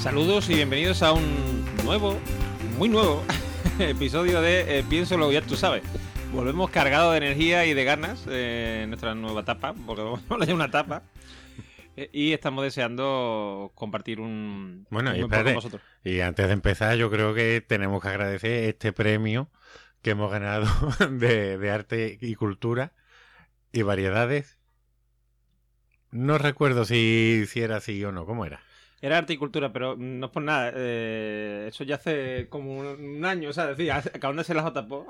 Saludos y bienvenidos a un nuevo, muy nuevo episodio de eh, Pienso lo ya tú sabes. Volvemos cargados de energía y de ganas eh, en nuestra nueva etapa, porque vamos a una etapa. Eh, y estamos deseando compartir un, Bueno, un y espérate, con vosotros. y antes de empezar, yo creo que tenemos que agradecer este premio que hemos ganado de, de arte y cultura y variedades. No recuerdo si, si era así o no, ¿cómo era? Era arte y cultura, pero no es por nada. eh, eso ya hace como un, año, o sea, decía, acaban de ser las JPO,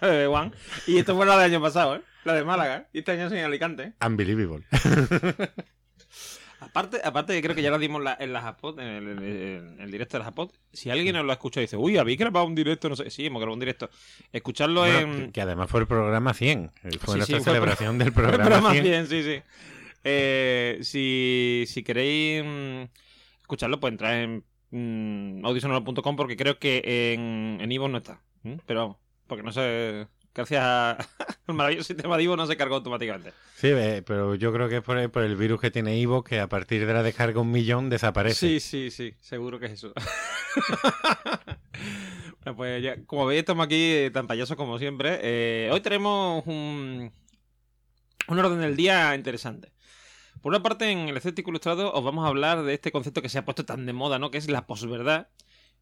de Juan, y esto fue la del año pasado, ¿eh? La de Málaga, ¿eh? y este año es en Alicante. Unbelievable. Aparte, aparte que creo que ya lo dimos la- en las en el, en el- el directo de las APOD. Si alguien nos lo ha escuchado y dice, uy, ¿habéis grabado un directo? No sé, sí, hemos grabado un directo. Escucharlo Bueno, en... que, que además fue el programa 100. Fue Sí, nuestra sí, fue el celebración del Programa programa 100. 100, sí, sí. Eh, si, si queréis mm, escucharlo, pues entrar en mm, audisonoro.com porque creo que en, en Ivo no está. Pero vamos, porque no sé... Gracias al maravilloso sistema de Ivo no se cargó automáticamente. Sí, pero yo creo que es por el, por el virus que tiene Ivo que a partir de la descarga un millón desaparece. Sí, sí, sí, seguro que es eso. bueno, pues ya, como veis, estamos aquí eh, tan payasos como siempre. Eh, hoy tenemos un, un orden del día interesante. Por una parte, en el escéptico ilustrado os vamos a hablar de este concepto que se ha puesto tan de moda, ¿no? Que es la posverdad.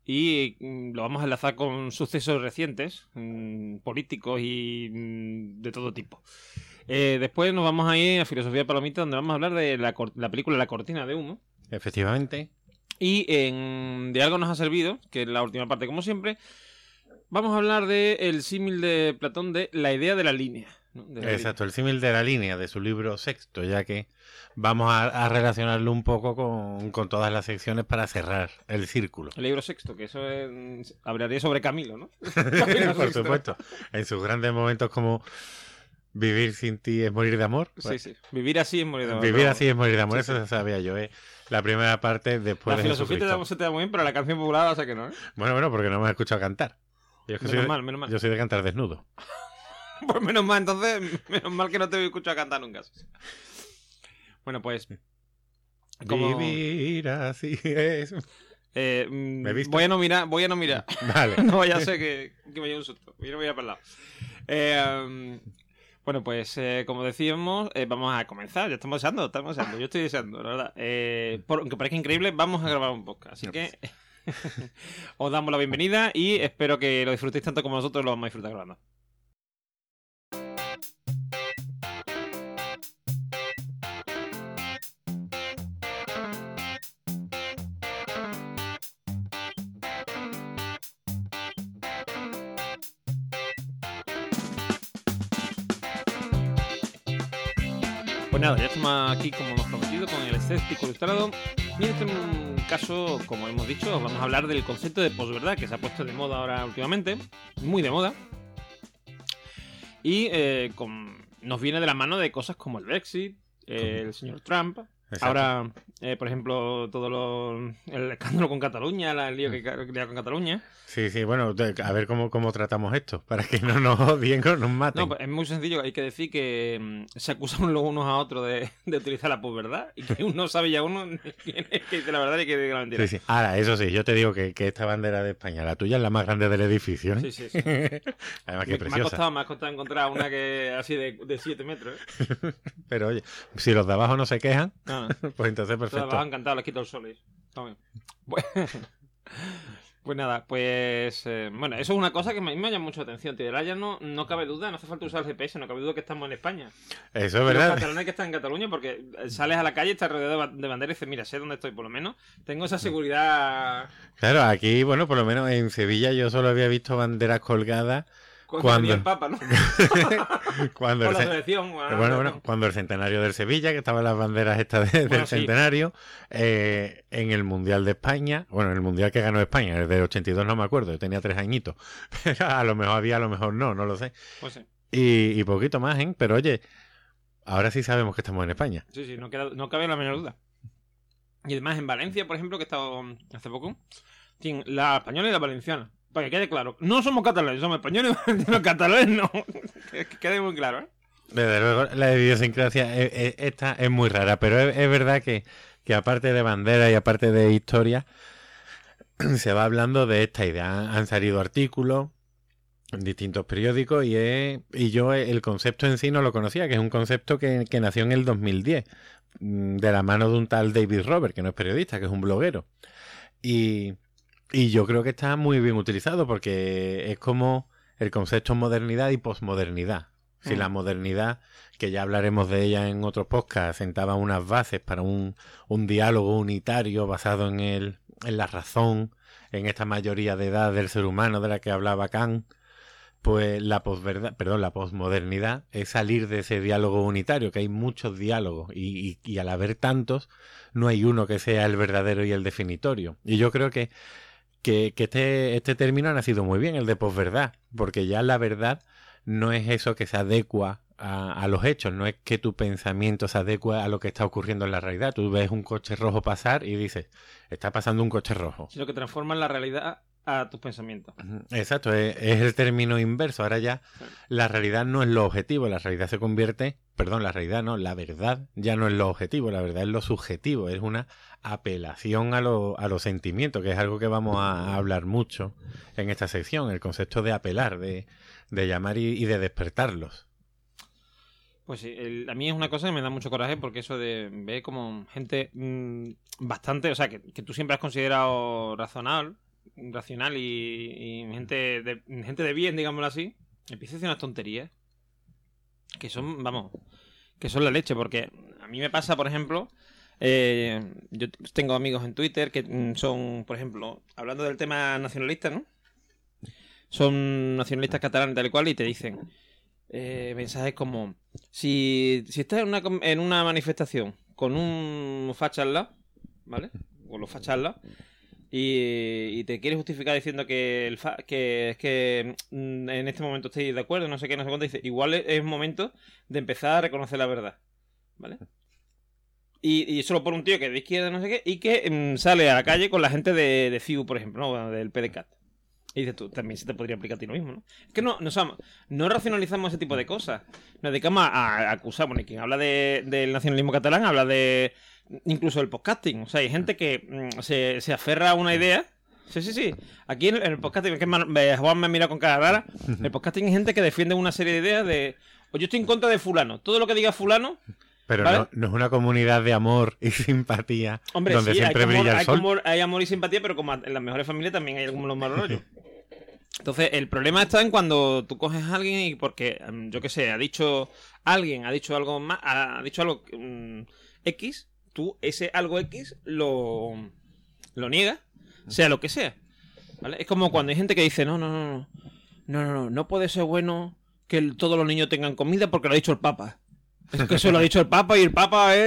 Y mm, lo vamos a enlazar con sucesos recientes, mm, políticos y mm, de todo tipo. Eh, después nos vamos a ir a Filosofía Palomita, donde vamos a hablar de la, película La Cortina de Humo. Efectivamente. Y en De algo nos ha servido, que es la última parte como siempre, vamos a hablar del el símil de Platón de la idea de la línea. Exacto, el símil de la línea de su libro sexto, ya que vamos a, a relacionarlo un poco con, con todas las secciones para cerrar el círculo. El libro sexto, que eso es, hablaría sobre Camilo, ¿no? Camilo Por Sexto. supuesto. En sus grandes momentos como vivir sin ti es morir de amor. Sí, sí. Vivir así es morir de amor, Vivir así es morir de amor, Sí, eso sí. sabía yo. ¿eh? La primera parte después La de filosofía te da, se te da muy bien, pero la canción popular, o sea que no, ¿eh? Bueno, bueno, porque no me has escuchado cantar. Yo, es que Menos soy mal, menos mal. yo soy de cantar desnudo. Pues menos mal, entonces, menos mal que no te he escuchado cantar nunca. Bueno, pues... como- Vivir así es. eh, mm, voy a no mirar, voy a no mirar. Vale. no vaya a ser que, que me lleve un susto. Yo no voy a para el lado. Eh, um, bueno, pues eh, como decíamos, eh, vamos a comenzar. Ya estamos deseando, estamos deseando. Yo estoy deseando, la verdad. Por, aunque parezca increíble, vamos a grabar un podcast. Así que os damos la bienvenida y espero que lo disfrutéis tanto como nosotros lo vamos a disfrutar grabando. Pues nada, ya estamos aquí como hemos prometido con el escéptico ilustrado. Y en este caso, como hemos dicho, os vamos a hablar del concepto de posverdad que se ha puesto de moda ahora últimamente, muy de moda. Y eh, con- nos viene de la mano de cosas como el Brexit, eh, el señor Trump. Exacto. Ahora, eh, por ejemplo, todo lo, el escándalo con Cataluña, la- el lío que hay con Cataluña. Sí, sí, bueno, de- a ver cómo, cómo tratamos esto, para que no nos odien o nos maten. No, pues es muy sencillo. Hay que decir que mm, se acusan los unos a otros de, de utilizar la posverdad y que uno sabe ya uno quién es que dice la verdad y que dice la mentira. Sí, sí. Ahora, eso sí, yo te digo que, que esta bandera de España, la tuya es la más grande del edificio. ¿eh? Sí, sí, sí. Además, Me, que me ha preciosa. costado, me ha costado encontrar una que así de 7 metros. ¿eh? Pero oye, si los de abajo no se quejan, pues entonces Perfecto. las han encantado, les quito el sol. y- Toma. Pues, nada, pues eh, bueno, eso es una cosa que me, me llama mucho la atención, tío. Ya no, no cabe duda, no hace falta usar el GPS, no cabe duda que estamos en España. Eso es Y Los verdad. catalanes que están en Cataluña, porque eh, sales a la calle, estás rodeado de banderas y dices, mira, sé dónde estoy, por lo menos. Tengo esa seguridad Claro, aquí, bueno, por lo menos en Sevilla yo solo había visto banderas colgadas con ¿Cuándo? el Papa, ¿no? cuando el, la selección. bueno, bueno, cuando el centenario del Sevilla, que estaban las banderas estas de- del Bueno, sí. centenario, eh, en el Mundial de España, bueno, en el Mundial que ganó España, el del 82 no me acuerdo, yo tenía tres añitos, a lo mejor había, a lo mejor no, no lo sé, Pues sí, y, y poquito más, ¿eh? Pero oye, ahora sí sabemos que estamos en España. sí, sí, no, queda- no cabe la menor duda. Y además en Valencia, por ejemplo, que he estado hace poco, la española y la valenciana. Para que quede claro, no somos catalanes, somos españoles, los catalanes no. que que quede muy claro, ¿eh? Desde luego, la idiosincrasia eh, eh, esta es muy rara, pero es, verdad que, que aparte de bandera y aparte de historia, se va hablando de esta idea. Han salido artículos en distintos periódicos y, y yo el concepto en sí no lo conocía, que es un concepto que, que nació en el 2010, mm, de la mano de un tal David Robert, que no es periodista, que es un bloguero. Y, y yo creo que está muy bien utilizado porque es como el concepto modernidad y posmodernidad. Si la mm. modernidad, que ya hablaremos de ella en otros podcasts, sentaba unas bases para un, un diálogo unitario basado en, el, en la razón, en esta mayoría de edad del ser humano de la que hablaba Kant, pues la posverdad, perdón, la posmodernidad es salir de ese diálogo unitario, que hay muchos diálogos y, y, al haber tantos, no hay uno que sea el verdadero y el definitorio. Y yo creo que, que, este, este término ha nacido muy bien, el de posverdad, porque ya la verdad no es eso que se adecua a, los hechos, no es que tu pensamiento se adecue a lo que está ocurriendo en la realidad. Tú ves un coche rojo pasar y dices, está pasando un coche rojo. Sino que transforma la realidad a tus pensamientos. Exacto, es, el término inverso. Ahora ya la realidad no es lo objetivo, la realidad se convierte, perdón, la realidad no, la verdad ya no es lo objetivo, la verdad es lo subjetivo, es una apelación a, lo, a los sentimientos, que es algo que vamos a hablar mucho en esta sección, el concepto de apelar, de de llamar y, de despertarlos. Pues sí, a mí es una cosa que me da mucho coraje porque eso de ver como gente mm, bastante, o sea, que, tú siempre has considerado razonable, racional y, gente, de, gente de bien, digámoslo así, empieza a decir unas tonterías que son, vamos, que son la leche, porque a mí me pasa, por ejemplo, eh, yo tengo amigos en Twitter que mm, son, por ejemplo, hablando del tema nacionalista, ¿no? son nacionalistas catalanes tal cual y te dicen eh, mensajes como si, si estás en una, en una manifestación con un facha ¿vale? Con los fachas y, te quieres justificar diciendo que, el que es que mm, en este momento estoy de acuerdo, no sé qué, no sé cuánto, dice, igual es, momento de empezar a reconocer la verdad, ¿vale? Y, solo por un tío que es de izquierda, no sé qué, y que mm, sale a la calle con la gente de, de FIU, por ejemplo, ¿no? del PDCAT. Y dices tú, también se te podría aplicar a ti lo mismo, ¿no? Es que no, no, no racionalizamos ese tipo de cosas. Nos dedicamos a, acusar. Bueno, y quien habla del nacionalismo catalán habla de incluso del podcasting. O sea, hay gente que mm, se, se, aferra a una idea. Sí, sí, sí. Aquí en el, podcasting, que Juan me mira con cara rara. El podcasting es gente que defiende una serie de ideas de. O yo estoy en contra de Fulano. Todo lo que diga Fulano pero no, no, es una comunidad de amor y simpatía Hombre, donde siempre brilla el sol. Hay amor, hay amor, y simpatía, pero como en las mejores familias también hay los malos rollos. Entonces, el problema está en cuando tú coges a alguien y porque, em, yo qué sé, ha dicho alguien, ha dicho algo más, ha dicho algo mm, X, tú ese algo X lo, lo niegas, sea lo que sea. ¿Vale? Es como cuando hay gente que dice, no, no, no, no, no, no, no, no puede ser bueno que todos los niños tengan comida porque lo ha dicho el Papa. Es que eso lo ha dicho el Papa y el Papa es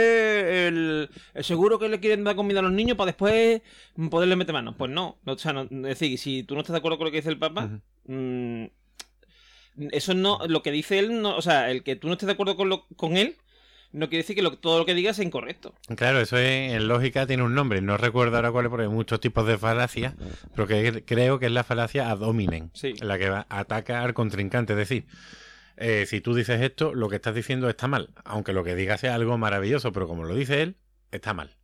el, seguro que le quieren dar comida a los niños para después poderle meter manos. Pues no, o sea, es decir, si tú no estás de acuerdo con lo que dice el Papa, mm, eso no, lo que dice él, no, o sea, el que tú no estés de acuerdo con, lo, con él, no quiere decir que todo lo que digas sea incorrecto. Claro, eso es, en lógica tiene un nombre. No recuerdo ahora cuál es, porque hay muchos tipos de falacia, pero que creo que es la falacia ad hominem, sí. la que ataca al contrincante. Es decir, eh, si tú dices esto, lo que estás diciendo está mal. Aunque lo que digas sea algo maravilloso, pero como lo dice él, está mal.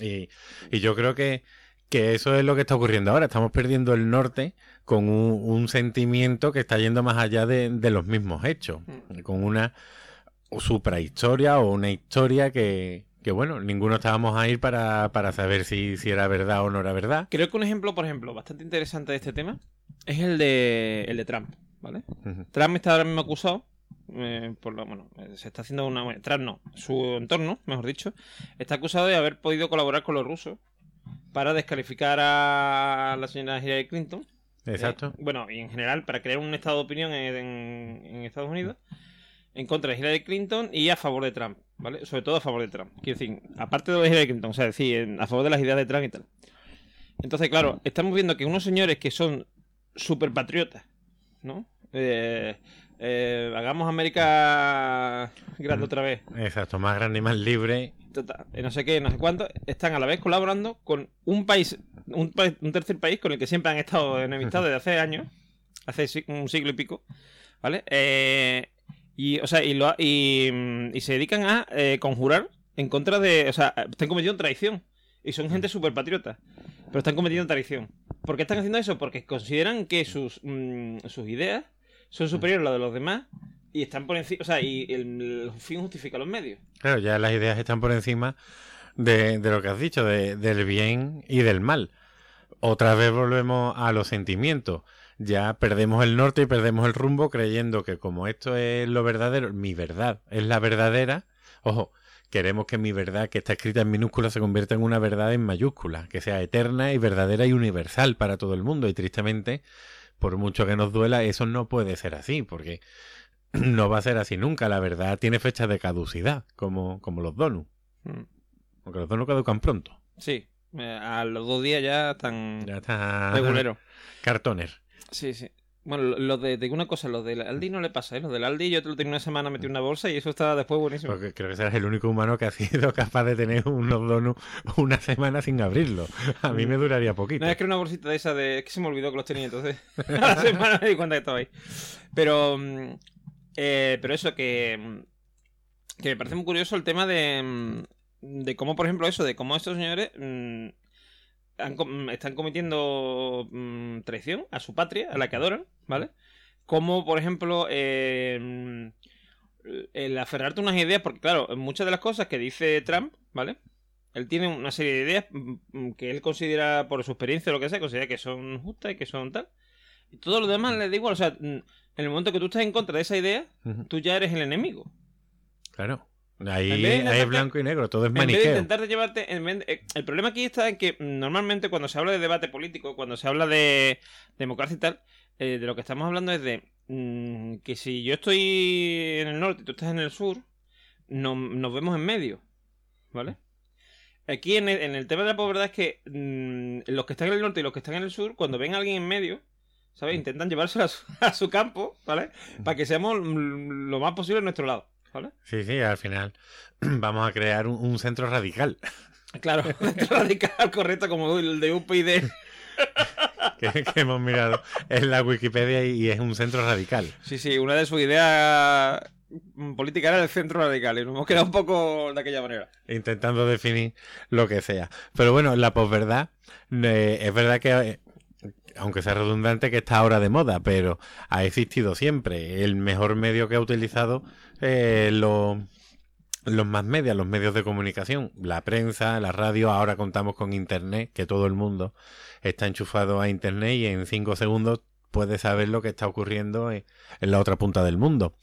Y, yo creo que, eso es lo que está ocurriendo ahora. Estamos perdiendo el norte con un, sentimiento que está yendo más allá de, los mismos hechos. Mm. Con una suprahistoria o una historia que, que bueno, ninguno estábamos a ir para, para saber si, si, era verdad o no era verdad. Creo que un ejemplo, por ejemplo, bastante interesante de este tema es el de, el de Trump. ¿vale? Trump está ahora mismo acusado eh, por lo, bueno, eh, se está haciendo una. Trump no, su entorno, mejor dicho, está acusado de haber podido colaborar con los rusos para descalificar a la señora Hillary Clinton. Exacto. Eh, bueno, y en general, para crear un estado de opinión en, Estados Unidos en contra de Hillary Clinton y a favor de Trump, ¿vale? Sobre todo a favor de Trump. Quiero decir, aparte de Hillary Clinton, o sea, decir, a favor de las ideas de Trump y tal. Entonces, claro, estamos viendo que unos señores que son super patriotas ¿no? Eh, eh, hagamos América grande otra vez. Exacto, más grande y más libre. Total, eh, no sé qué, no sé cuánto, están a la vez colaborando con un país, un, tercer país con el que siempre han estado enemistad desde hace años, hace un siglo y pico, ¿vale? Y, o sea, y, lo, y, se dedican a conjurar en contra de. O sea, están cometiendo traición. Y son gente súper patriota. Pero están cometiendo traición. ¿Por qué están haciendo eso? Porque consideran que sus, mm, sus ideas son superiores a las de los demás y están por encima. O sea, y el, el fin justifica los medios. Claro, ya las ideas están por encima de, de lo que has dicho, de- del bien y del mal. Otra vez volvemos a los sentimientos. Ya perdemos el norte y perdemos el rumbo creyendo que como esto es lo verdadero, mi verdad es la verdadera. Ojo, queremos que mi verdad, que está escrita en minúsculas, se convierta en una verdad en mayúsculas, que sea eterna y verdadera y universal para todo el mundo. Y tristemente, por mucho que nos duela, eso no puede ser así, porque no va a ser así nunca. La verdad tiene fecha de caducidad, como, como los donuts. Aunque los donuts caducan pronto. Sí. eh, A los dos días ya están Ya está. Cartoner. Sí, sí. Bueno, lo- de, digo una cosa, los del Aldi no le pasa, ¿eh? Los del Aldi yo te lo tenía una semana metido en una bolsa y eso está después buenísimo. Porque creo que serás el único humano que ha sido capaz de tener unos donuts una semana sin abrirlo. A mí me duraría poquito. No, es que era una bolsita de esa de... Es que se me olvidó que los tenía entonces. A la semana me di cuenta que estaba ahí. Pero... mm, eh, pero eso, que... mm, Que me parece muy curioso el tema de... mm, De cómo, por ejemplo, eso, de cómo estos señores... han com- están cometiendo mm, traición a su patria, a la que adoran, ¿vale? Como, por ejemplo, eh, mm, el aferrarte a unas ideas, porque claro, muchas de las cosas que dice Trump, ¿vale? Él tiene una serie de ideas mm, mm, que él considera, por su experiencia o lo que sea, considera que son justas y que son tal. Y todo lo demás le da igual. O sea, mm, en el momento que tú estás en contra de esa idea, tú ya eres el enemigo. Claro. Ahí, En es blanco y negro, todo es En vez de maniqueo. intentar de llevarte. en vez de- eh, el problema aquí está en que mm, normalmente cuando se habla de debate político, cuando se habla de democracia y tal, eh, de lo que estamos hablando es de mm, que si yo estoy en el norte y tú estás en el sur, no- nos vemos en medio. ¿Vale? Aquí en el, en el tema de la pobreza es que mm, los que están en el norte y los que están en el sur, cuando ven a alguien en medio, ¿sabes? Intentan llevárselo a su, a su campo, ¿vale? Para que seamos mm, lo más posible a nuestro lado, ¿vale? Sí, sí, al final vamos a crear un, un centro radical. Claro, radical correcto como el de UPyD. que, que hemos mirado en la Wikipedia y, es un centro radical. Sí, sí, una de sus ideas mm, políticas era el centro radical y nos hemos quedado un poco de aquella manera. intentando definir lo que sea. Pero bueno, la posverdad, eh, es verdad que, aunque sea redundante, que está ahora de moda, pero ha existido siempre. El mejor medio que ha utilizado eh, lo- los más medios, los medios de comunicación, la prensa, la radio, ahora contamos con Internet, que todo el mundo está enchufado a Internet y en cinco segundos puede saber lo que está ocurriendo en, en la otra punta del mundo.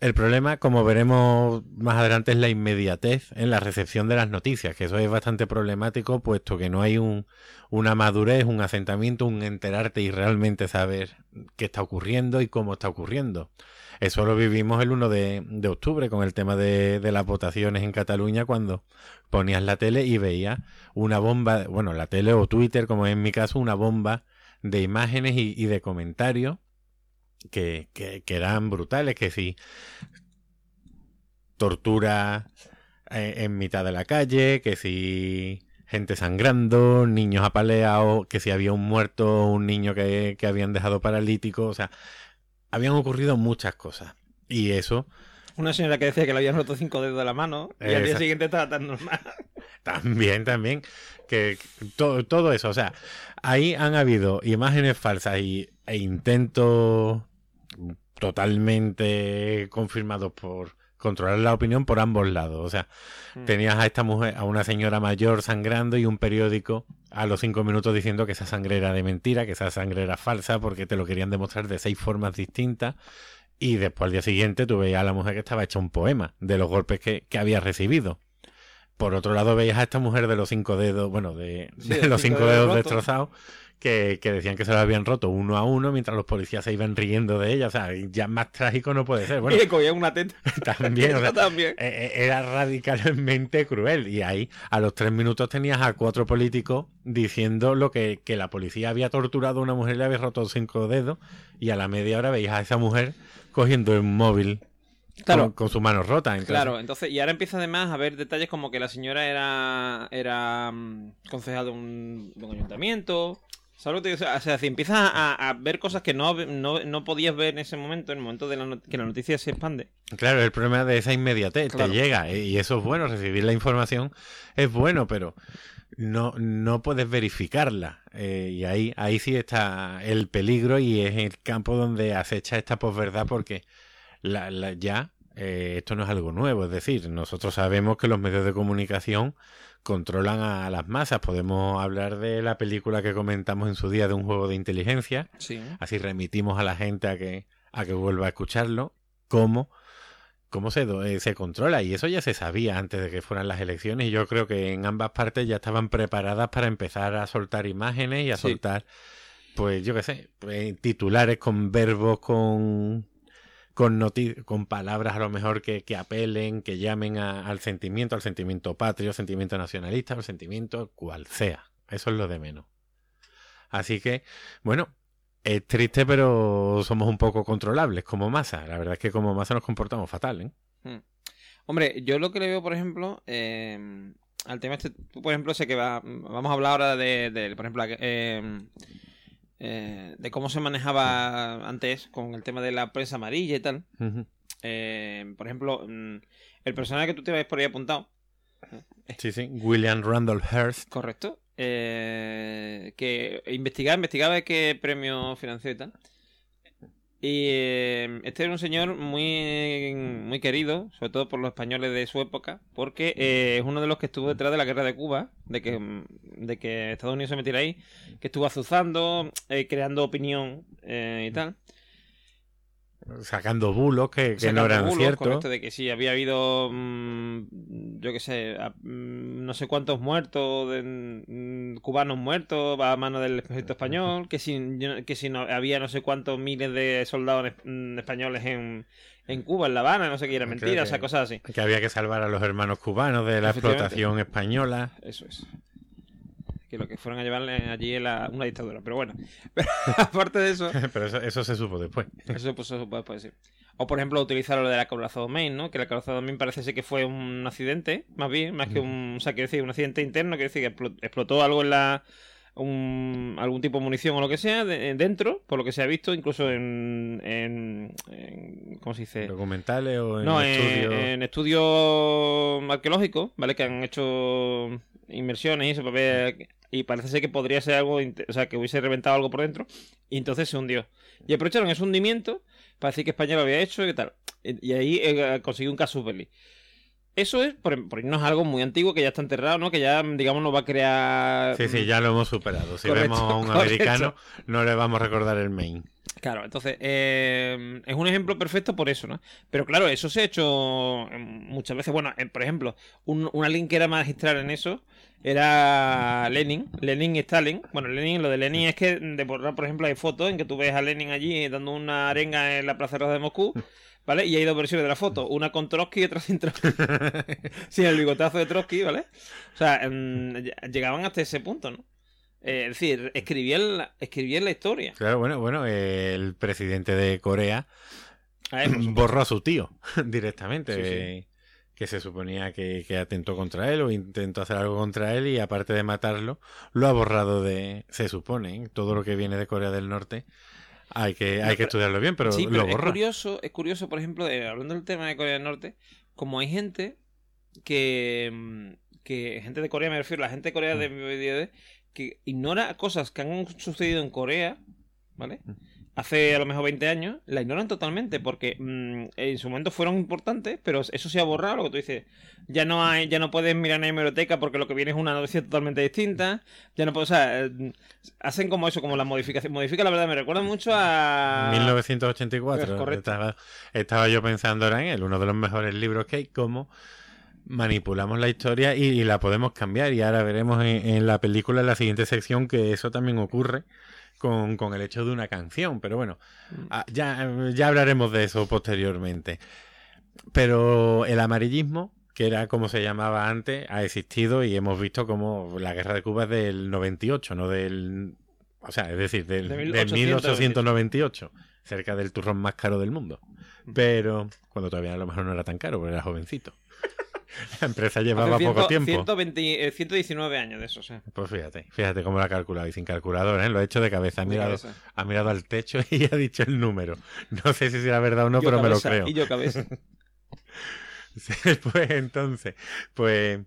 El problema, como veremos más adelante, es la inmediatez en la recepción de las noticias, que eso es bastante problemático, puesto que no hay un, una madurez, un asentamiento, un enterarte y realmente saber qué está ocurriendo y cómo está ocurriendo. Eso lo vivimos el 1 de, octubre con el tema de, de las votaciones en Cataluña, cuando ponías la tele y veías una bomba, bueno, la tele o Twitter, como en mi caso, una bomba de imágenes y, y de comentarios que, que, que eran brutales, que si tortura eh, en mitad de la calle, que si gente sangrando, niños apaleados, que si había un muerto, un niño que, que habían dejado paralítico, o sea, habían ocurrido muchas cosas. Y eso Una señora que decía que le habían roto cinco dedos de la mano y al día siguiente estaba tan normal. También, también. Que que todo, todo eso. O sea, ahí han habido imágenes falsas y, e intentos totalmente confirmados por controlar la opinión por ambos lados. O sea, Mm. tenías a esta mujer, a una señora mayor sangrando y un periódico a los cinco minutos diciendo que esa sangre era de mentira, que esa sangre era falsa, porque te lo querían demostrar de seis formas distintas. Y después al día siguiente tú veías a la mujer que estaba hecha un poema de los golpes que, que había recibido. Por otro lado veías a esta mujer de los cinco dedos, bueno, de, Sí, de de los cinco cinco dedos dedos destrozados, que, que decían que se lo habían roto uno a uno mientras los policías se iban riendo de ella. O sea, ya más trágico no puede ser. Bueno, y le cogían una teta. también, o sea, también. eh, eh, era radicalmente cruel. Y ahí, a los tres minutos, tenías a cuatro políticos diciendo lo que, que la policía había torturado a una mujer y le había roto cinco dedos. Y a la media hora veías a esa mujer cogiendo el móvil Claro. con, con su mano rota. Entonces, Claro, entonces, y ahora empieza además a ver detalles como que la señora era, era mm, concejal de un, de un ayuntamiento, ¿Sabes lo que te digo? O sea, si empiezas a, a ver cosas que no, no, no podías ver en ese momento, en el momento de la que la noticia se expande. Claro, el problema de esa inmediatez Claro. te llega y eso es bueno, recibir la información es bueno, pero no, no puedes verificarla. eh, y ahí, ahí sí está el peligro y es el campo donde acecha esta posverdad porque la, la- ya eh, esto no es algo nuevo. Es decir, nosotros sabemos que los medios de comunicación controlan a las masas. Podemos hablar de la película que comentamos en su día de un juego de inteligencia, Sí. Así remitimos a la gente a que, a que vuelva a escucharlo. ¿Cómo, cómo se, eh, se controla? Y eso ya se sabía antes de que fueran las elecciones. Y yo creo que en ambas partes ya estaban preparadas para empezar a soltar imágenes y a Sí. soltar, pues yo qué sé, eh, titulares con verbos, con, con, con palabras a lo mejor que, que apelen, que llamen al sentimiento, al sentimiento patrio, sentimiento nacionalista, al sentimiento cual sea. Eso es lo de menos. Así que, bueno, es triste, pero somos un poco controlables como masa. La verdad es que como masa nos comportamos fatal, ¿eh? Hombre, yo lo que le veo, por ejemplo, eh, al tema este, por ejemplo, sé que va, vamos a hablar ahora de, de, por ejemplo, eh, eh, de cómo se manejaba antes con el tema de la prensa amarilla y tal. Eh, por ejemplo, mm, el personaje que tú te ves por ahí apuntado, Sí, sí. William Randolph Hearst. correcto, eh, que investigaba, investigaba qué premio financió y tal. Y eh, este era un señor muy, muy querido, sobre todo por los españoles de su época, porque eh, es uno de los que estuvo detrás de la guerra de Cuba, de que, mm, de que Estados Unidos se metiera ahí, que estuvo azuzando, eh, creando opinión eh, y tal. Sacando bulos que, que Sacando no eran ciertos. de que sí, había habido, mm, yo qué sé, mm, no sé cuántos muertos, de, mm, cubanos muertos a mano del ejército español, que si, que si no, había no sé cuántos miles de soldados españoles en, en Cuba, en La Habana, no sé qué, era mentira, o sea, que- cosas así. Que había que salvar a los hermanos cubanos de la explotación española. Eso es. Que lo que fueron a llevarle allí era una dictadura, pero bueno. Pero aparte de eso... Pero eso, eso se supo después. Eso pues, eso puede, puede ser. O por ejemplo utilizar lo de la corazón main, ¿no? Que la corazón main parece ser que fue un accidente, más bien, más que un, o sea, quiero decir, un accidente interno, quiero decir que explo- explotó algo en la un, algún tipo de munición o lo que sea de- dentro, por lo que se ha visto, incluso en, en, en- ¿cómo se dice? Documentales o en No, en, estudios. en estudios arqueológicos, ¿vale? Que han hecho inmersiones y eso para ver. Y parece ser que podría ser algo, o sea, que hubiese reventado algo por dentro. Y entonces se hundió. Y aprovecharon ese hundimiento para decir que España lo había hecho y qué tal. Y ahí eh, consiguió un belli. Eso es, por, por irnos a algo muy antiguo que ya está enterrado, ¿no? Que ya, digamos, nos va a crear. Sí, sí, ya lo hemos superado. Si Correcto, vemos a un correcto. americano, no le vamos a recordar el main. Claro, entonces eh, es un ejemplo perfecto por eso, ¿no? Pero claro, eso se ha hecho eh, muchas veces. Bueno, eh, por ejemplo, un, una link que era magistral en eso era Lenin, Lenin y Stalin. Bueno, Lenin, lo de Lenin es que de por, por ejemplo hay fotos en que tú ves a Lenin allí dando una arenga en la Plaza Roja de Moscú, ¿vale? Y hay dos versiones de la foto, una con Trotsky y otra sin Trotsky. sin el bigotazo de Trotsky, ¿vale? O sea, em, llegaban hasta ese punto, ¿no? Eh, es decir, escribían la, escribían la historia. Claro, bueno, bueno, el presidente de Corea A ver, borró a su tío directamente. Sí, sí. Que se suponía que, que atentó contra él o intentó hacer algo contra él y aparte de matarlo, lo ha borrado de... Se supone, ¿eh? todo lo que viene de Corea del Norte hay que, hay que estudiarlo bien, pero, sí, pero lo es borra. curioso, es curioso, por ejemplo, de- hablando del tema de Corea del Norte, como hay gente que, mm, que gente de Corea me refiero, la gente de Corea de, de- de- que ignora cosas que han sucedido en Corea, ¿vale? Hace a lo mejor 20 años, la ignoran totalmente porque mm, en su momento fueron importantes, pero eso se ha borrado, lo que tú dices. Ya no hay, ya no puedes mirar en la hemeroteca porque lo que viene es una noticia totalmente distinta. Ya no puedes, o sea, eh, hacen como eso, como la modificación. Modifica la verdad, me recuerda mucho a. 1984. Es correcto. Estaba, estaba yo pensando ahora en él, uno de los mejores libros que hay, cómo manipulamos la historia y, y la podemos cambiar. Y ahora veremos en, en la película, en la siguiente sección, que eso también ocurre con, con el hecho de una canción. Pero bueno, ah, ya, ya hablaremos de eso posteriormente. Pero el amarillismo, que era como se llamaba antes, ha existido y hemos visto como la guerra de Cuba es del 98, no del... O sea, es decir, del, De de 1898. 1898, cerca del turrón más caro del mundo. Pero cuando todavía a lo mejor no era tan caro, porque era jovencito. La empresa llevaba Hace poco 100 tiempo. 120, eh, 119 años de eso. Pues fíjate, fíjate cómo lo ha calculado. Y sin calculadora, ¿eh? Lo he hecho de cabeza. Ha de mirado, cabeza. ha mirado al techo y ha dicho el número. No sé si será verdad o no, Yo pero me lo creo. Y yo cabeza. pues entonces, pues,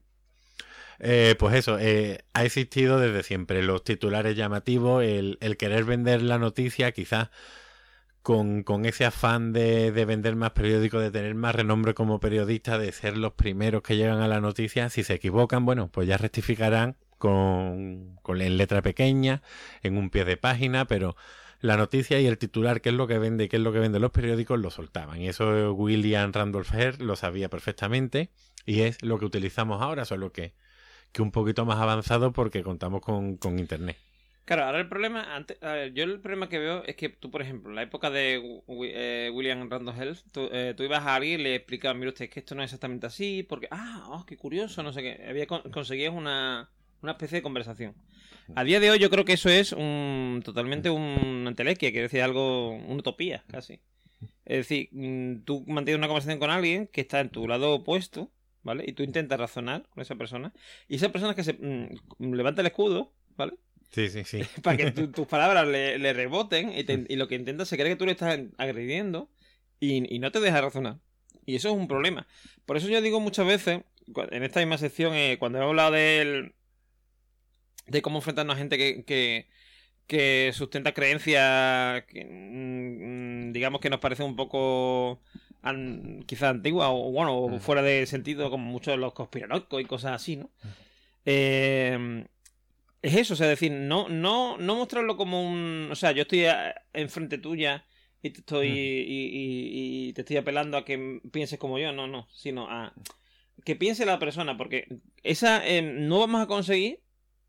eh, pues eso, eh, ha existido desde siempre los titulares llamativos, el, el querer vender la noticia, quizás con, con ese afán de, de vender más periódicos, de tener más renombre como periodista, de ser los primeros que llegan a la noticia. Si se equivocan, bueno, pues ya rectificarán con, en letra pequeña, en un pie de página, pero la noticia y el titular, qué es lo que vende y qué es lo que venden los periódicos, lo soltaban. Y eso William Randolph Hearst lo sabía perfectamente y es lo que utilizamos ahora, solo que, un poquito más avanzado porque contamos con, con Internet. Claro, ahora el problema, antes, a ver, yo el problema que veo es que tú, por ejemplo, en la época de eh, William Randolph Hearst, tú, eh, tú ibas a alguien y le explicabas, mire usted, es que esto no es exactamente así, porque, ah, oh, qué curioso, no sé qué, había con- conseguías una, una especie de conversación. A día de hoy yo creo que eso es un totalmente un entelequia, quiere decir algo, una utopía, casi. Es decir, mm, tú mantienes una conversación con alguien que está en tu lado opuesto, ¿vale? Y tú intentas razonar con esa persona, y esa persona que se mm, levanta el escudo, ¿vale? Sí, sí, sí. para que tu- tus palabras le, le reboten y, te- y lo que intenta se cree que tú le estás agrediendo y, y no te deja razonar. Y eso es un problema. Por eso yo digo muchas veces, en esta misma sección, eh, cuando he hablado del, de cómo enfrentarnos a gente que, que, que sustenta creencias, que, mm, mm, digamos que nos parece un poco an- quizás antigua o bueno, o Mm. fuera de sentido, como muchos de los conspiranoicos y cosas así, ¿no? Eh, es eso, o sea, decir, no, no, no mostrarlo como un. O sea, yo estoy a- enfrente tuya y te estoy. Mm. Y, y- y te estoy apelando a que pienses como yo, no, no, sino a que piense la persona, porque esa eh, no vamos a conseguir.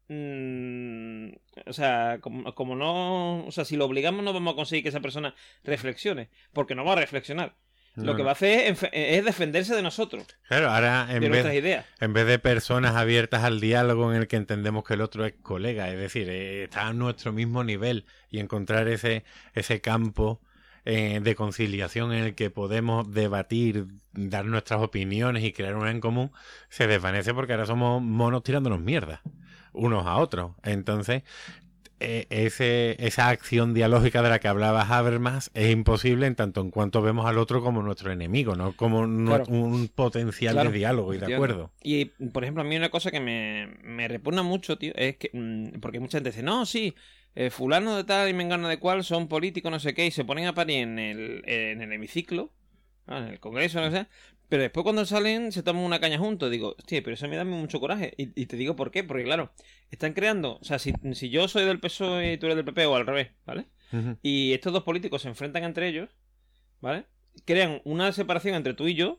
mm, o sea, como, como no. O sea, si lo obligamos, no vamos a conseguir que esa persona reflexione, porque no va a reflexionar. Lo que va a hacer es, es defenderse de nosotros, Claro, ahora en de vez, nuestras ideas. en vez de personas abiertas al diálogo en el que entendemos que el otro es colega, es decir, eh, está a nuestro mismo nivel y encontrar ese, ese campo eh, de conciliación en el que podemos debatir, dar nuestras opiniones y crear una en común, se desvanece porque ahora somos monos tirándonos mierda unos a otros. Entonces, ese, esa acción dialógica de la que hablaba Habermas es imposible en tanto en cuanto vemos al otro como nuestro enemigo, no como Claro. un potencial Claro, de diálogo y de acuerdo. Y, por ejemplo, a mí una cosa que me, me repugna mucho, tío, es que. mm, Porque mucha gente dice, no, sí, eh, Fulano de tal y Mengano de cual son políticos, no sé qué, y se ponen a parir en el, en el hemiciclo, en el congreso, no sé. Pero después cuando salen se toman una caña juntos. Digo, hostia, pero eso me da mucho coraje. Y, y te digo por qué. Porque claro, están creando. O sea, si, si yo soy del PSOE y tú eres del PP o al revés, ¿vale? Y estos dos políticos se enfrentan entre ellos, ¿vale? Crean una separación entre tú y yo.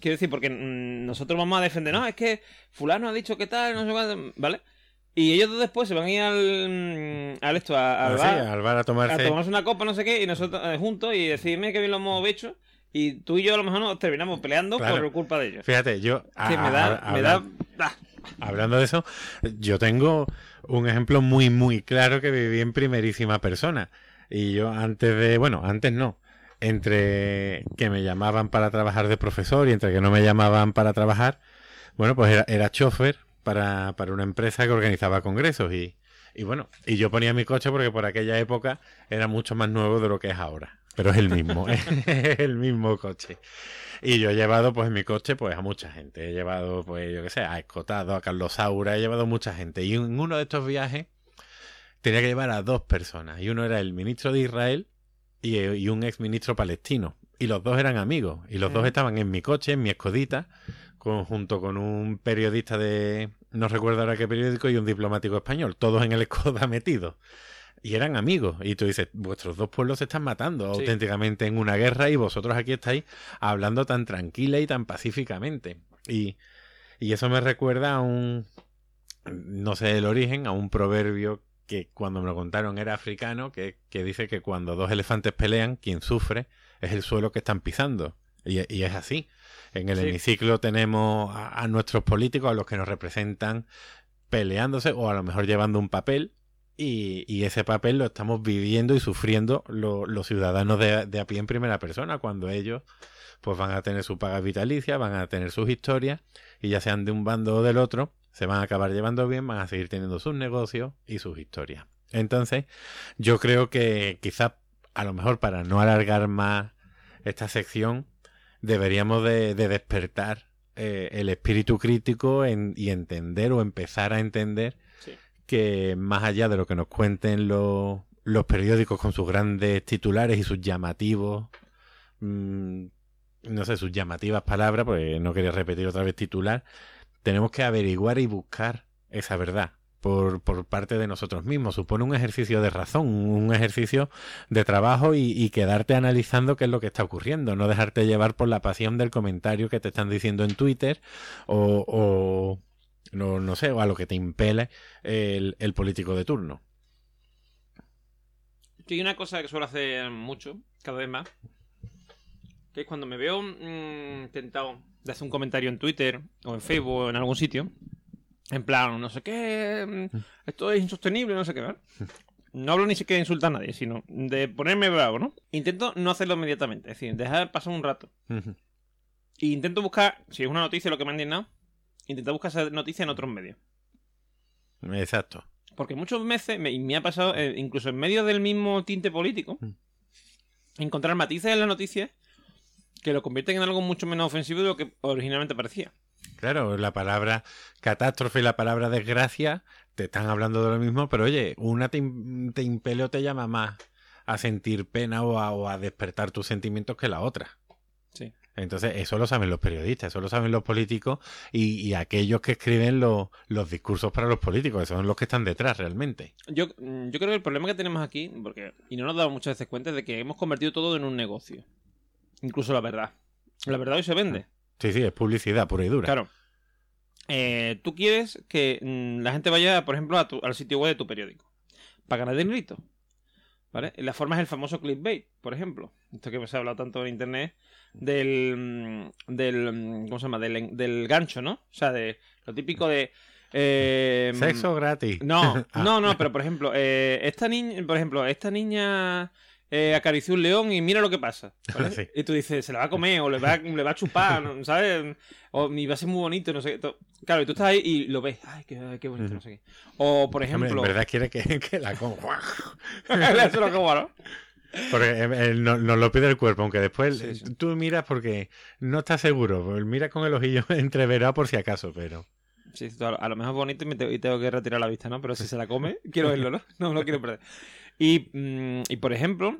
Quiero decir, porque mm, nosotros vamos a defender, no, es que fulano ha dicho que tal, no sé cuánto, ¿vale? Y ellos dos después se van a ir al, mm, al esto, a- al Ah, sí, bar, al bar a a tomarse. tomarse una copa, no sé qué, y nosotros eh, juntos y decirme que bien lo hemos hecho. Y tú y yo a lo mejor nos terminamos peleando Claro. por culpa de ellos. Fíjate, yo. a- Que me da, a- me da, habla- ah, Hablando de eso, yo tengo un ejemplo muy, muy claro que viví en primerísima persona. Y yo antes de, bueno, antes no, entre que me llamaban para trabajar de profesor y entre que no me llamaban para trabajar, bueno, pues era, era chofer para, para una empresa que organizaba congresos y, y bueno, y yo ponía mi coche porque por aquella época era mucho más nuevo de lo que es ahora. Pero es el mismo, es el mismo coche. Y yo he llevado pues en mi coche pues a mucha gente. He llevado pues yo qué sé, a Escotado, a Carlos Saura, he llevado mucha gente. Y en uno de estos viajes tenía que llevar a dos personas. Y uno era el ministro de Israel y, y un ex ministro palestino. Y los dos eran amigos. Y los dos Ujú. estaban en mi coche, en mi escodita, con- junto con un periodista de, no recuerdo ahora qué periódico, y un diplomático español. Todos en el escoda metidos. Y eran amigos. Y tú dices, vuestros dos pueblos se están matando Sí. auténticamente en una guerra y vosotros aquí estáis hablando tan tranquila y tan pacíficamente. Y, y eso me recuerda a un, no sé el origen, a un proverbio que cuando me lo contaron era africano, que, que dice que cuando dos elefantes pelean, quien sufre es el suelo que están pisando. Y, y es así. En el Sí. hemiciclo tenemos a, a nuestros políticos, a los que nos representan, peleándose o a lo mejor llevando un papel Y, ese papel lo estamos viviendo y sufriendo lo- los ciudadanos de, a pie en primera persona, cuando ellos pues van a tener su paga vitalicia, van a tener sus historias, y ya sean de un bando o del otro, se van a acabar llevando bien, van a seguir teniendo sus negocios y sus historias. Entonces, yo creo que quizás, a lo mejor para no alargar más esta sección, deberíamos de, de despertar eh, el espíritu crítico en- y entender o empezar a entender. Que más allá de lo que nos cuenten los, periódicos con sus grandes titulares y sus llamativos, mm, no sé, sus llamativas palabras, pues no quería repetir otra vez titular, tenemos que averiguar y buscar esa verdad por, parte de nosotros mismos. Supone un ejercicio de razón, un ejercicio de trabajo y, quedarte analizando qué es lo que está ocurriendo, no dejarte llevar por la pasión del comentario que te están diciendo en Twitter o no, no sé, o a lo que te impele el, el político de turno. Yo hay una cosa que suelo hacer mucho, cada vez más, que es cuando me veo mm, tentado de hacer un comentario en Twitter o en Facebook o en algún sitio, en plan, no sé qué, mm, esto es insostenible, no sé qué, ¿verdad? No hablo ni siquiera de insultar a nadie, sino de ponerme bravo, ¿no? Intento no hacerlo inmediatamente, es decir, dejar pasar un rato. Y intento buscar, si es una noticia lo que me han indignado, intento buscar esa noticia en otros medios. Exacto. Porque muchas veces, me, y me ha pasado, eh, incluso en medio del mismo tinte político, Mm. encontrar matices en la noticia que lo convierten en algo mucho menos ofensivo de lo que originalmente parecía. Claro, la palabra catástrofe y la palabra desgracia te están hablando de lo mismo, pero oye, una te, te impele o te llama más a sentir pena o a, o a despertar tus sentimientos que la otra. Entonces, eso lo saben los periodistas, eso lo saben los políticos y, y aquellos que escriben los- los discursos para los políticos, esos son los que están detrás realmente. Yo, mm, yo creo que el problema que tenemos aquí, porque y no nos damos muchas veces cuenta, es de que hemos convertido todo en un negocio. Incluso la verdad. La verdad hoy se vende. Sí, sí, es publicidad pura y dura. Claro. Eh, tú quieres que mm, la gente vaya, por ejemplo, a tu- al sitio web de tu periódico. Para ganar dinerito. ¿Vale? La forma es el famoso clickbait, por ejemplo. Esto que se ha hablado tanto en internet del. mm, del mm, ¿Cómo se llama? Del, del gancho, ¿no? O sea, de lo típico de. eh, Sexo gratis. no, Ah. no, no, pero por ejemplo, eh, esta niña, por ejemplo, esta niña eh, acarició un león y mira lo que pasa. ¿vale? Sí. Y tú dices, se la va a comer o le va, le va a chupar, ¿no? ¿sabes? O ni va a ser muy bonito, no sé qué. Claro, y tú estás ahí y lo ves. Ay, qué, qué bonito, no sé qué. O, por Hombre, ejemplo... en verdad quiere que, que la coma. Es lo que bueno. Porque eh, eh, no- nos lo pide el cuerpo, aunque después Sí, sí. tú miras porque no estás seguro. Mira con el ojillo entreverado por si acaso, pero. Sí, a lo, mejor es bonito y, me te- y tengo que retirar la vista, ¿no? Pero si se la come, quiero verlo, ¿no? No lo quiero perder. Y, mm, y por ejemplo,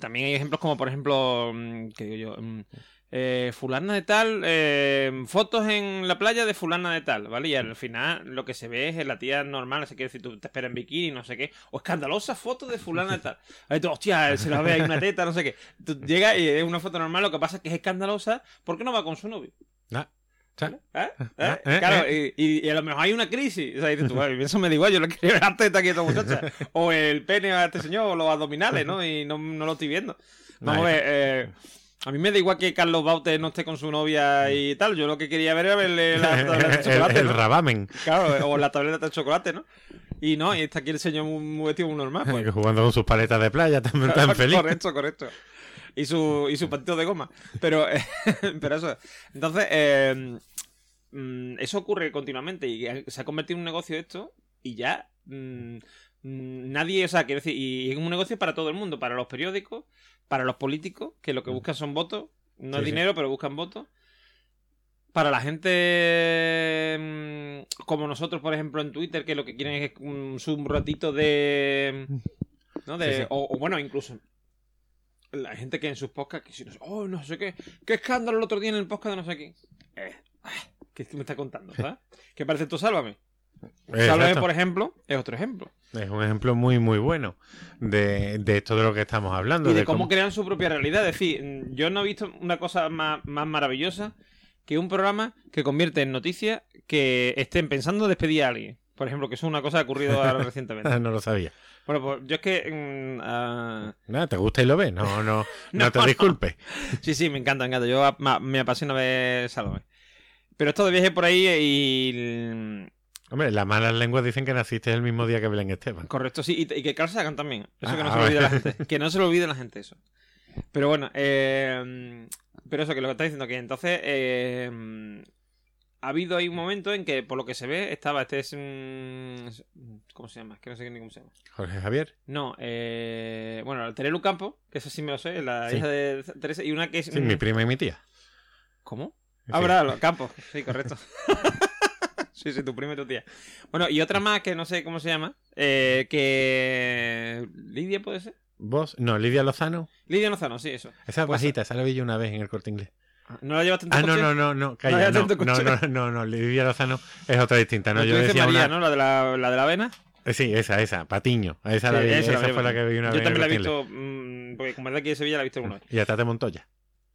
también hay ejemplos como, por ejemplo, mm, que digo yo, mm, eh, fulana de tal, eh, fotos en la playa de fulana de tal, ¿vale? Y al final lo que se ve es la tía normal, no sé qué decir, tú te esperas en bikini, no sé qué, o escandalosa foto de fulana de tal. Ahí tú, hostia, se la ve ahí una teta, no sé qué. Tú llegas y es una foto normal, lo que pasa es que es escandalosa porque no va con su novio. Ah, ¿Eh? ¿Eh? Ah, eh, claro, y, y- y a lo mejor hay una crisis. O sea, dices tú, "Bueno, eso me da igual, yo le quiero ver la teta aquí a esta muchacha. O el pene a este señor, o los abdominales, ¿no? Y no, no lo estoy viendo. Vamos a ver, eh, a mí me da igual que Carlos Baute no esté con su novia y tal. Yo lo que quería ver era verle la tableta de chocolate, el ¿no? rabamen. Claro, o la tableta de chocolate, ¿no? Y no, y está aquí el señor muy, muy vestido muy normal. Pues. Jugando con sus paletas de playa, también tan feliz. Correcto, correcto. Y su, y su patito de goma. Pero, eh, pero eso. Entonces, eh, mm, eso ocurre continuamente y se ha convertido en un negocio esto y ya mm, mm, nadie, o sea, quiero decir, y es un negocio para todo el mundo, para los periódicos, para los políticos, que lo que buscan son votos, no Sí, es sí. dinero, pero buscan votos. Para la gente mm, como nosotros, por ejemplo, en Twitter, que lo que quieren es un, un ratito de... ¿no? De, Sí. O, o bueno, incluso la gente que en sus podcasts, que si no oh, no sé qué, qué escándalo el otro día en el podcast de no sé quién. Eh, ah, ¿Qué es que me está contando? ¿sabes? ¿Qué parece tú, Sálvame? Sálvame, Exacto. por ejemplo, es otro ejemplo. Es un ejemplo muy, muy bueno de, de esto de lo que estamos hablando. Y de cómo crean su propia realidad. Es decir, mm, yo no he visto una cosa más, más maravillosa que un programa que convierte en noticia que estén pensando despedir a alguien. Por ejemplo, que eso es una cosa que ha ocurrido ahora recientemente. no lo sabía. Bueno, pues yo es que... mm, ah, Nada, ¿te gusta y lo ves? No, no, no, No, te no. disculpes. Sí, sí, me encanta, me encanta. Yo me apasiona ver Salome. Pero esto de viaje por ahí y... Hombre, las malas lenguas dicen que naciste el mismo día que Belén Esteban. Correcto, sí, y, y que Carl Sagan también. Eso que no Ah, se lo olvide la gente. Que no se lo olvide la gente eso. Pero bueno, eh, pero eso, que lo que está diciendo, que entonces eh, ha habido ahí un momento en que, por lo que se ve, estaba este es. ¿Cómo se llama? Es que no sé ni cómo se llama. Jorge Javier. No, eh, bueno, Terelu Campo, que eso sí me lo sé, la Sí. hija de Teresa, y una que es... Sí, mi prima y mi tía. ¿Cómo? Sí. Ah, verdad, Campos, sí, correcto. sí, sí, tu prima y tu tía. Bueno, y otra más que no sé cómo se llama, eh, que... ¿Lidia puede ser? ¿Vos? No, Lidia Lozano. Lidia Lozano, sí, eso. Esa Pues- bajita, esa la vi yo una vez en el corte inglés. ¿No la llevas tanto Ah, no, no, no, no, calla, no, no, coche. no, no, no, Lidia Lozano es otra distinta, no, No, yo decía María, una... ¿no? La de la, la de la avena. Eh, Sí, esa, esa, Patiño, esa, la vi, esa esa, la vi, fue la que vi una Yo vez en también la he visto, mm, porque como es de aquí de Sevilla, la he visto alguna vez. Y a Tate Montoya.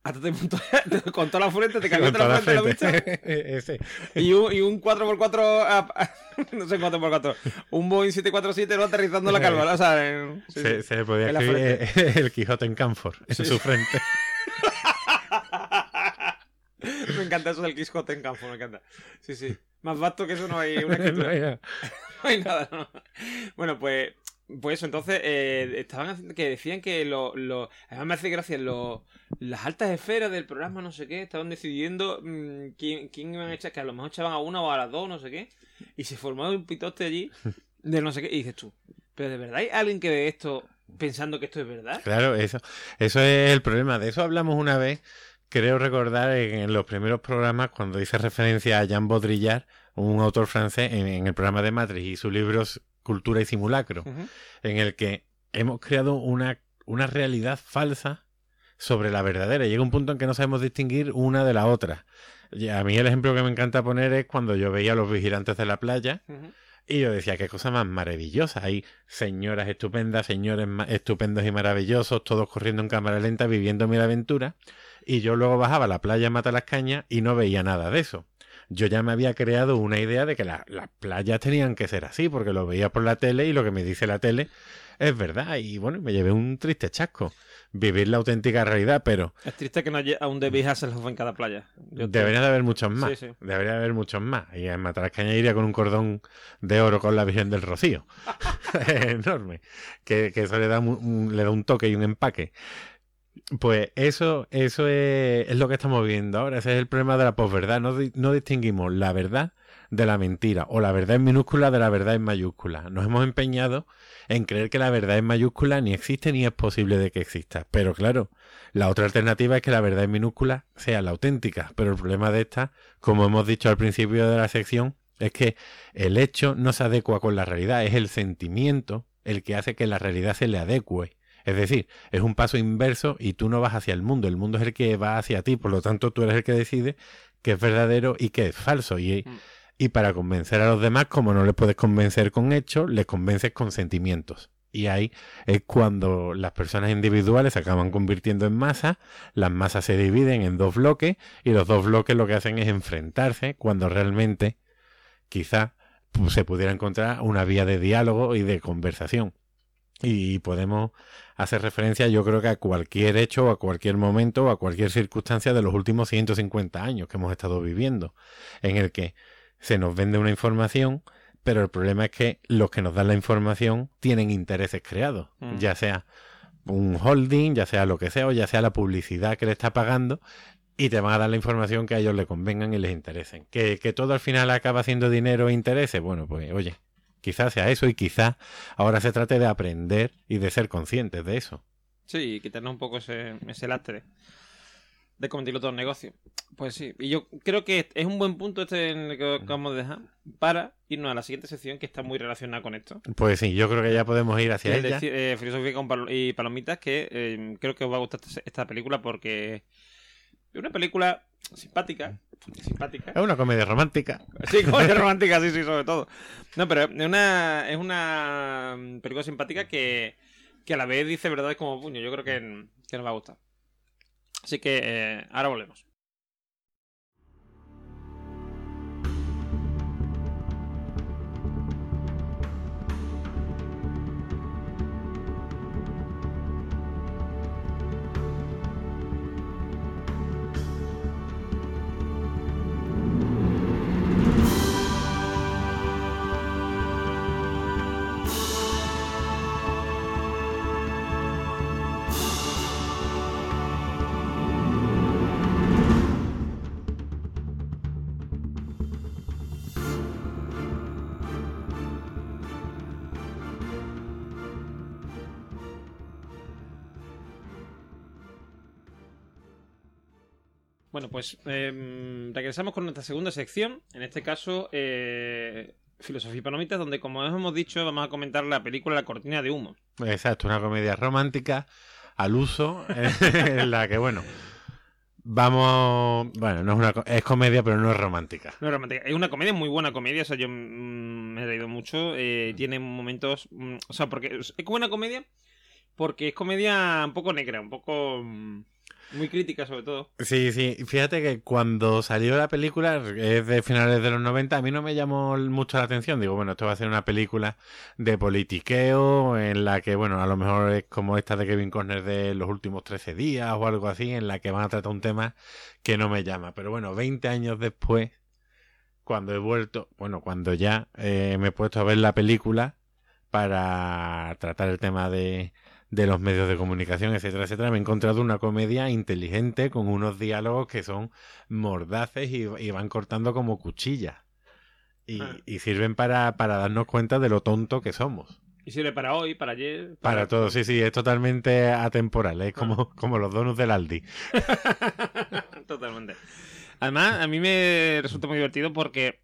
Hasta te montó, con toda la frente, te toda la la frente, ¿la frente. viste? Ese. Y un, y un 4x4, a- a- no sé 4x4, un Boeing 747 no aterrizando la calva, ¿no? o sea, en- sí, se, sí. se le podía escribir el Quijote en Camfor, en Sí. su frente. me encanta eso del Quijote en campo, me encanta. Sí, sí. Más vasto que eso no hay una No, escritura. No hay nada, no. Bueno, pues, pues entonces eh, estaban haciendo que decían que lo, lo- además me hace gracia lo- las altas esferas del programa, no sé qué, estaban decidiendo mm, quién, quién iban a echar, que a lo mejor echaban a una o a las dos, no sé qué, y se formó un pitoste allí de no sé qué, y dices tú, pero de verdad hay alguien que ve esto pensando que esto es verdad. Claro, eso, eso es el problema. De eso hablamos una vez, creo recordar, en los primeros programas, cuando hice referencia a Jean Baudrillard, un autor francés, en, en el programa de Matrix y su libro Cultura y Simulacro, en el que hemos creado una, una realidad falsa sobre la verdadera. Llega un punto en que no sabemos distinguir una de la otra. Y a mí el ejemplo que me encanta poner es cuando yo veía a los vigilantes de la playa y yo decía, qué cosa más maravillosa. Hay señoras estupendas, señores estupendos y maravillosos, todos corriendo en cámara lenta, viviendo mil aventuras. Y yo luego bajaba a la playa a matar las cañas y no veía nada de eso. Yo ya me había creado una idea de que la- las playas tenían que ser así, porque lo veía por la tele y lo que me dice la tele es verdad. Y bueno, me llevé un triste chasco. Vivir la auténtica realidad, pero Es triste que no haya aún debéis hacerlo en cada playa. Yo te- Debería de haber muchos más. Sí, sí. Debería de haber muchos más. Y en Matarascaña iría con un cordón de oro con la Virgen del Rocío. Enorme. Que, que eso le da, un, le da un toque y un empaque. Pues eso, eso es, es lo que estamos viendo ahora. Ese es el problema de la posverdad. No, no distinguimos la verdad de la mentira. O la verdad en minúscula de la verdad en mayúscula. Nos hemos empeñado en creer que la verdad en mayúscula ni existe ni es posible de que exista. Pero claro, la otra alternativa es que la verdad en minúscula sea la auténtica, pero el problema de esta, como hemos dicho al principio de la sección, es que el hecho no se adecua con la realidad, es el sentimiento el que hace que la realidad se le adecue. Es decir, es un paso inverso y tú no vas hacia el mundo, el mundo es el que va hacia ti, por lo tanto tú eres el que decide qué es verdadero y qué es falso. Y, Mm. y para convencer a los demás, como no les puedes convencer con hechos, les convences con sentimientos. Y ahí es cuando las personas individuales se acaban convirtiendo en masa, las masas se dividen en dos bloques y los dos bloques lo que hacen es enfrentarse cuando realmente quizá pues, se pudiera encontrar una vía de diálogo y de conversación. Y podemos hacer referencia yo creo que a cualquier hecho, a cualquier momento, a cualquier circunstancia de los últimos 150 años que hemos estado viviendo, en el que se nos vende una información, pero el problema es que los que nos dan la información tienen intereses creados, Mm. ya sea un holding, ya sea lo que sea, o ya sea la publicidad que le está pagando, y te van a dar la información que a ellos les convengan y les interesen. Que, que todo al final acaba haciendo dinero e intereses, bueno, pues oye, quizás sea eso y quizás ahora se trate de aprender y de ser conscientes de eso. Sí, y quitarnos un poco ese, ese lastre de convertirlo todo en negocio. Pues sí, y yo creo que es un buen punto este en el que acabamos de dejar para irnos a la siguiente sección que está muy relacionada con esto. Pues sí, yo creo que ya podemos ir hacia ella. decir, eh, filosofía con palo- y palomitas, que eh, creo que os va a gustar esta película porque es una película simpática. Simpática. Es una comedia romántica. Sí, comedia romántica, sí, sí, sobre todo. No, pero es una, es una mm, película simpática que, que a la vez dice verdades como puño. Yo creo que, que nos va a gustar. Así que eh, ahora volvemos. Bueno, pues eh, regresamos con nuestra segunda sección. En este caso, eh, Filosofía y Palomitas, donde, como hemos dicho, vamos a comentar la película La Cortina de Humo. Exacto, una comedia romántica al uso, en la que, bueno, vamos. Bueno, no es, una, es comedia, pero no es romántica. No es romántica. Es una comedia, muy buena comedia. O sea, yo mm, me he reído mucho. eh, tiene momentos. mm, o sea, porque es buena comedia. Porque es comedia un poco negra, un poco. mm, muy crítica, sobre todo. Sí, sí, fíjate que cuando salió la película, es de finales de los 90, a mí no me llamó mucho la atención. Digo, bueno, esto va a ser una película de politiqueo, en la que, bueno, a lo mejor es como esta de Kevin Costner de los últimos 13 días o algo así, en la que van a tratar un tema que no me llama. Pero bueno, 20 años después, cuando he vuelto, bueno, cuando ya eh, me he puesto a ver la película para tratar el tema de, de los medios de comunicación, etcétera, etcétera, me he encontrado una comedia inteligente con unos diálogos que son mordaces y, y van cortando como cuchillas. Y, Ah. y sirven para, para darnos cuenta de lo tonto que somos. Y sirve para hoy, para ayer. Para todo, sí, sí, es totalmente atemporal, es como, como los donuts del Aldi. Totalmente. Además, a mí me resulta muy divertido porque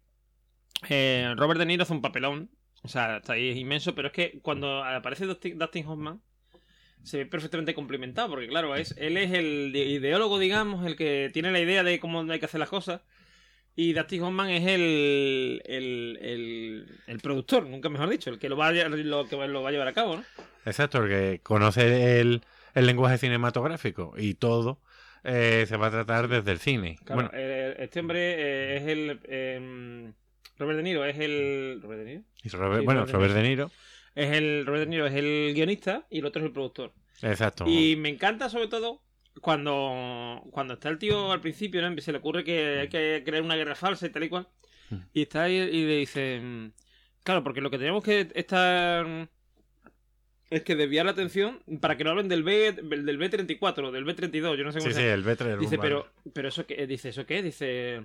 eh, Robert De Niro hace un papelón. O sea, está ahí es inmenso, pero es que cuando aparece Dustin Hoffman se ve perfectamente complementado, porque claro, es, él es el de- ideólogo, digamos, el que tiene la idea de cómo hay que hacer las cosas. Y Dustin Hoffman es el, el, el, el productor, nunca mejor dicho, el que lo va a, lo que lo va a llevar a cabo, ¿no? Exacto, porque conoce el, el lenguaje cinematográfico y todo eh, se va a tratar desde el cine. Claro, Bueno, eh, este hombre eh, es el... eh, Robert De Niro es el... ¿Robert De Niro? y Robert, sí, bueno, Robert De Robert De Niro, Es el Robert De Niro es el guionista y el otro es el productor. exacto. Y me encanta sobre todo cuando, cuando está el tío al principio, ¿no? se le ocurre que hay que crear una guerra falsa y tal y cual. Mm. Y está ahí y le dice, mm, claro, porque lo que tenemos que estar mm, es que desviar la atención para que no hablen del B del B34, del B32, yo no sé cómo Sí, se sí, el B3 el Dice, pero, pero eso qué, dice, ¿eso qué? Dice,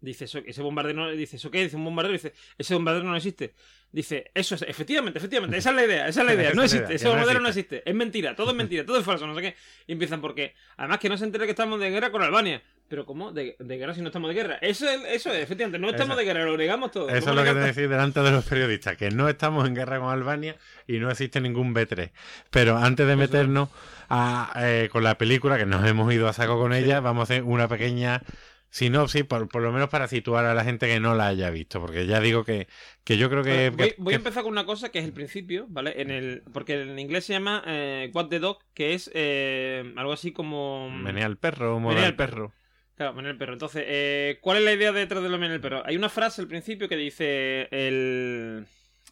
dice eso, ese bombardero, no- dice, ¿eso qué? Dice un bombardero, dice, ese bombardero no existe. Dice, eso es, efectivamente, efectivamente, esa es la idea, esa es la idea, no existe, ese bombardero no existe. es mentira, todo es mentira, todo es falso, no sé qué. Y empiezan porque, además que no se entera que estamos de guerra con Albania. Pero ¿cómo? ¿De, de guerra si no estamos de guerra? Eso es, eso es efectivamente, no estamos Eso- de guerra, lo negamos todo. Eso ¿Cómo es lo que te decir delante de los periodistas, que no estamos en guerra con Albania y no existe ningún B3. Pero antes de meternos a, eh, con la película, que nos hemos ido a saco con ella, vamos a hacer una pequeña sinopsis, por, por lo menos para situar a la gente que no la haya visto, porque ya digo que, que yo creo que... Bueno, voy, que- a empezar con una cosa que es el principio, ¿vale? En el, porque en inglés se llama eh, What the Dog, que es eh, algo así como... Menea al perro, mola Menea al perro. perro. Claro, Menea el perro. Entonces, eh, ¿cuál es la idea detrás de lo Menea el perro? Hay una frase al principio que dice el,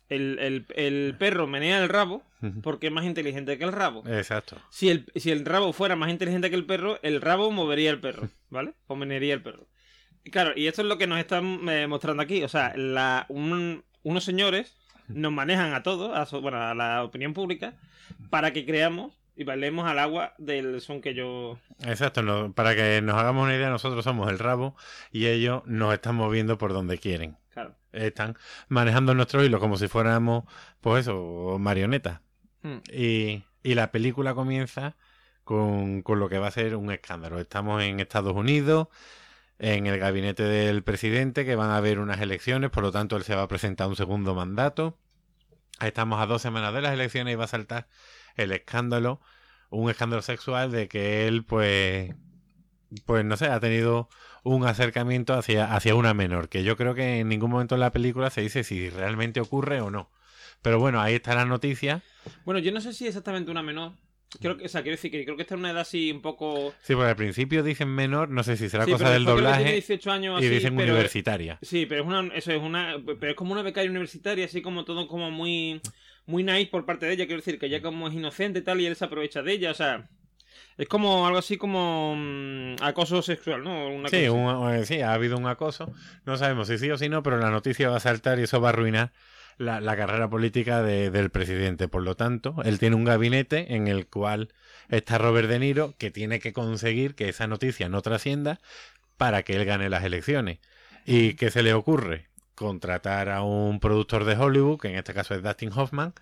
el, el, el perro menea el rabo porque es más inteligente que el rabo. Exacto. Si el, si el rabo fuera más inteligente que el perro, el rabo movería el perro, ¿vale? O menearía el perro. Claro, y esto es lo que nos están eh, mostrando aquí. O sea, la, un- unos señores nos manejan a todos, a, bueno, a la opinión pública, para que creamos y bailemos al agua del son que yo... Exacto, no- para que nos hagamos una idea, nosotros somos el rabo y ellos nos están moviendo por donde quieren. Están manejando nuestro hilo como si fuéramos, pues eso, marionetas. Hmm. Y, y la película comienza con, con lo que va a ser un escándalo. Estamos en Estados Unidos, en el gabinete del presidente, que van a haber unas elecciones, por lo tanto él se va a presentar un segundo mandato. Estamos a dos semanas de las elecciones y va a saltar el escándalo, un escándalo sexual de que él, pues, pues no sé, ha tenido un acercamiento hacia, hacia una menor, que yo creo que en ningún momento en la película se dice si realmente ocurre o no. Pero bueno, ahí está la noticia. Bueno, yo no sé si exactamente una menor. Creo que, o sea, quiero decir que creo que está en una edad así un poco... Sí, porque al principio dicen menor, no sé si será Sí, cosa del tiene doblaje 18 años y dicen pero- universitaria. Sí, pero es una, eso es una, pero es como una becaria universitaria, así como todo como muy, muy nice por parte de ella, quiero decir que ella como es inocente y tal y él se aprovecha de ella, o sea, es como algo así como mm, acoso sexual, ¿no? Una Sí, un- eh, sí, ha habido un acoso. No sabemos si sí o si no, pero la noticia va a saltar y eso va a arruinar la, la carrera política de- del presidente. Por lo tanto, él tiene un gabinete en el cual está Robert De Niro, que tiene que conseguir que esa noticia no trascienda para que él gane las elecciones. ¿Y qué se le ocurre? Contratar a un productor de Hollywood, que en este caso es Dustin Hoffman,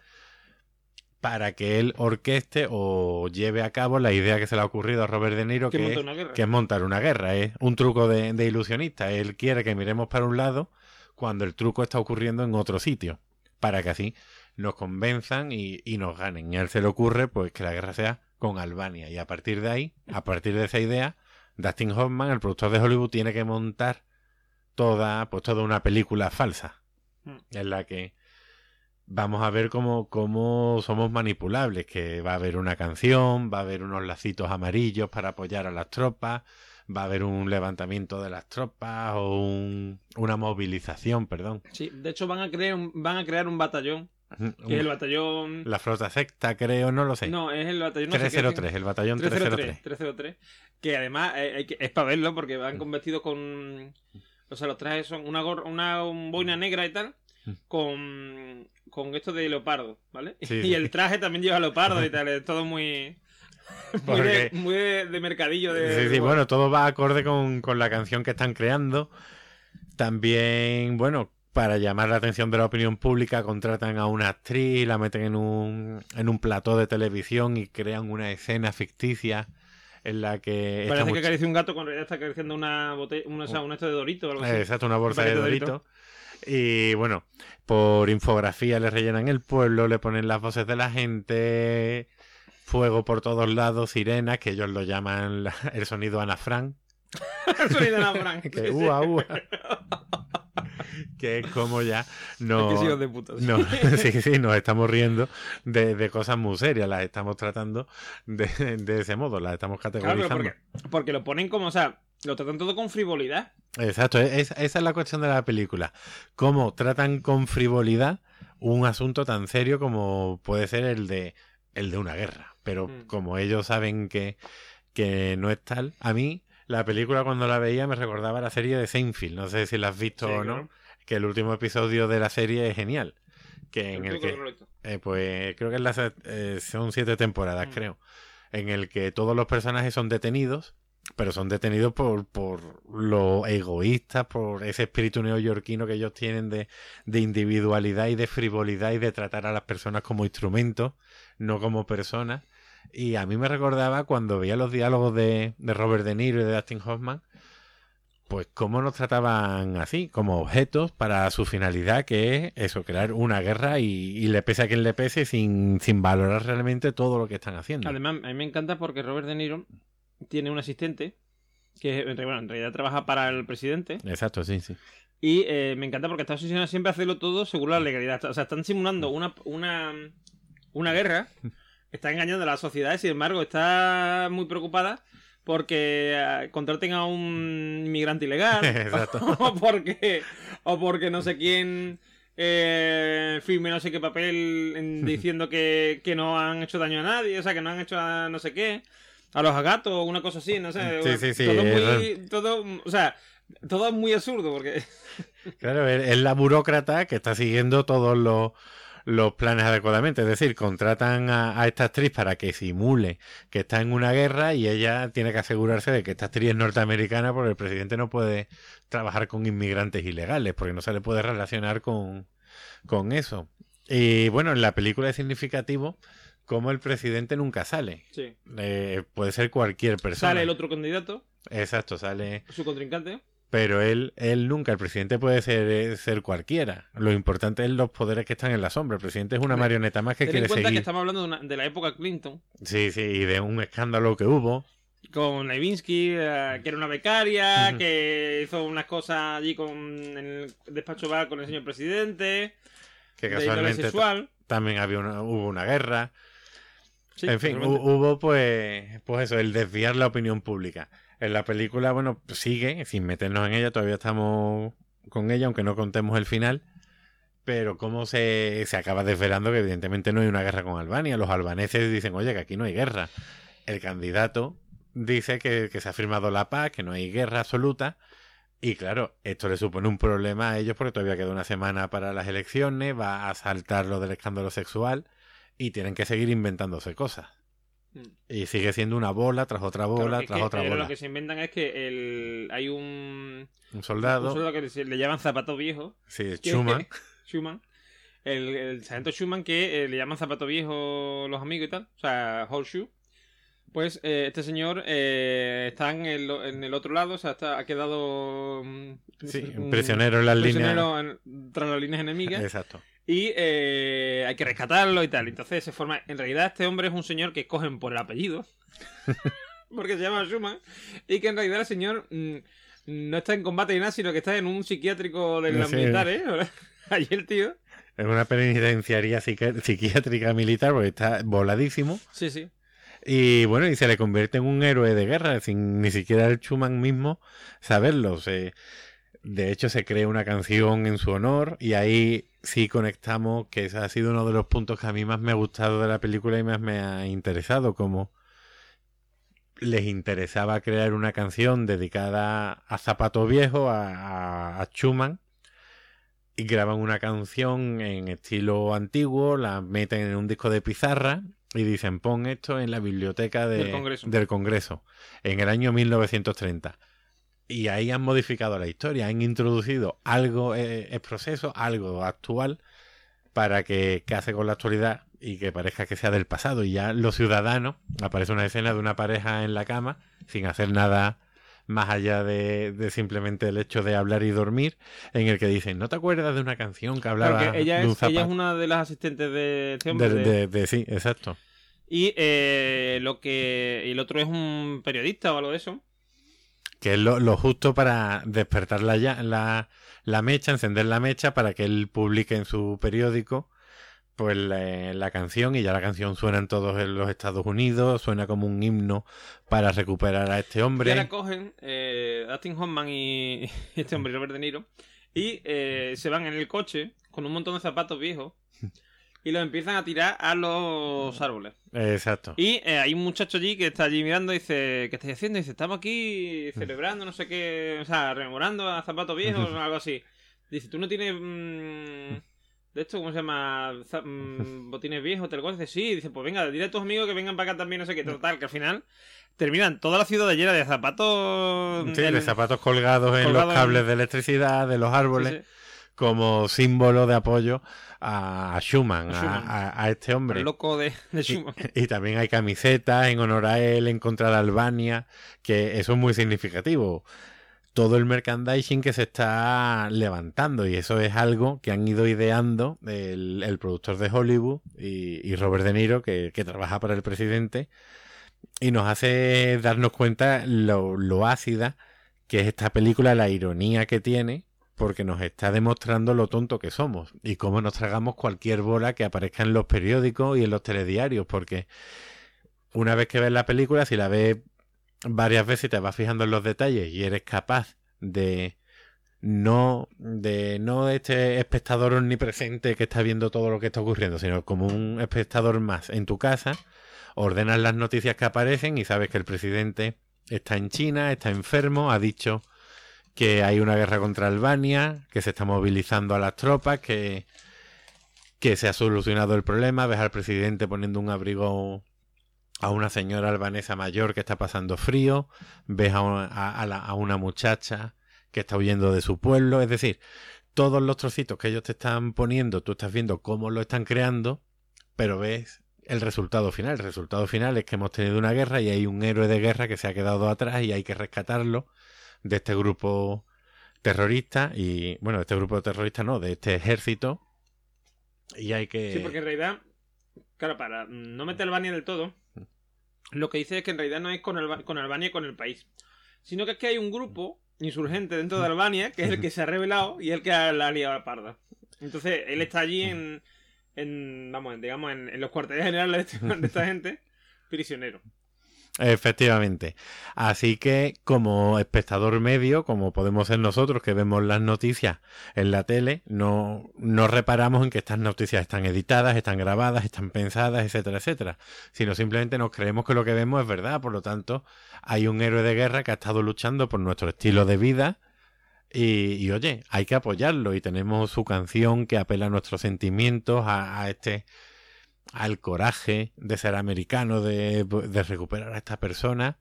para que él orqueste o lleve a cabo la idea que se le ha ocurrido a Robert De Niro, Que es, que montar una guerra. Es un truco de, de ilusionista. Él quiere que miremos para un lado cuando el truco está ocurriendo en otro sitio, para que así nos convenzan y, y nos ganen. Y a él se le ocurre pues que la guerra sea con Albania. Y a partir de ahí, a partir de esa idea, Dustin Hoffman, el productor de Hollywood, tiene que montar toda, pues toda una película falsa. Mm. En la que vamos a ver cómo, cómo somos manipulables, que va a haber una canción, va a haber unos lacitos amarillos para apoyar a las tropas, va a haber un levantamiento de las tropas o un- una movilización, perdón. Sí, de hecho van a crear un, van a crear un batallón, que es el batallón... La flota secta, creo, no lo sé. No, es el batallón... no sé qué, 303, el batallón 303. 303, 303. Que además eh, hay que- es para verlo porque van con vestidos con. O sea, los trajes son una, gorra, una un boina negra y tal. Mm. Con, con esto de leopardo, ¿vale? Sí, y el traje también lleva leopardo y tal. Es todo muy. Muy, de, muy de, de mercadillo. De, Sí, sí, bueno, todo va acorde con, con la canción que están creando. También, bueno, para llamar la atención de la opinión pública, contratan a una actriz, la meten en un, en un plató de televisión y crean una escena ficticia en la que... Parece que much- acaricia un gato cuando en realidad está acariciando una botella, una, o sea, un esto de dorito o algo así. Eh, Exacto, una bolsa de Doritos. Y bueno, por infografía le rellenan el pueblo, le ponen las voces de la gente, fuego por todos lados, sirenas, que ellos lo llaman la- el sonido Ana Frank. El sonido de la Fran. que ua, ua. que es como ya no, Es que de puta, sí. no sí, sí, nos estamos riendo de, de cosas muy serias, las estamos tratando de, de ese modo, las estamos Claro, categorizando. porque, porque lo ponen como, o sea, lo tratan todo con frivolidad. Exacto, es- esa es la cuestión de la película. Cómo tratan con frivolidad un asunto tan serio como puede ser el de el de una guerra. Pero Mm. como ellos saben que, que no es tal, a mí la película cuando la veía me recordaba la serie de Seinfeld. No sé si la has visto Sí, o no. claro. Que el último episodio de la serie es genial. Que en el que eh, pues creo que es la se- eh, son siete temporadas, Mm. creo. En el que todos los personajes son detenidos, pero son detenidos por, por lo egoístas, por ese espíritu neoyorquino que ellos tienen de, de individualidad y de frivolidad y de tratar a las personas como instrumentos, no como personas. Y a mí me recordaba cuando veía los diálogos de, de Robert De Niro y de Dustin Hoffman, pues cómo nos trataban así, como objetos para su finalidad, que es eso, crear una guerra y, y le pese a quien le pese sin, sin valorar realmente todo lo que están haciendo. Además, a mí me encanta porque Robert De Niro tiene un asistente que bueno, en realidad trabaja para el presidente Exacto, sí, sí. y eh, me encanta porque está obsesionado siempre a hacerlo todo según la legalidad. O sea, están simulando una, una, una guerra, está engañando a la sociedad y sin embargo está muy preocupada porque eh, contraten a un inmigrante ilegal Exacto. o porque o porque no sé quién eh, firme no sé qué papel en- diciendo que, que no han hecho daño a nadie, o sea, que no han hecho a no sé qué, a los gatos o una cosa así, no sé. Sí, sí, sí, Todo, es muy, todo, o sea, todo es muy absurdo porque... Claro, es es la burócrata que está siguiendo todos los, los planes adecuadamente. Es decir, contratan a, a esta actriz para que simule que está en una guerra y ella tiene que asegurarse de que esta actriz es norteamericana porque el presidente no puede trabajar con inmigrantes ilegales porque no se le puede relacionar con, con eso. Y bueno, en la película es significativo como el presidente nunca sale. Sí. Eh, puede ser cualquier persona. Sale el otro candidato, Exacto, sale su contrincante. pero él, él nunca, el presidente puede ser, eh, ser cualquiera. Lo importante es los poderes que están en la sombra. El presidente es una marioneta más que Ten en quiere cuenta que estamos hablando de, una- de la época Clinton, Sí, sí, y de un escándalo que hubo. con Levinsky, eh, que era una becaria, que hizo unas cosas allí con en el despacho bar con el señor presidente, Que de casualmente sexual. también había una, hubo una guerra. Sí, en fin, hubo pues, pues eso, el desviar la opinión pública. En la película, bueno, sigue, sin meternos en ella, todavía estamos con ella, aunque no contemos el final. Pero cómo se, se acaba desvelando que evidentemente no hay una guerra con Albania. Los albaneses dicen, oye, que aquí no hay guerra. El candidato dice que, que se ha firmado la paz, que no hay guerra absoluta. Y claro, esto le supone un problema a ellos porque todavía queda una semana para las elecciones, va a saltar lo del escándalo sexual y tienen que seguir inventándose cosas. Mm. Y sigue siendo una bola tras otra bola Claro, tras que, otra eh, bola. Lo que se inventan es que el, hay un, Un soldado, un soldado que le llaman zapato viejo, sí, Schumann, Schumann, el, el sargento Schumann que eh, le llaman zapato viejo los amigos y tal, o sea, horseshoe. Pues eh, este señor eh, está en el, en el otro lado, o sea, está, ha quedado mm, Sí, un- prisionero en las líneas. prisionero en- tras las líneas enemigas. Exacto. Y eh, hay que rescatarlo y tal. Entonces se forma. En realidad, este hombre es un señor que cogen por el apellido. porque se llama Schumann. Y que en realidad el señor mm, no está en combate ni nada, sino que está en un psiquiátrico de los Sí. militares. ¿eh? Allí el tío. Es una penitenciaría psiqui- psiquiátrica militar porque está voladísimo. Sí, sí. Y bueno, y se le convierte en un héroe de guerra sin ni siquiera el Schumann mismo saberlo. Se- de hecho, se crea una canción en su honor y ahí sí conectamos que ese ha sido uno de los puntos que a mí más me ha gustado de la película y más me ha interesado, como les interesaba crear una canción dedicada a Zapato Viejo, a, a- Schumann, y graban una canción en estilo antiguo, la meten en un disco de pizarra y dicen pon esto en la biblioteca de- Del Congreso. del Congreso, en el año 1930. Y ahí han modificado la historia, han introducido algo eh, el proceso, algo actual, para que case con la actualidad y que parezca que sea del pasado. Y ya los ciudadanos, aparece una escena de una pareja en la cama, sin hacer nada más allá de, de simplemente el hecho de hablar y dormir, en el que dicen, ¿no te acuerdas de una canción que hablaba Claro que ella de un es, ella es una de las asistentes de este hombre. De- de- sí, exacto. Y eh, lo que. Y el otro es un periodista o algo de eso. Que es lo, justo para despertar la, la, mecha, encender la mecha para que él publique en su periódico pues la, canción y ya la canción suena en todos los Estados Unidos, suena como un himno para recuperar a este Y hombre. ahora cogen eh, Hoffman y y este hombre, Robert De Niro, y eh, se van en el coche con un montón de zapatos viejos y los empiezan a tirar a los árboles. Exacto. Y eh, hay un muchacho allí que está allí mirando y dice, ¿qué estáis haciendo? Y dice, estamos aquí celebrando, no sé qué, o sea, rememorando a zapatos viejos o algo así. Dice, ¿tú no tienes... mm, de esto, ¿cómo se llama? Mm, botines viejos, tal cual. Dice, sí. Dice, pues venga, dile a tus amigos que vengan para acá también, no sé qué. Total, que al final terminan toda la ciudad llena de zapatos... Sí, del- de zapatos colgados en los en- cables de electricidad, de los árboles, Sí, sí. como símbolo de apoyo a, Schumann, A a, Schumann. a- a este hombre. El loco de, de Schumann. Y también hay camisetas en honor a él en contra de Albania, que eso es muy significativo. Todo el merchandising que se está levantando y eso es algo que han ido ideando el, el productor de Hollywood y, y Robert De Niro, que, que trabaja para el presidente, y nos hace darnos cuenta lo, lo ácida que es esta película, la ironía que tiene, porque nos está demostrando lo tonto que somos y cómo nos tragamos cualquier bola que aparezca en los periódicos y en los telediarios, porque una vez que ves la película, si la ves varias veces y te vas fijando en los detalles y eres capaz de no de no este espectador omnipresente que está viendo todo lo que está ocurriendo, sino como un espectador más en tu casa, ordenas las noticias que aparecen y sabes que el presidente está en China, está enfermo, ha dicho que hay una guerra contra Albania, que se está movilizando a las tropas, que, que se ha solucionado el problema, ves al presidente poniendo un abrigo a una señora albanesa mayor que está pasando frío, ves a una, a- una muchacha que está huyendo de su pueblo, es decir, todos los trocitos que ellos te están poniendo, tú estás viendo cómo lo están creando, pero ves el resultado final. El resultado final es que hemos tenido una guerra y hay un héroe de guerra que se ha quedado atrás y hay que rescatarlo de este grupo terrorista y, bueno, de este grupo terrorista no, de este ejército y hay que... Sí, porque en realidad, claro, para no meter Albania del todo, lo que dice es que en realidad no es con, Alba- con Albania y con el país, sino que es que hay un grupo insurgente dentro de Albania que es el que se ha revelado y el que ha- la ha liado a la parda. Entonces, él está allí en, en vamos, en- digamos, en, en los cuarteles generales de, este- de esta gente, prisionero. Efectivamente. Así que como espectador medio, como podemos ser nosotros que vemos las noticias en la tele, no, no reparamos en que estas noticias están editadas, están grabadas, están pensadas, etcétera, etcétera. Sino simplemente nos creemos que lo que vemos es verdad. Por lo tanto, hay un héroe de guerra que ha estado luchando por nuestro estilo de vida. Y, y, oye, hay que apoyarlo. Y tenemos su canción que apela a nuestros sentimientos, a, a este al coraje de ser americano, de, recuperar a esta persona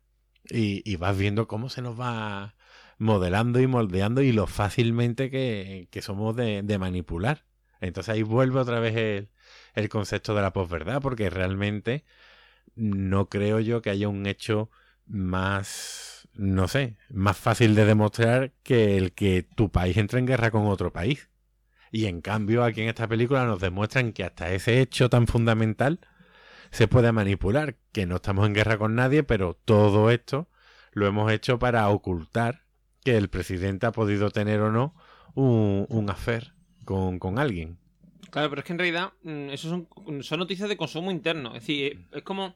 y, vas viendo cómo se nos va modelando y moldeando y lo fácilmente que, somos de, manipular. Entonces ahí vuelve otra vez el, el concepto de la posverdad, porque realmente no creo yo que haya un hecho más, no sé, más fácil de demostrar que el que tu país entre en guerra con otro país. Y en cambio aquí en esta película nos demuestran que hasta ese hecho tan fundamental se puede manipular, que no estamos en guerra con nadie, pero todo esto lo hemos hecho para ocultar que el presidente ha podido tener o no un, un affair con, con alguien. Claro, pero es que en realidad mm, eso son, son noticias de consumo interno. Es decir, es como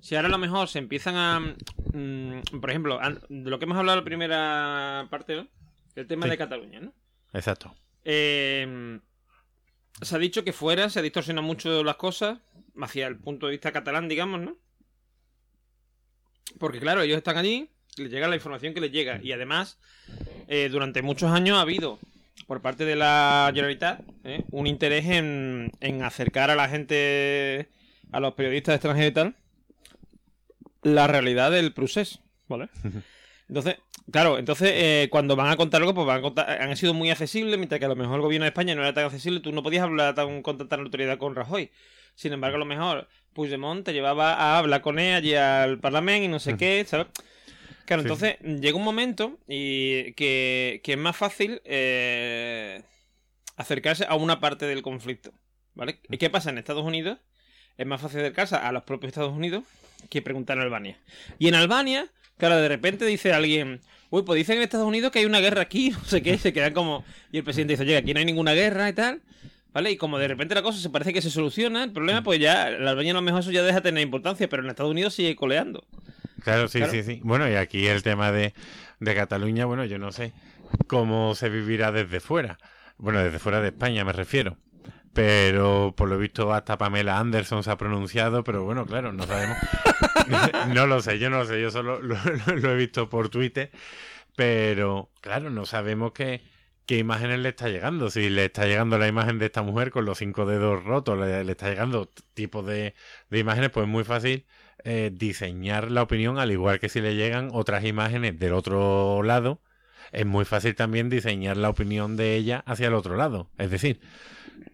si ahora a lo mejor se empiezan a... mm, por ejemplo, de lo que hemos hablado en la primera parte, ¿no? El tema Sí. de Cataluña, ¿no? Exacto. Eh, se ha dicho que fuera se distorsionan mucho las cosas hacia el punto de vista catalán, digamos, ¿no? Porque claro, ellos están allí, les llega la información que les llega. Y además, eh, durante muchos años ha habido, por parte de la Generalitat, ¿eh? un interés en, en acercar a la gente, a los periodistas extranjeros y tal, la realidad del procés, ¿vale? Entonces, claro, entonces eh, cuando van a contar algo, pues van a contar, han sido muy accesibles, mientras que a lo mejor el gobierno de España no era tan accesible, tú no podías hablar tan, con tanta autoridad con Rajoy. Sin embargo, a lo mejor Puigdemont te llevaba a hablar con él allí al Parlamento y no sé qué, ¿sabes? Claro, Sí. entonces llega un momento y que, que es más fácil eh, acercarse a una parte del conflicto, ¿vale? ¿Y qué pasa en Estados Unidos? Es más fácil acercarse a los propios Estados Unidos que preguntar en Albania. Y en Albania, claro, de repente dice alguien, uy, pues dicen en Estados Unidos que hay una guerra aquí, no sé qué, se quedan como... Y el presidente dice, oye, aquí no hay ninguna guerra y tal. ¿Vale? Y como de repente la cosa se parece que se soluciona, el problema, pues ya, en Albania a lo mejor eso ya deja de tener importancia, pero en Estados Unidos sigue coleando. Claro, sí, Claro. sí, sí. Bueno, y aquí el tema de, de Cataluña, bueno, yo no sé cómo se vivirá desde fuera. Bueno, desde fuera de España me refiero. Pero por lo visto hasta Pamela Anderson se ha pronunciado, pero bueno, claro, no sabemos. no lo sé, yo no lo sé, yo solo lo, lo- lo he visto por Twitter. Pero claro, no sabemos qué, qué imágenes le está llegando. Si le está llegando la imagen de esta mujer con los cinco dedos rotos, le, le está llegando tipos de, de imágenes, pues es muy fácil eh, diseñar la opinión, al igual que si le llegan otras imágenes del otro lado, es muy fácil también diseñar la opinión de ella hacia el otro lado. Es decir,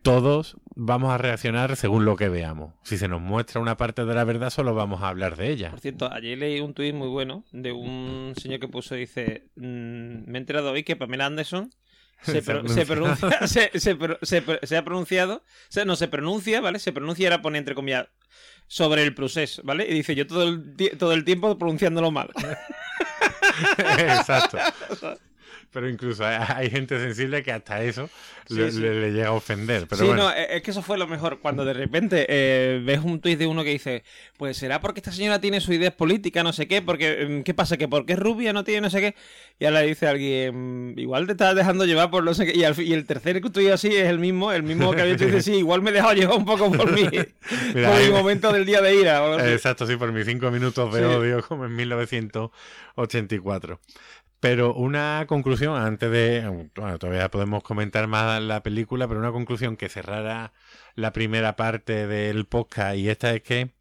todos vamos a reaccionar según lo que veamos. Si se nos muestra una parte de la verdad, solo vamos a hablar de ella. Por cierto, ayer leí un tuit muy bueno de un señor que puso, dice, "Mm, me he enterado hoy que Pamela Anderson se, pro- se pronunciado. pronuncia, se, ha pronunciado, o sea, no se pronuncia, ¿vale? Se pronuncia era pone entre comillas sobre el proceso, ¿vale? Y dice, yo todo el, todo el tiempo pronunciándolo mal. Exacto. Pero incluso hay, gente sensible que hasta eso Sí, le, sí. le- le llega a ofender. Pero sí, bueno, no, es es que eso fue lo mejor. Cuando de repente eh, ves un tuit de uno que dice, pues será porque esta señora tiene su idea política, no sé qué, porque mm, ¿qué pasa? Que porque es rubia no tiene no sé qué. Y ahora dice alguien, "Mm, igual te estás dejando llevar por no sé qué. Y, al y el tercer tuit así es el mismo, el mismo que había hecho y dice, sí, igual me he dejado llevar un poco por Mira, por mi me- momento del día de ira. Exacto, sí, por mis cinco minutos de odio como en 1984. Pero una conclusión, antes de... Bueno, todavía podemos comentar más la película, pero una conclusión que cerrara la primera parte del podcast y esta es que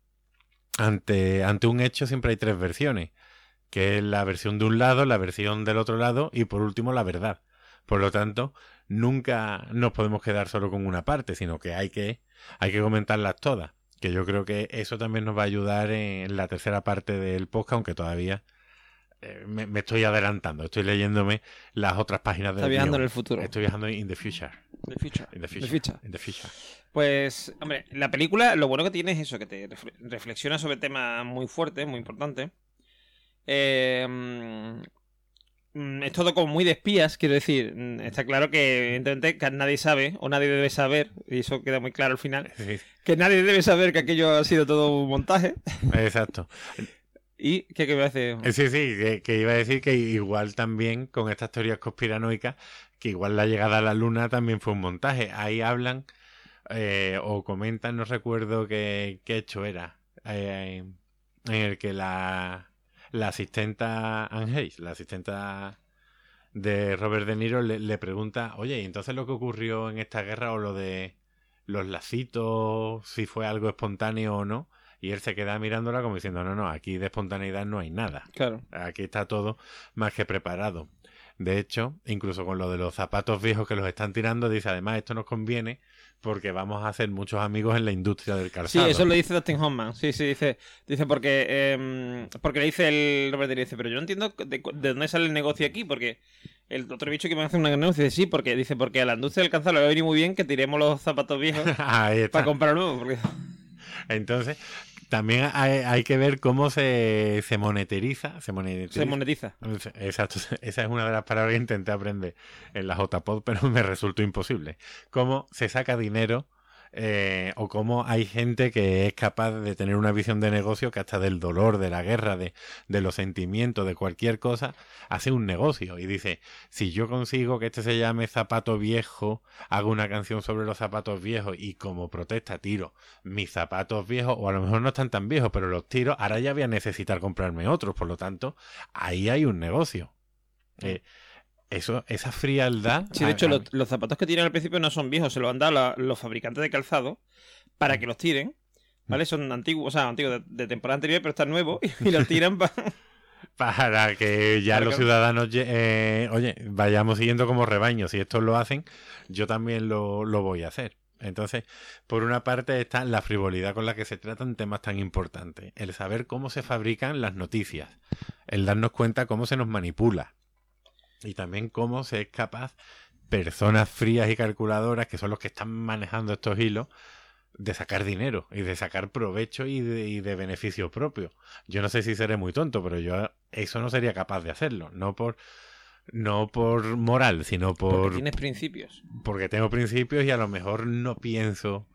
ante, ante un hecho siempre hay tres versiones, que es la versión de un lado, la versión del otro lado y por último la verdad. Por lo tanto, nunca nos podemos quedar solo con una parte, sino que hay que, hay que comentarlas todas. Que yo creo que eso también nos va a ayudar en la tercera parte del podcast, aunque todavía me, me estoy adelantando. Estoy leyéndome las otras páginas del Está viajando en el futuro. Estoy viajando in the future. The future. In the The future. In the future. Pues, hombre, la película lo bueno que tiene es eso, que te refle- reflexiona sobre temas muy fuertes, muy importantes. Eh, mm, es todo como muy de espías, quiero decir. Mm, Está claro que, evidentemente, que nadie sabe, o nadie debe saber, y eso queda muy claro al final, Sí, que nadie debe saber que aquello ha sido todo un montaje. exacto. ¿Y qué, voy a hacer? Eh, Sí, sí, que, iba a decir que igual también con estas teorías conspiranoicas, que igual la llegada a la luna también fue un montaje. Ahí hablan eh, o comentan, no recuerdo qué, qué hecho era, eh, en el que la, la asistenta Anne la asistenta de Robert De Niro, le, le pregunta, oye, ¿y entonces lo que ocurrió en esta guerra o lo de los lacitos, si fue algo espontáneo o no? Y él se queda mirándola como diciendo, no, no, aquí de espontaneidad no hay nada. Claro. Aquí está todo más que preparado. De hecho, incluso con lo de los zapatos viejos que los están tirando, dice además esto nos conviene porque vamos a hacer muchos amigos en la industria del calzado. Sí, eso lo dice Dustin Hoffman. Sí, sí, dice, dice porque, em, porque le dice el Robert dice, pero yo no entiendo de, de dónde sale el negocio aquí, porque el otro bicho que me hace una negocio dice, sí, porque dice, porque a la industria del calzado le va a venir muy bien que tiremos los zapatos viejos para comprar nuevos. Porque... Entonces, también hay, hay que ver cómo se, se monetiza. Se monetiza. Se monetiza. Exacto, esa es una de las palabras que intenté aprender en la JPod, pero me resultó imposible. Cómo se saca dinero eh, o cómo hay gente que es capaz de tener una visión de negocio que hasta del dolor, de la guerra, de, de los sentimientos, de cualquier cosa, hace un negocio y dice, si yo consigo que este se llame zapato viejo, hago una canción sobre los zapatos viejos y como protesta tiro mis zapatos viejos, o a lo mejor no están tan viejos, pero los tiro, ahora ya voy a necesitar comprarme otros, por lo tanto, ahí hay un negocio. Eh, eso, esa frialdad. Sí, de hecho, los, los, zapatos que tiran al principio no son viejos, se los han dado la, los fabricantes de calzado para que los tiren. ¿Vale? Son antiguos, o sea, antiguos de, de temporada anterior, pero están nuevos y, los tiran para. para que ya para los que... ciudadanos, eh, oye, vayamos siguiendo como rebaño. Si estos lo hacen, yo también lo, lo voy a hacer. Entonces, por una parte está la frivolidad con la que se tratan temas tan importantes, el saber cómo se fabrican las noticias, el darnos cuenta cómo se nos manipula, y también cómo se es capaz personas frías y calculadoras que son los que están manejando estos hilos de sacar dinero y de sacar provecho y de, y de, beneficio propio. Yo no sé si seré muy tonto, pero yo eso no sería capaz de hacerlo. No por no por moral, sino por... Porque tienes principios. Porque tengo principios y a lo mejor no pienso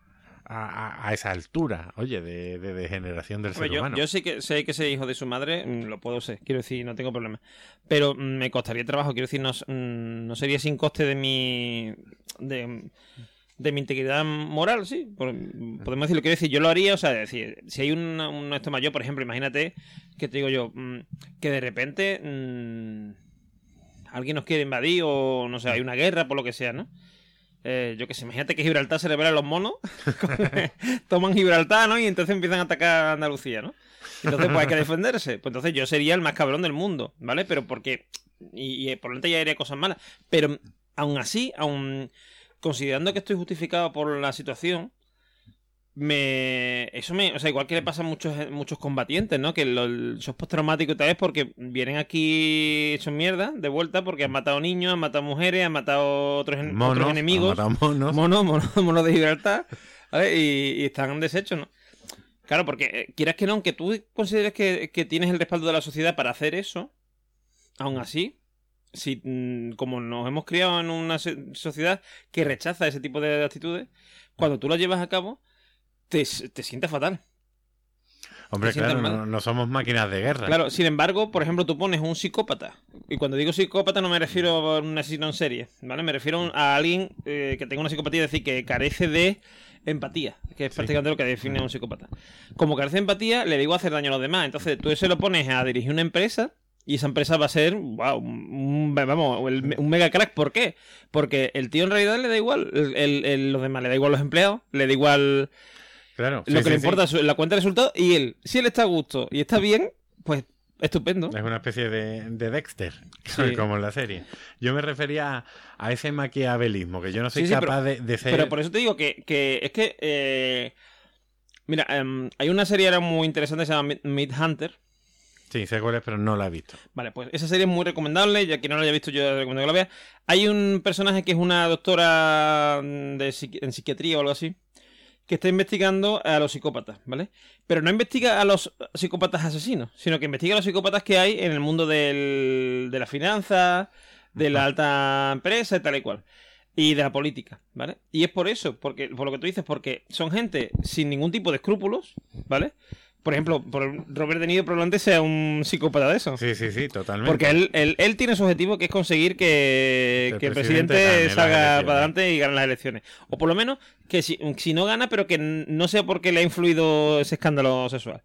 a, a esa altura, oye, de, de, de generación del Hombre, ser yo, humano. Yo sé que sé que ser hijo de su madre, mm, lo puedo ser, quiero decir, no tengo problema. Pero mm, me costaría trabajo, quiero decir, no, mm, no sería sin coste de mi. de, de mi integridad moral, sí. Podemos decirlo, quiero decir, yo lo haría, o sea, decir, si hay un, un esto mayor, por ejemplo, imagínate que te digo yo, que de repente alguien nos quiere invadir o no sé, hay una guerra, por lo que sea, ¿no? Eh, yo que sé, imagínate que Gibraltar se revela a los monos, toman Gibraltar, ¿no? Y entonces empiezan a atacar a Andalucía, ¿no? Entonces, pues hay que defenderse. Pues entonces yo sería el más cabrón del mundo, ¿vale? Pero porque. Y, y por lo tanto ya haría cosas malas. Pero aún así, aún considerando que estoy justificado por la situación, me eso me o sea igual que le pasa a muchos muchos combatientes no que los esos postraumáticos tal vez porque vienen aquí hechos mierda de vuelta porque han matado niños han matado mujeres han matado otros, monos, otros enemigos han matado monos. Monos monos, monos de Gibraltar ¿vale? y, y, están deshechos no claro porque eh, quieras que no aunque tú consideres que, que tienes el respaldo de la sociedad para hacer eso aún así si como nos hemos criado en una sociedad que rechaza ese tipo de actitudes cuando tú lo llevas a cabo te, te sientes fatal. Hombre, claro, no, no, somos máquinas de guerra. Claro, sin embargo, por ejemplo, tú pones un psicópata. Y cuando digo psicópata no me refiero a un asesino en serie, ¿vale? Me refiero a alguien eh, que tenga una psicopatía, es decir, que carece de empatía, que es sí. prácticamente lo que define a un psicópata. Como carece de empatía, le digo hacer daño a los demás. Entonces, tú se lo pones a dirigir una empresa y esa empresa va a ser, wow, un, vamos, un mega crack. ¿Por qué? Porque el tío en realidad le da igual, el, el, el, los demás, le da igual los empleados, le da igual... Claro. Lo sí, que sí, le importa es la cuenta de resultados y él, si él está a gusto y está bien, pues estupendo. Es una especie de, de Dexter, como en la serie. Yo me refería a, ese maquiavelismo, que yo no soy capaz pero, de, de, ser... Pero por eso te digo que, que es que... Eh, mira, um, hay una serie ahora muy interesante que se llama Meat Hunter. Sí, sé cuál es, pero no la he visto. Vale, pues esa serie es muy recomendable. Ya que no la haya visto, yo recomiendo que la vea. Hay un personaje que es una doctora de, en psiquiatría o algo así que está investigando a los psicópatas, ¿vale? Pero no investiga a los psicópatas asesinos, sino que investiga a los psicópatas que hay en el mundo del, de la finanza, de la alta empresa y tal y cual. Y de la política, ¿vale? Y es por eso, porque, por lo que tú dices, porque son gente sin ningún tipo de escrúpulos, ¿vale? Por ejemplo, por Robert De Niro probablemente sea un psicópata de eso. Sí, sí, sí, totalmente. Porque él, él, él tiene su objetivo que es conseguir que el, que el presidente, presidente salga para adelante y gane las elecciones. O por lo menos que si, si no gana, pero que no sea porque le ha influido ese escándalo sexual.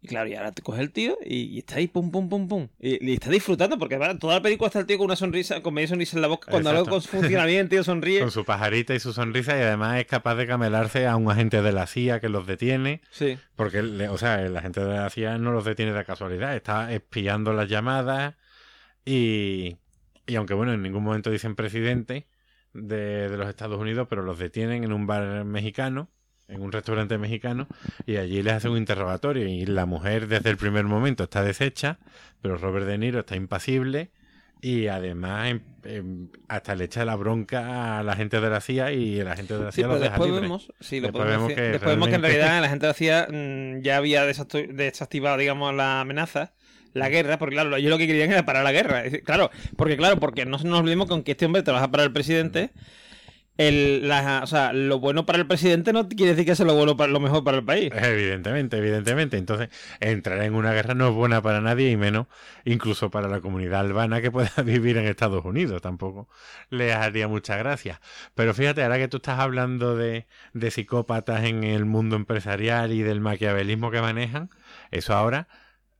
Y claro, y ahora te coge el tío y, y está ahí, pum, pum, pum, pum. Y, y está disfrutando porque toda la película está el tío con una sonrisa, con media sonrisa en la boca. Cuando algo funciona bien, tío sonríe. Con su pajarita y su sonrisa y además es capaz de camelarse a un agente de la CIA que los detiene. Sí. Porque, o sea, el agente de la CIA no los detiene de casualidad. Está espiando las llamadas y, Y aunque bueno, en ningún momento dicen presidente de, de los Estados Unidos, pero los detienen en un bar mexicano, en un restaurante mexicano, y allí les hacen un interrogatorio. Y la mujer desde el primer momento está deshecha, pero Robert De Niro está impasible. Y además, em- em, hasta le echa la bronca a la gente de la CIA y la gente de la CIA los deja después vemos, sí, lo Después podemos vemos que después vemos que en realidad la gente de la CIA mm, ya había desactivado, digamos, la amenaza, la guerra, porque claro, ellos lo que querían era parar la guerra. Claro, porque claro, porque no nos olvidemos con que este hombre trabaja para el presidente. El, la- o sea, lo bueno para el presidente no quiere decir que sea lo bueno para lo mejor para el país. Evidentemente, evidentemente. Entonces, entrar en una guerra no es buena para nadie y menos incluso para la comunidad albana que pueda vivir en Estados Unidos. Tampoco les haría mucha gracia. Pero fíjate, ahora que tú estás hablando de, de psicópatas en el mundo empresarial y del maquiavelismo que manejan, eso ahora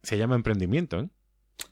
se llama emprendimiento, ¿eh?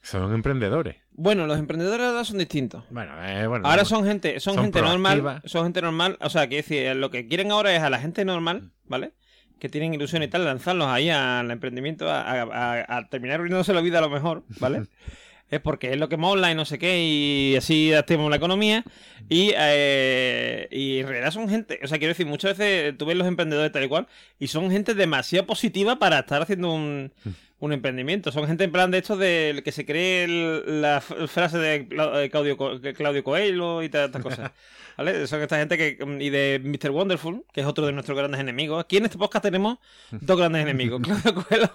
Son emprendedores. Bueno, los emprendedores ahora son distintos. Bueno, eh, bueno. Ahora no- son gente, son, son gente normal, son gente normal, o sea, que decir, lo que quieren ahora es a la gente normal, ¿vale? Que tienen ilusión y tal, lanzarlos ahí al emprendimiento, a, a- a- a terminar arruinándose la vida a lo mejor, ¿vale? es porque es lo que mola y no sé qué, y así hacemos la economía. Y, eh, y en realidad son gente, o sea, quiero decir, muchas veces tú ves los emprendedores tal y cual, y son gente demasiado positiva para estar haciendo un, un emprendimiento. Son gente en plan de estos de que se cree la frase de de Claudio, Claudio Coelho y estas cosas. ¿Vale? Son esta gente que. Y de Mr. Wonderful, que es otro de nuestros grandes enemigos. Aquí en este podcast tenemos dos grandes enemigos: Claudio Coelho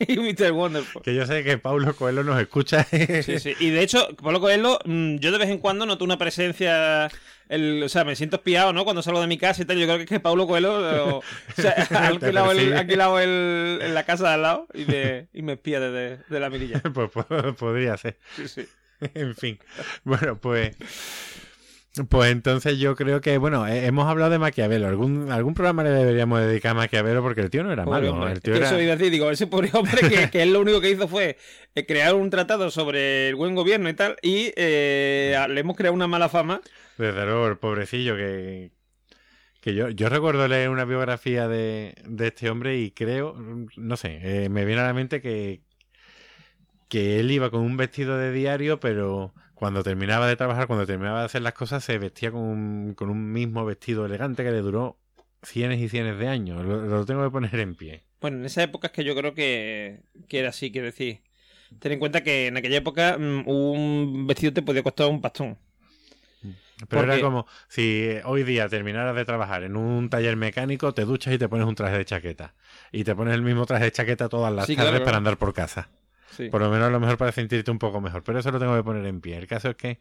y Mr. Wonderful. Que yo sé que Paulo Coelho nos escucha. Sí, sí. Y de hecho, Pablo Coelho, mm, yo de vez en cuando noto una presencia. El, o sea, me siento espiado, ¿no? Cuando salgo de mi casa y tal. Yo creo que es que Pablo Coelho o, o sea, ha alquilado, el, alquilado el- en la casa de al lado y me, y me espía desde de la mirilla. pues po- podría ser. Sí, sí. en fin. Bueno, pues. Pues entonces yo creo que, bueno, hemos hablado de Maquiavelo. Algún, algún programa le deberíamos dedicar a Maquiavelo porque el tío no era Pobre malo. hombre. El Es tío que era... eso iba a decir, digo, ese pobre hombre que, que él lo único que hizo fue eh, crear un tratado sobre el buen gobierno y tal, y eh, le hemos creado una mala fama. Desde luego, el pobrecillo que. Que yo, yo recuerdo leer una biografía de, de este hombre y creo, no sé, eh, me viene a la mente que, que él iba con un vestido de diario, pero cuando terminaba de trabajar, cuando terminaba de hacer las cosas, se vestía con un, con un mismo vestido elegante que le duró cienes y cienes de años. Lo, lo tengo que poner en pie. Bueno, en esa época es que yo creo que, que era así, quiero decir. Ten en cuenta que en aquella época mm, un vestido te podía costar un pastón. Pero Porque- era como si hoy día terminaras de trabajar en un taller mecánico, te duchas y te pones un traje de chaqueta. Y te pones el mismo traje de chaqueta todas las Sí, tardes claro, para andar por casa. Sí. Por lo menos a lo mejor para sentirte un poco mejor. Pero eso lo tengo que poner en pie. El caso es que,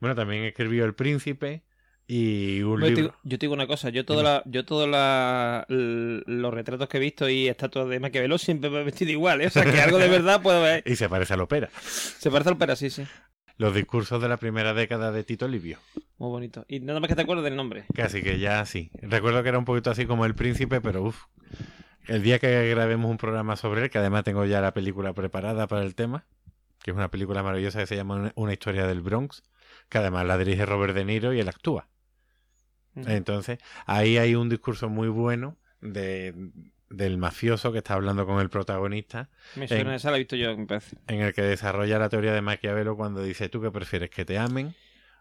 bueno, también escribió El Príncipe y un yo, te, libro. digo- yo te digo una cosa, yo, toda la, yo todos la- los retratos que he visto y estatuas de Maquiavelo siempre me he vestido igual, ¿eh? O sea, que algo de verdad puedo ver. Y se parece a la ópera. Se parece al pera, sí, sí. Los discursos de la primera década de Tito Livio. Muy bonito. Y nada más que te acuerdas del nombre. Casi que ya sí. Recuerdo que era un poquito así como El Príncipe, pero uff. El día que grabemos un programa sobre él, que además tengo ya la película preparada para el tema, que es una película maravillosa que se llama Una- historia del Bronx, que además la dirige Robert De Niro y él actúa. Entonces, ahí hay un discurso muy bueno de, del mafioso que está hablando con el protagonista, Me suena en- esa, la he visto yo, parece. en el que desarrolla la teoría de Maquiavelo cuando dice, ¿tú qué prefieres? ¿Que te amen?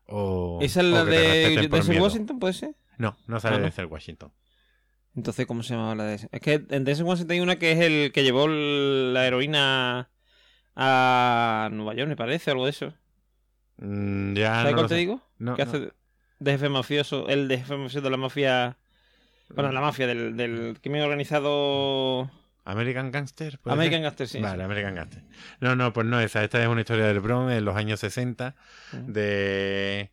O, ¿Esa es o la que de miedo?". Washington, puede ser? No, no sale Ah, no. de Denzel Washington. Entonces, ¿cómo se llamaba la de ese? Es que en hay una que es el que llevó la heroína a Nueva York, me parece, algo de eso. Mm, ya ¿Sabes no cuál te sé. digo? No, no. hace de- jefe mafioso, el de jefe mafioso de la mafia... Bueno, la mafia del, del crimen organizado... American Gangster. ¿puede American ser? Gangster, sí. Vale, American Gangster. No, no, pues no, esa. Esta es una historia del Bronx en los años 60 Ujú. de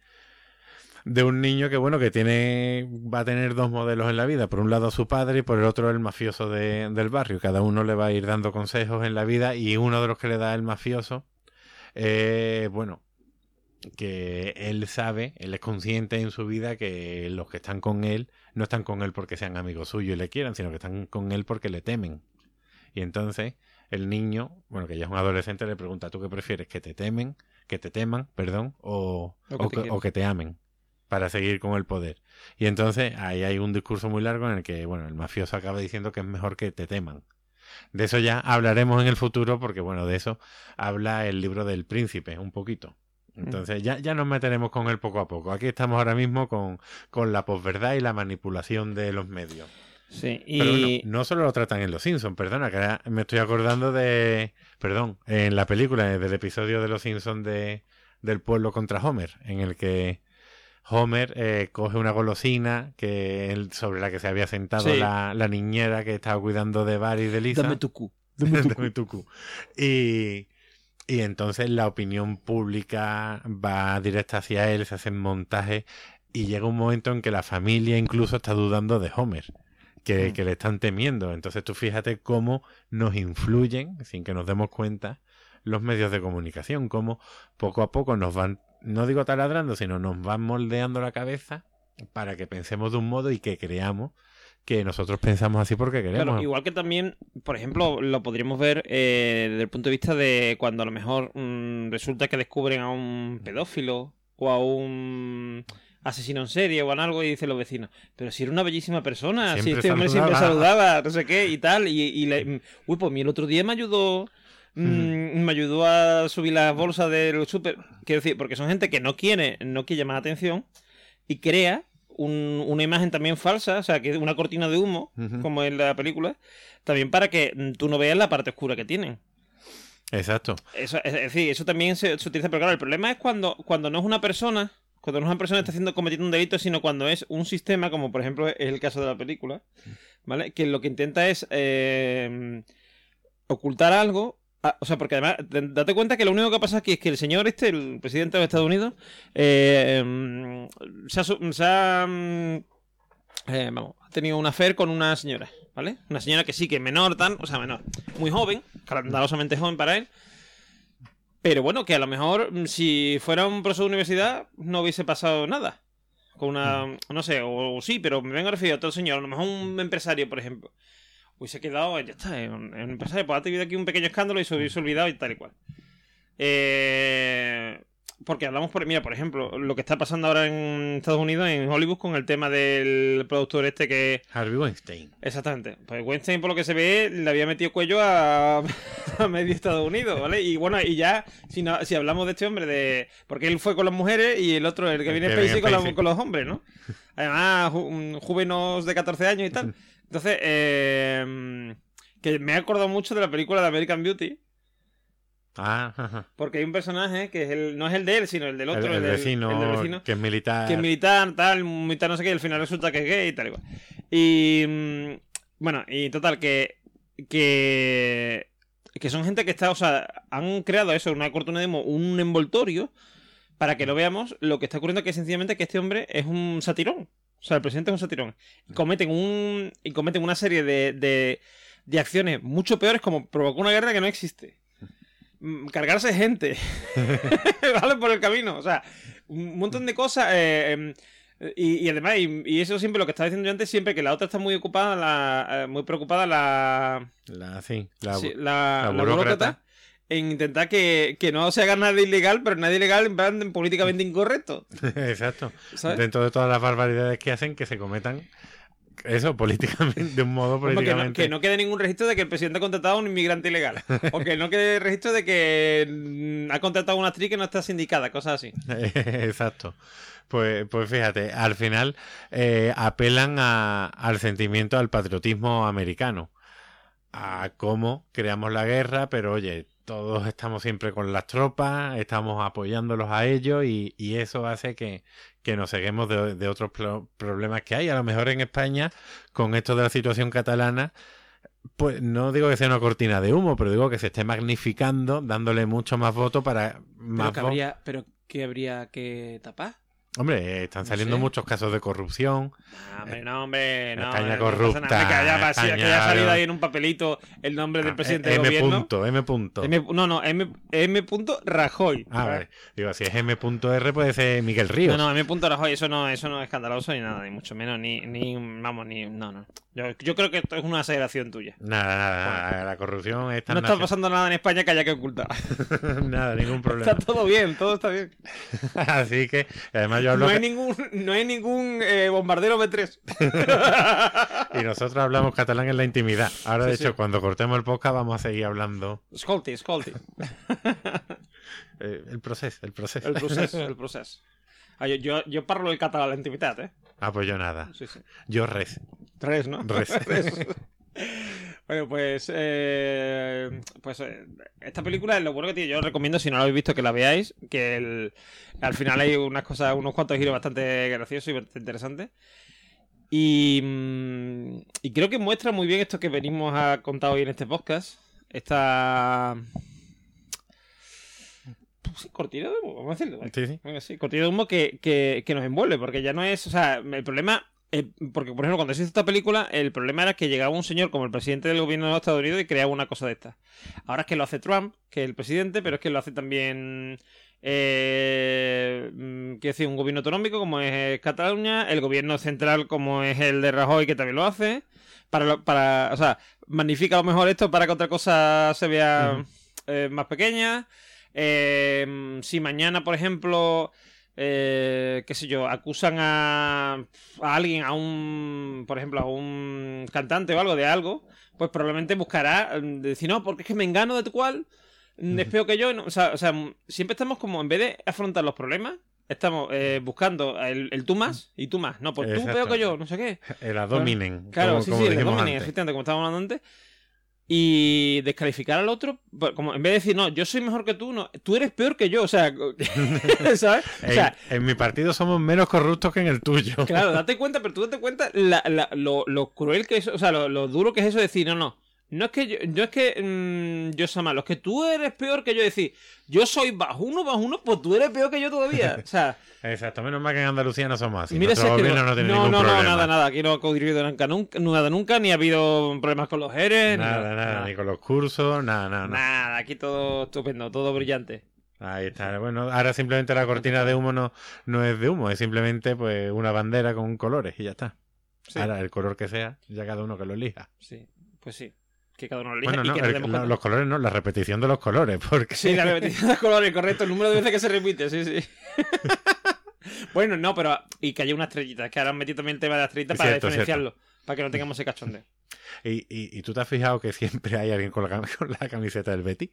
de un niño que bueno que tiene va a tener dos modelos en la vida. Por un lado su padre y por el otro el mafioso de- del barrio. Cada uno le va a ir dando consejos en la vida y uno de los que le da el mafioso eh, bueno que él sabe él es consciente en su vida que los que están con él no están con él porque sean amigos suyos y le quieran sino que están con él porque le temen. Y entonces el niño bueno que ya es un adolescente le pregunta tú qué prefieres que te temen que te teman perdón o, O que o te que- quieran. o que te amen para seguir con el poder. Y entonces ahí hay un discurso muy largo en el que, bueno, el mafioso acaba diciendo que es mejor que te teman. De eso ya hablaremos en el futuro porque, bueno, de eso habla el libro del príncipe un poquito. Entonces ya, ya nos meteremos con él poco a poco. Aquí estamos ahora mismo con, con la posverdad y la manipulación de los medios. Sí, Pero y... no, no solo lo tratan en Los Simpsons, perdona, que ahora me estoy acordando de. Perdón, en la película, del episodio de Los Simpsons de, del pueblo contra Homer, en el que Homer eh, coge una golosina que él- sobre la que se había sentado Sí. la, la niñera que estaba cuidando de Barry y de Lisa. Dame tu cu. Dame tu cu. Y, y entonces la opinión pública va directa hacia él, se hacen montajes y llega un momento en que la familia incluso está dudando de Homer, que, Mm. que le están temiendo. Entonces tú fíjate cómo nos influyen, sin que nos demos cuenta, los medios de comunicación, cómo poco a poco nos van, no digo taladrando, sino nos van moldeando la cabeza para que pensemos de un modo y que creamos que nosotros pensamos así porque queremos. Claro, igual que también, por ejemplo, lo podríamos ver eh, desde el punto de vista de cuando a lo mejor mm, resulta que descubren a un pedófilo o a un asesino en serie o en algo y dicen los vecinos, pero si era una bellísima persona, si este hombre siempre saludaba". no sé qué y tal, y, y le- uy, pues mí el otro día me ayudó, mm, me ayudó a subir las bolsas del súper, quiero decir, porque son gente que no quiere, no quiere llamar la atención y crea un- una imagen también falsa, o sea, que es una cortina de humo, como en la película, también para que tú no veas la parte oscura que tienen. Exacto. Eso, es, es decir, eso también se, se utiliza, pero claro, el problema es cuando, cuando no es una persona, cuando no es una persona que está haciendo, cometiendo un delito, sino cuando es un sistema, como por ejemplo es el caso de la película, ¿vale? Que lo que intenta es eh, ocultar algo. Ah, o sea, porque además, date cuenta que lo único que pasa aquí es que el señor este, el presidente de los Estados Unidos, eh, mm, se ha, ha, mm, eh, ha tenido una affair con una señora, ¿vale? Una señora que sí que es menor, tan, o sea, menor, muy joven, escandalosamente joven para él. Pero bueno, que a lo mejor mm, si fuera un profesor de universidad no hubiese pasado nada. Con una, no sé, o, o sí, pero me vengo a referir a otro señor, a lo mejor un empresario, por ejemplo. Hubiese quedado, ya está, en un, en un empresario, pues ha tenido aquí un pequeño escándalo y se hubiese olvidado y tal y cual. Eh, porque hablamos, por, mira, por ejemplo, lo que está pasando ahora en Estados Unidos, en Hollywood, con el tema del productor este que... Harvey Weinstein. Exactamente. Pues Weinstein, por lo que se ve, le había metido cuello a, a medio Estados Unidos, ¿vale? Y bueno, y ya, si, no, si hablamos de este hombre, de porque él fue con las mujeres y el otro, el que viene Spacey, con, la- con los hombres, ¿no? Además, ju- mm, jóvenes de 14 años y tal. Entonces, eh, que me he acordado mucho de la película de American Beauty, Ah, ajá. porque hay un personaje que es el, no es el de él, sino el del el, otro, el del- vecino, el del vecino que es militar. que es militar, tal, militar no sé qué, y al final resulta que es gay y tal igual. Y mm, bueno, y total, que, que que son gente que está, o sea, han creado eso, una cortina de humo, un envoltorio para que no veamos lo que está ocurriendo, que sencillamente que este hombre es un satirón. O sea, el presidente es un satirón. Y cometen un y cometen una serie de, de, de acciones mucho peores como provocar una guerra que no existe. Mm, Cargarse gente. ¿Vale? Por el camino. O sea, un montón de cosas. eh, em, y, y además, y, y eso siempre lo que estaba diciendo yo antes, siempre que la otra está muy ocupada, la, eh, muy preocupada, la, La, sí, la, sí, la, la la burócrata. En intentar que, que no se haga nada ilegal, pero nada ilegal en plan políticamente incorrecto. Exacto. ¿sabes? Dentro de todas las barbaridades que hacen, que se cometan eso políticamente, de un modo Como que, no, políticamente. que no quede ningún registro de que el presidente ha contratado a un inmigrante ilegal. o que no quede registro de que mm, ha contratado a una actriz que no está sindicada, cosas así. Exacto. Pues, pues fíjate, al final eh, apelan a- al sentimiento, al patriotismo americano, a cómo creamos la guerra, pero oye, todos estamos siempre con las tropas, estamos apoyándolos a ellos y, y eso hace que, que nos ceguemos de, de otros pro- problemas que hay. A lo mejor en España, con esto de la situación catalana, pues no digo que sea una cortina de humo, pero digo que se esté magnificando, dándole mucho más voto para más Pero que, habría, pero que habría que tapar. Hombre, eh, están No saliendo sé. muchos casos de corrupción. No, hombre, no, hombre, no. España no corrupta, nada, que haya, que haya salido ahí en un papelito el nombre del Ah, presidente eh, del M gobierno. punto, M punto. M- no, no, M, M. Rajoy. Ah, vale. Digo, si es M.R puede ser Miguel Ríos. No, no, M. Rajoy, eso no, eso no es escandaloso ni nada, ni mucho menos, ni, ni vamos, ni, no, no. Yo, yo creo que esto es una exageración tuya. Nada, nada, nada. La corrupción está No está pasando nada en España que haya que ocultar. nada, ningún problema. Está todo bien, todo está bien. Así que, además yo hablo No hay ningún, no hay ningún eh, bombardero B3. y nosotros hablamos catalán en la intimidad. Ahora, de hecho, sí. cuando cortemos el podcast vamos a seguir hablando. Escolti, escolti. Eh, el proceso, el proceso. El proceso, el proceso. Ah, yo, yo, yo parlo el català a la intimitat, eh? Ah, pues yo nada. Sí. Yo res. Res, ¿no? Res. Bueno, pues, eh, pues eh, esta película es lo bueno que tiene. Yo os recomiendo, si no la habéis visto, que la veáis. Que el- al final hay unas cosas, unos cuantos giros bastante graciosos y bastante interesantes. Y, mm, y creo que muestra muy bien esto que venimos a contar hoy en este podcast. Esta. Pues sí, cortina de humo, vamos a decirlo. Sí, sí. Sí, cortina de humo que, que, que nos envuelve, porque ya no es, o sea, el problema, eh, porque por ejemplo cuando se hizo esta película, el problema era que llegaba un señor como el presidente del gobierno de los Estados Unidos y creaba una cosa de esta. Ahora es que lo hace Trump, que es el presidente, pero es que lo hace también, eh, mm, quiero decir, un gobierno autonómico como es Cataluña, el gobierno central como es el de Rajoy, que también lo hace. Para, lo- para, o sea, magnifica a lo mejor esto para que otra cosa se vea Ujú. eh, más pequeña. Eh, si mañana, por ejemplo, eh, qué sé yo, acusan a, a alguien, a un, por ejemplo, a un cantante o algo de algo, pues probablemente buscará eh, decir, no, porque es que me engano de tu cual, mm, es peor que yo. no, o, sea, o sea, mm, siempre estamos como, en vez de afrontar los problemas, estamos eh, buscando el, el tú más y tú más. No, pues tú peor que yo, no sé qué. El adominen. Claro, como, sí, como sí, el antes. efectivamente, como estábamos hablando antes. Y descalificar al otro, pues, como en vez de decir, no, yo soy mejor que tú, no, tú eres peor que yo, o sea, ¿sabes? O En, sea, en mi partido somos menos corruptos que en el tuyo. claro, date cuenta, pero tú date cuenta la- la- lo, lo cruel que es, o sea, lo, lo duro que es eso de decir, no, no, no es que yo, no es que mm, yo sea malo, es que tú eres peor que yo, decir, yo soy bajo uno, bajo uno, pues tú eres peor que yo todavía, o sea, Exacto, menos mal que en Andalucía no somos así. Mira Nuestro gobierno no, tiene no, ningún no, problema. nada, nada. Aquí no ha ocurrido nunca, nunca, nada, nunca, ni ha habido problemas con los eres. Nada, nada, ni con los cursos, nada, nada, nada. Nada, aquí todo estupendo, todo brillante. Ahí está. Bueno, ahora simplemente la cortina de humo no, no es de humo, es simplemente pues una bandera con colores y ya está. Sí, Ahora el color que sea, ya cada uno que lo elija. sí, pues sí. Que cada uno lo elija Bueno, y no, que el- cuenta. los colores no, la repetición de los colores, porque Sí, la repetición de colores, correcto, el número de veces que se repite, sí, sí. bueno, no, pero. Y que haya una estrellita, es que ahora han metido también el tema de la estrellita para Cierto, diferenciarlo, para que no tengamos ese cachondeo. Y, y, y tú te has fijado que siempre hay alguien con la, con la camiseta del Betty.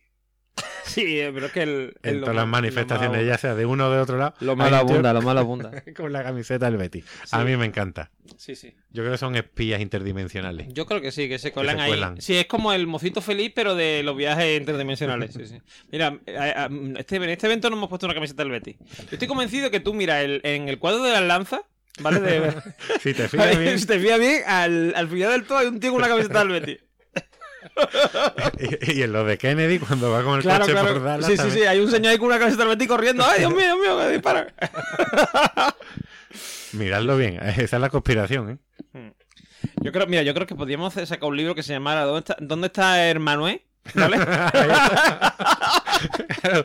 Sí, eh, pero es que el. el En todas las manifestaciones, ya sea de uno o de otro lado. Lo malo abunda, lo malo abunda. Con la camiseta del Betty. A mí me encanta. Sí, sí. Yo creo que son espías interdimensionales. Yo creo que sí, que se colan se ahí. cuelan. Sí, es como el mocito feliz, pero de los viajes interdimensionales. Sí, sí. Mira, eh, eh, este, en este evento no hemos puesto una camiseta del Betty. Yo estoy convencido que tú, mira, el- en el cuadro de las lanzas, ¿vale? De, Si te fijas bien, si te fijas bien, al, al final del todo hay un tío con una camiseta del Betty. y, y en lo de Kennedy, cuando va con el Claro, coche por. Dallas, Sí, sí, también- sí, hay un señor ahí con una camiseta del Betty corriendo. ¡Ay, Dios mío, Dios mío, que dispara! Miradlo bien, esa es la conspiración, ¿eh? Yo creo, mira, yo creo que podríamos sacar un libro que se llamara ¿Dónde está, ¿Dónde está Hermanué? ¿Vale? Claro,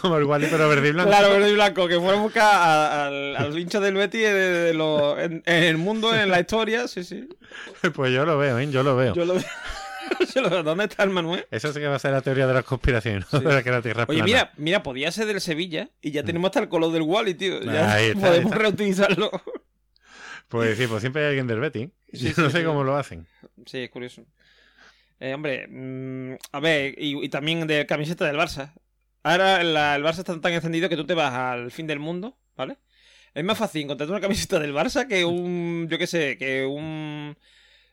como el Wally pero verde y blanco. Claro, verde y blanco, que fuera a buscar a- al, al hincha del Betty de, de lo- en, en el mundo, en la historia, sí, sí. Pues yo lo veo, ¿eh? Yo lo veo. Yo lo veo. ¿Dónde está el Manuel? Eso sí que va a ser la teoría de las conspiraciones, ¿no? Sí. De la que la Tierra Oye, plana. mira, mira, podía ser del Sevilla y ya tenemos hasta el color del Wally, tío. Ya Ahí está, podemos ahí está. reutilizarlo. Pues sí, pues siempre hay alguien del Betty. Sí, Yo no sé cómo lo hacen. Sí, es curioso. Eh, hombre, mm, a ver, y, y también de camiseta del Barça. Ahora la- el Barça está tan encendido que tú te vas al fin del mundo, ¿vale? Es más fácil encontrar una camiseta del Barça que un, yo qué sé, que un...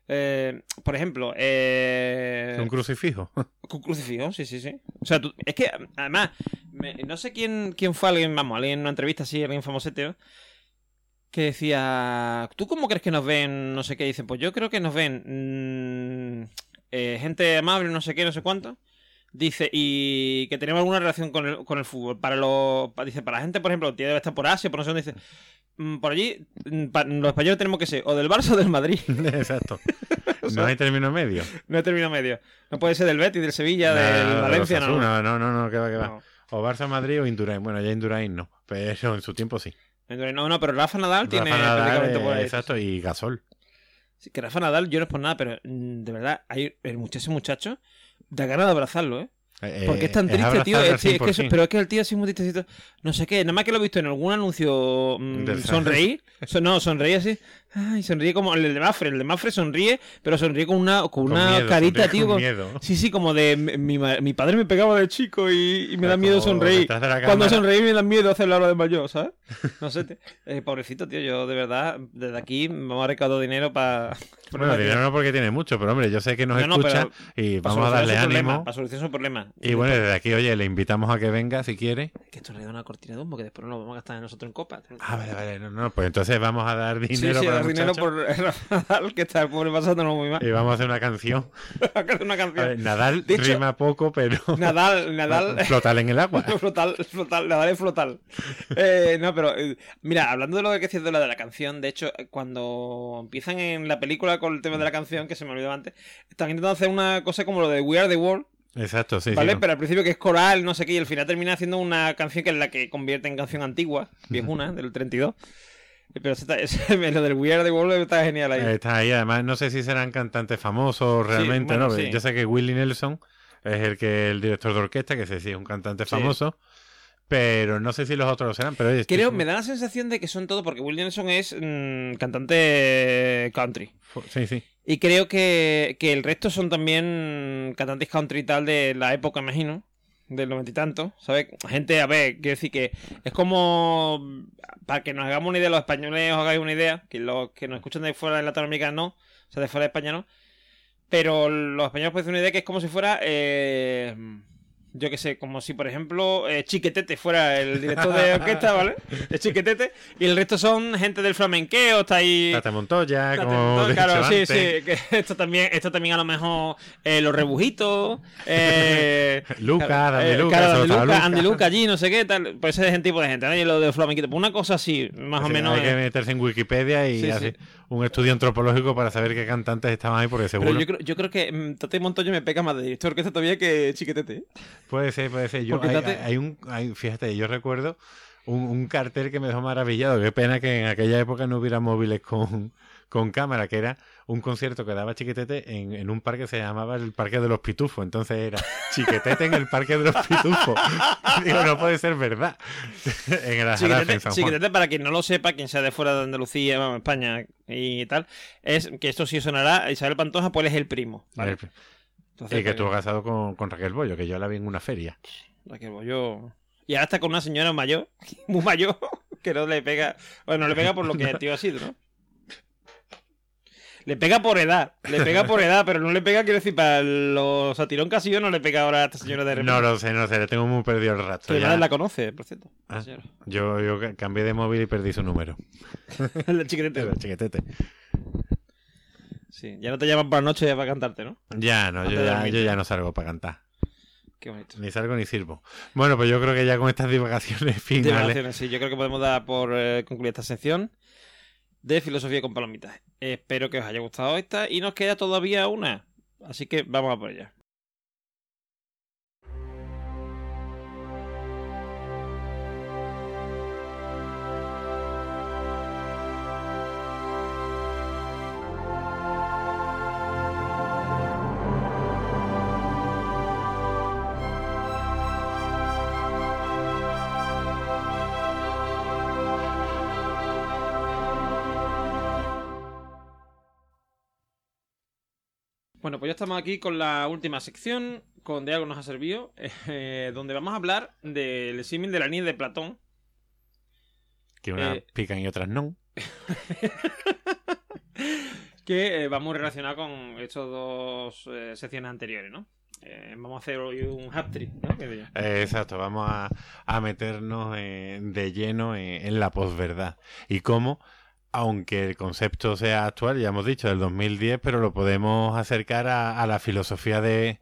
eh, por ejemplo, eh, Un crucifijo. con crucifijo, sí, sí, sí. O sea, tú- es que, además, me- no sé quién, quién fue alguien, vamos, alguien en una entrevista así, alguien famosete, que decía, ¿tú cómo crees que nos ven? No sé qué, dice, pues yo creo que nos ven mm, eh, gente amable, no sé qué, no sé cuánto. Dice, y que tenemos alguna relación con el, con el fútbol. Para los, dice, para la gente, por ejemplo, que debe estar por Asia, por no sé dónde, dice, mm, por allí, mm, los españoles tenemos que ser o del Barça o del Madrid. Exacto. No hay término medio. No hay término medio. No puede ser del Betis, del Sevilla, Nada, del de Valencia, no. Osasuna, no. No, no, que va, que va. No. O Barça Madrid o Indurain. Bueno, ya Indurain no. Pero en su tiempo sí. Entonces, No, no, pero Rafa Nadal tiene Nadal, prácticamente por ahí. Exacto, y Gasol. Sí, que Rafa Nadal, yo no es por nada, pero mm, de verdad, hay el muchacho, ese muchacho, da ganas de abrazarlo, ¿eh? Eh, Porque es tan es triste, tío. Es, es que eso- 100%. pero es que el tío así muy tristecito. No sé qué, nada más que lo he visto en algún anuncio mm, Del- sonreír. So- no, sonreír así. Ay, sonríe como el de Mafre. El de Mafre sonríe, pero sonríe con una, con Con una miedo, carita, tío. con miedo. Sí, sí, como de mi, mi padre me pegaba de chico y, y me da miedo sonreír. Cuando sonreír me da miedo hacer la hora de mayor, ¿sabes? No sé. Eh, pobrecito, tío. Yo de verdad, desde aquí me voy a recaudar dinero para. Bueno, dinero no porque tiene mucho, pero hombre, yo sé que nos No, no, escucha y vamos a darle problema, ánimo. Para solucionar su problema. Y bueno, desde aquí, oye, le invitamos a que venga si quiere. Que esto le da una cortina de humo que después no lo vamos a gastar nosotros en copa. Ah, vale, vale. No, no, pues entonces vamos a dar Sí, dinero sí, para dar dinero por Nadal, que está el pobre pasándolo muy mal. y vamos a hacer una canción. una A canción. ver, Nadal De hecho- rima poco, pero Nadal, Nadal. flotar en el agua. flotal, flotal, Nadal es flotal. Eh, no, pero eh, mira, hablando de lo que decías de la de la canción, de hecho, cuando empiezan en la película con el tema de la canción, que se me olvidó antes, están intentando hacer una cosa como lo de We Are the World, Exacto, sí, ¿vale? sí. Pero al principio que es coral, no sé qué, y al final termina haciendo una canción que es la que convierte en canción antigua, viejuna, del 32. Pero está- ese- lo del We Are the World está genial ahí. Está ahí, además, no sé si serán cantantes famosos realmente, bueno, ¿no? sí. Yo sé que Willie Nelson es el que el director de orquesta, que sé si es un cantante Sí. famoso, pero no sé si los otros lo serán, pero oye, estoy Creo, seguro- me da la sensación de que son todos, porque Will Nelson es mm, cantante country. Sí, sí. Y creo que, que el resto son también cantantes country y tal de la época, imagino. Del noventa y tanto, ¿sabes? Gente, a ver, quiero decir que es como. Para que nos hagamos una idea, los españoles os hagáis una idea, que los que nos escuchan de fuera de Latinoamérica no, o sea, de fuera de España no. Pero los españoles pueden hacer una idea que es como si fuera. eh, yo qué sé, como si por ejemplo eh, Chiquetete fuera el director de orquesta, ¿vale? Es Chiquetete. Y el resto son gente del flamenqueo, está ahí. Tata Montoya, Tata como Montoya, claro, sí, sí. que esto también, esto también a lo mejor eh, los rebujitos. Eh, Luca, Andy eh, Luca, claro, Andy Luca, Luca. Andy Luca allí, no sé qué, tal. Pues ese tipo de gente, ¿no? Y lo de flamenquito. Pues una cosa así, más o menos. Hay que meterse en Wikipedia y Sí, sí. Un estudio antropológico para saber qué cantantes estaban ahí, porque Pero seguro. yo creo, yo creo que mm, Tate Montoya me pega más de director que todavía que Chiquetete. ¿eh? Puede ser, puede ser. Yo, hay, Tate- hay un, hay- fíjate, yo recuerdo un, un cartel que me dejó maravillado. Qué pena que en aquella época no hubiera móviles con, con cámara, que era un concierto que daba Chiquetete en, en un parque que se llamaba el Parque de los Pitufos. Entonces era Chiquetete en el Parque de los Pitufos. Digo, no puede ser verdad. en el Ajarafe, en Chiquetete, San Juan. Chiquetete, para quien no lo sepa, quien sea de fuera de Andalucía, vamos, España y tal, es que esto sí sonará. Isabel Pantoja, pues es el primo. ¿vale? El- Entonces, y que pues, estuvo casado con, con Raquel Bollo, que yo la vi en una feria. Raquel Bollo. Y ahora está con una señora mayor, muy mayor, que no le pega. Bueno, le pega por lo que el tío ha sido, ¿no? Le pega por edad, le pega por edad, pero no le pega, quiero decir, para los satirón casillo no le pega ahora a esta señora de repente. No lo sé, no sé, le tengo muy perdido el Que rastro. mi ya. la conoce, por cierto. Ah. Yo, yo ca- cambié de móvil y perdí su número. El chiquitete. Pero, chiquetete. Sí, ya no te llaman por la noche para cantarte, ¿no? Ya no, yo ya, yo ya no salgo para cantar. Qué bonito. Ni salgo ni sirvo. Bueno, pues yo creo que ya con estas divagaciones finales. Divagaciones, sí, yo creo que podemos dar por eh, concluida esta sección de filosofía con palomitas. Espero que os haya gustado esta y nos queda todavía una. Así que vamos a por ella. Bueno, pues ya estamos aquí con la última sección, con de algo nos ha servido, eh, donde vamos a hablar del símil de la niña de Platón. Que unas Eh, pican y otras no. que eh, va muy relacionado con estas dos eh, secciones anteriores, ¿no? Eh, vamos a hacer hoy un hat trick, ¿no? Exacto, vamos a, a meternos de lleno en, en la posverdad. Y cómo, aunque el concepto sea actual, ya hemos dicho, del 2010, pero lo podemos acercar a, a la filosofía de,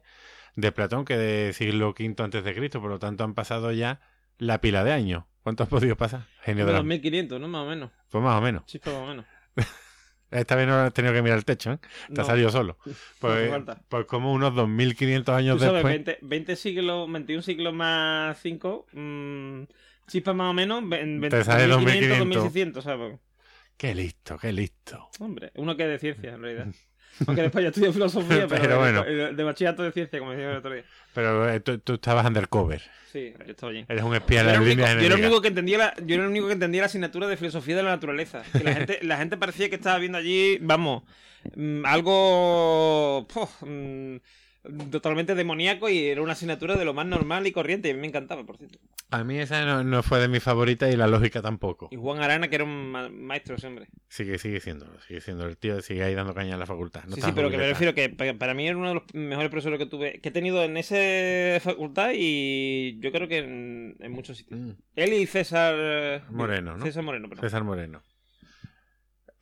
de Platón, que de siglo V antes de Cristo. Por lo tanto, han pasado ya la pila de años. ¿Cuánto has podido pasar? Genio de Como la... 2500, ¿no? Más o menos. Pues más o menos. Chispa más o menos. Esta vez no has tenido que mirar el techo, ¿eh? Te No. ha salido solo. Pues, pues como unos 2500 años Tú sabes, después. 20, 20 siglos, 21 siglos más 5, chispa más o menos, ve- ve- Te sale 2500, 2500. 2600, ¿sabes? Qué listo, qué listo. Hombre, uno que es de ciencia, en realidad. Aunque después yo estudié filosofía, pero, Pero bueno. de, bachillerato de ciencia, como decía el otro día. Pero eh, tú, tú estabas undercover. Sí, yo estaba allí. Eres un espía de el único, yo era el único que entendía la, yo era el único que entendía la asignatura de filosofía de la naturaleza. Que la gente, la gente parecía que estaba viendo allí, vamos, mm, algo mm, totalmente demoníaco y era una asignatura de lo más normal y corriente. Y a mí me encantaba, por cierto. A mí esa no, no fue de mis favoritas y la lógica tampoco. Y Juan Arana, que era un ma- maestro hombre. Sigue, sigue siendo, sigue siendo. El tío sigue ahí dando caña en la facultad. No sí, pero que me refiero que pa- para mí era uno de los mejores profesores que tuve, que he tenido en esa facultad y yo creo que en, en muchos sitios. Mm, Él y César eh, Moreno, ¿no? César Moreno, perdón. César Moreno.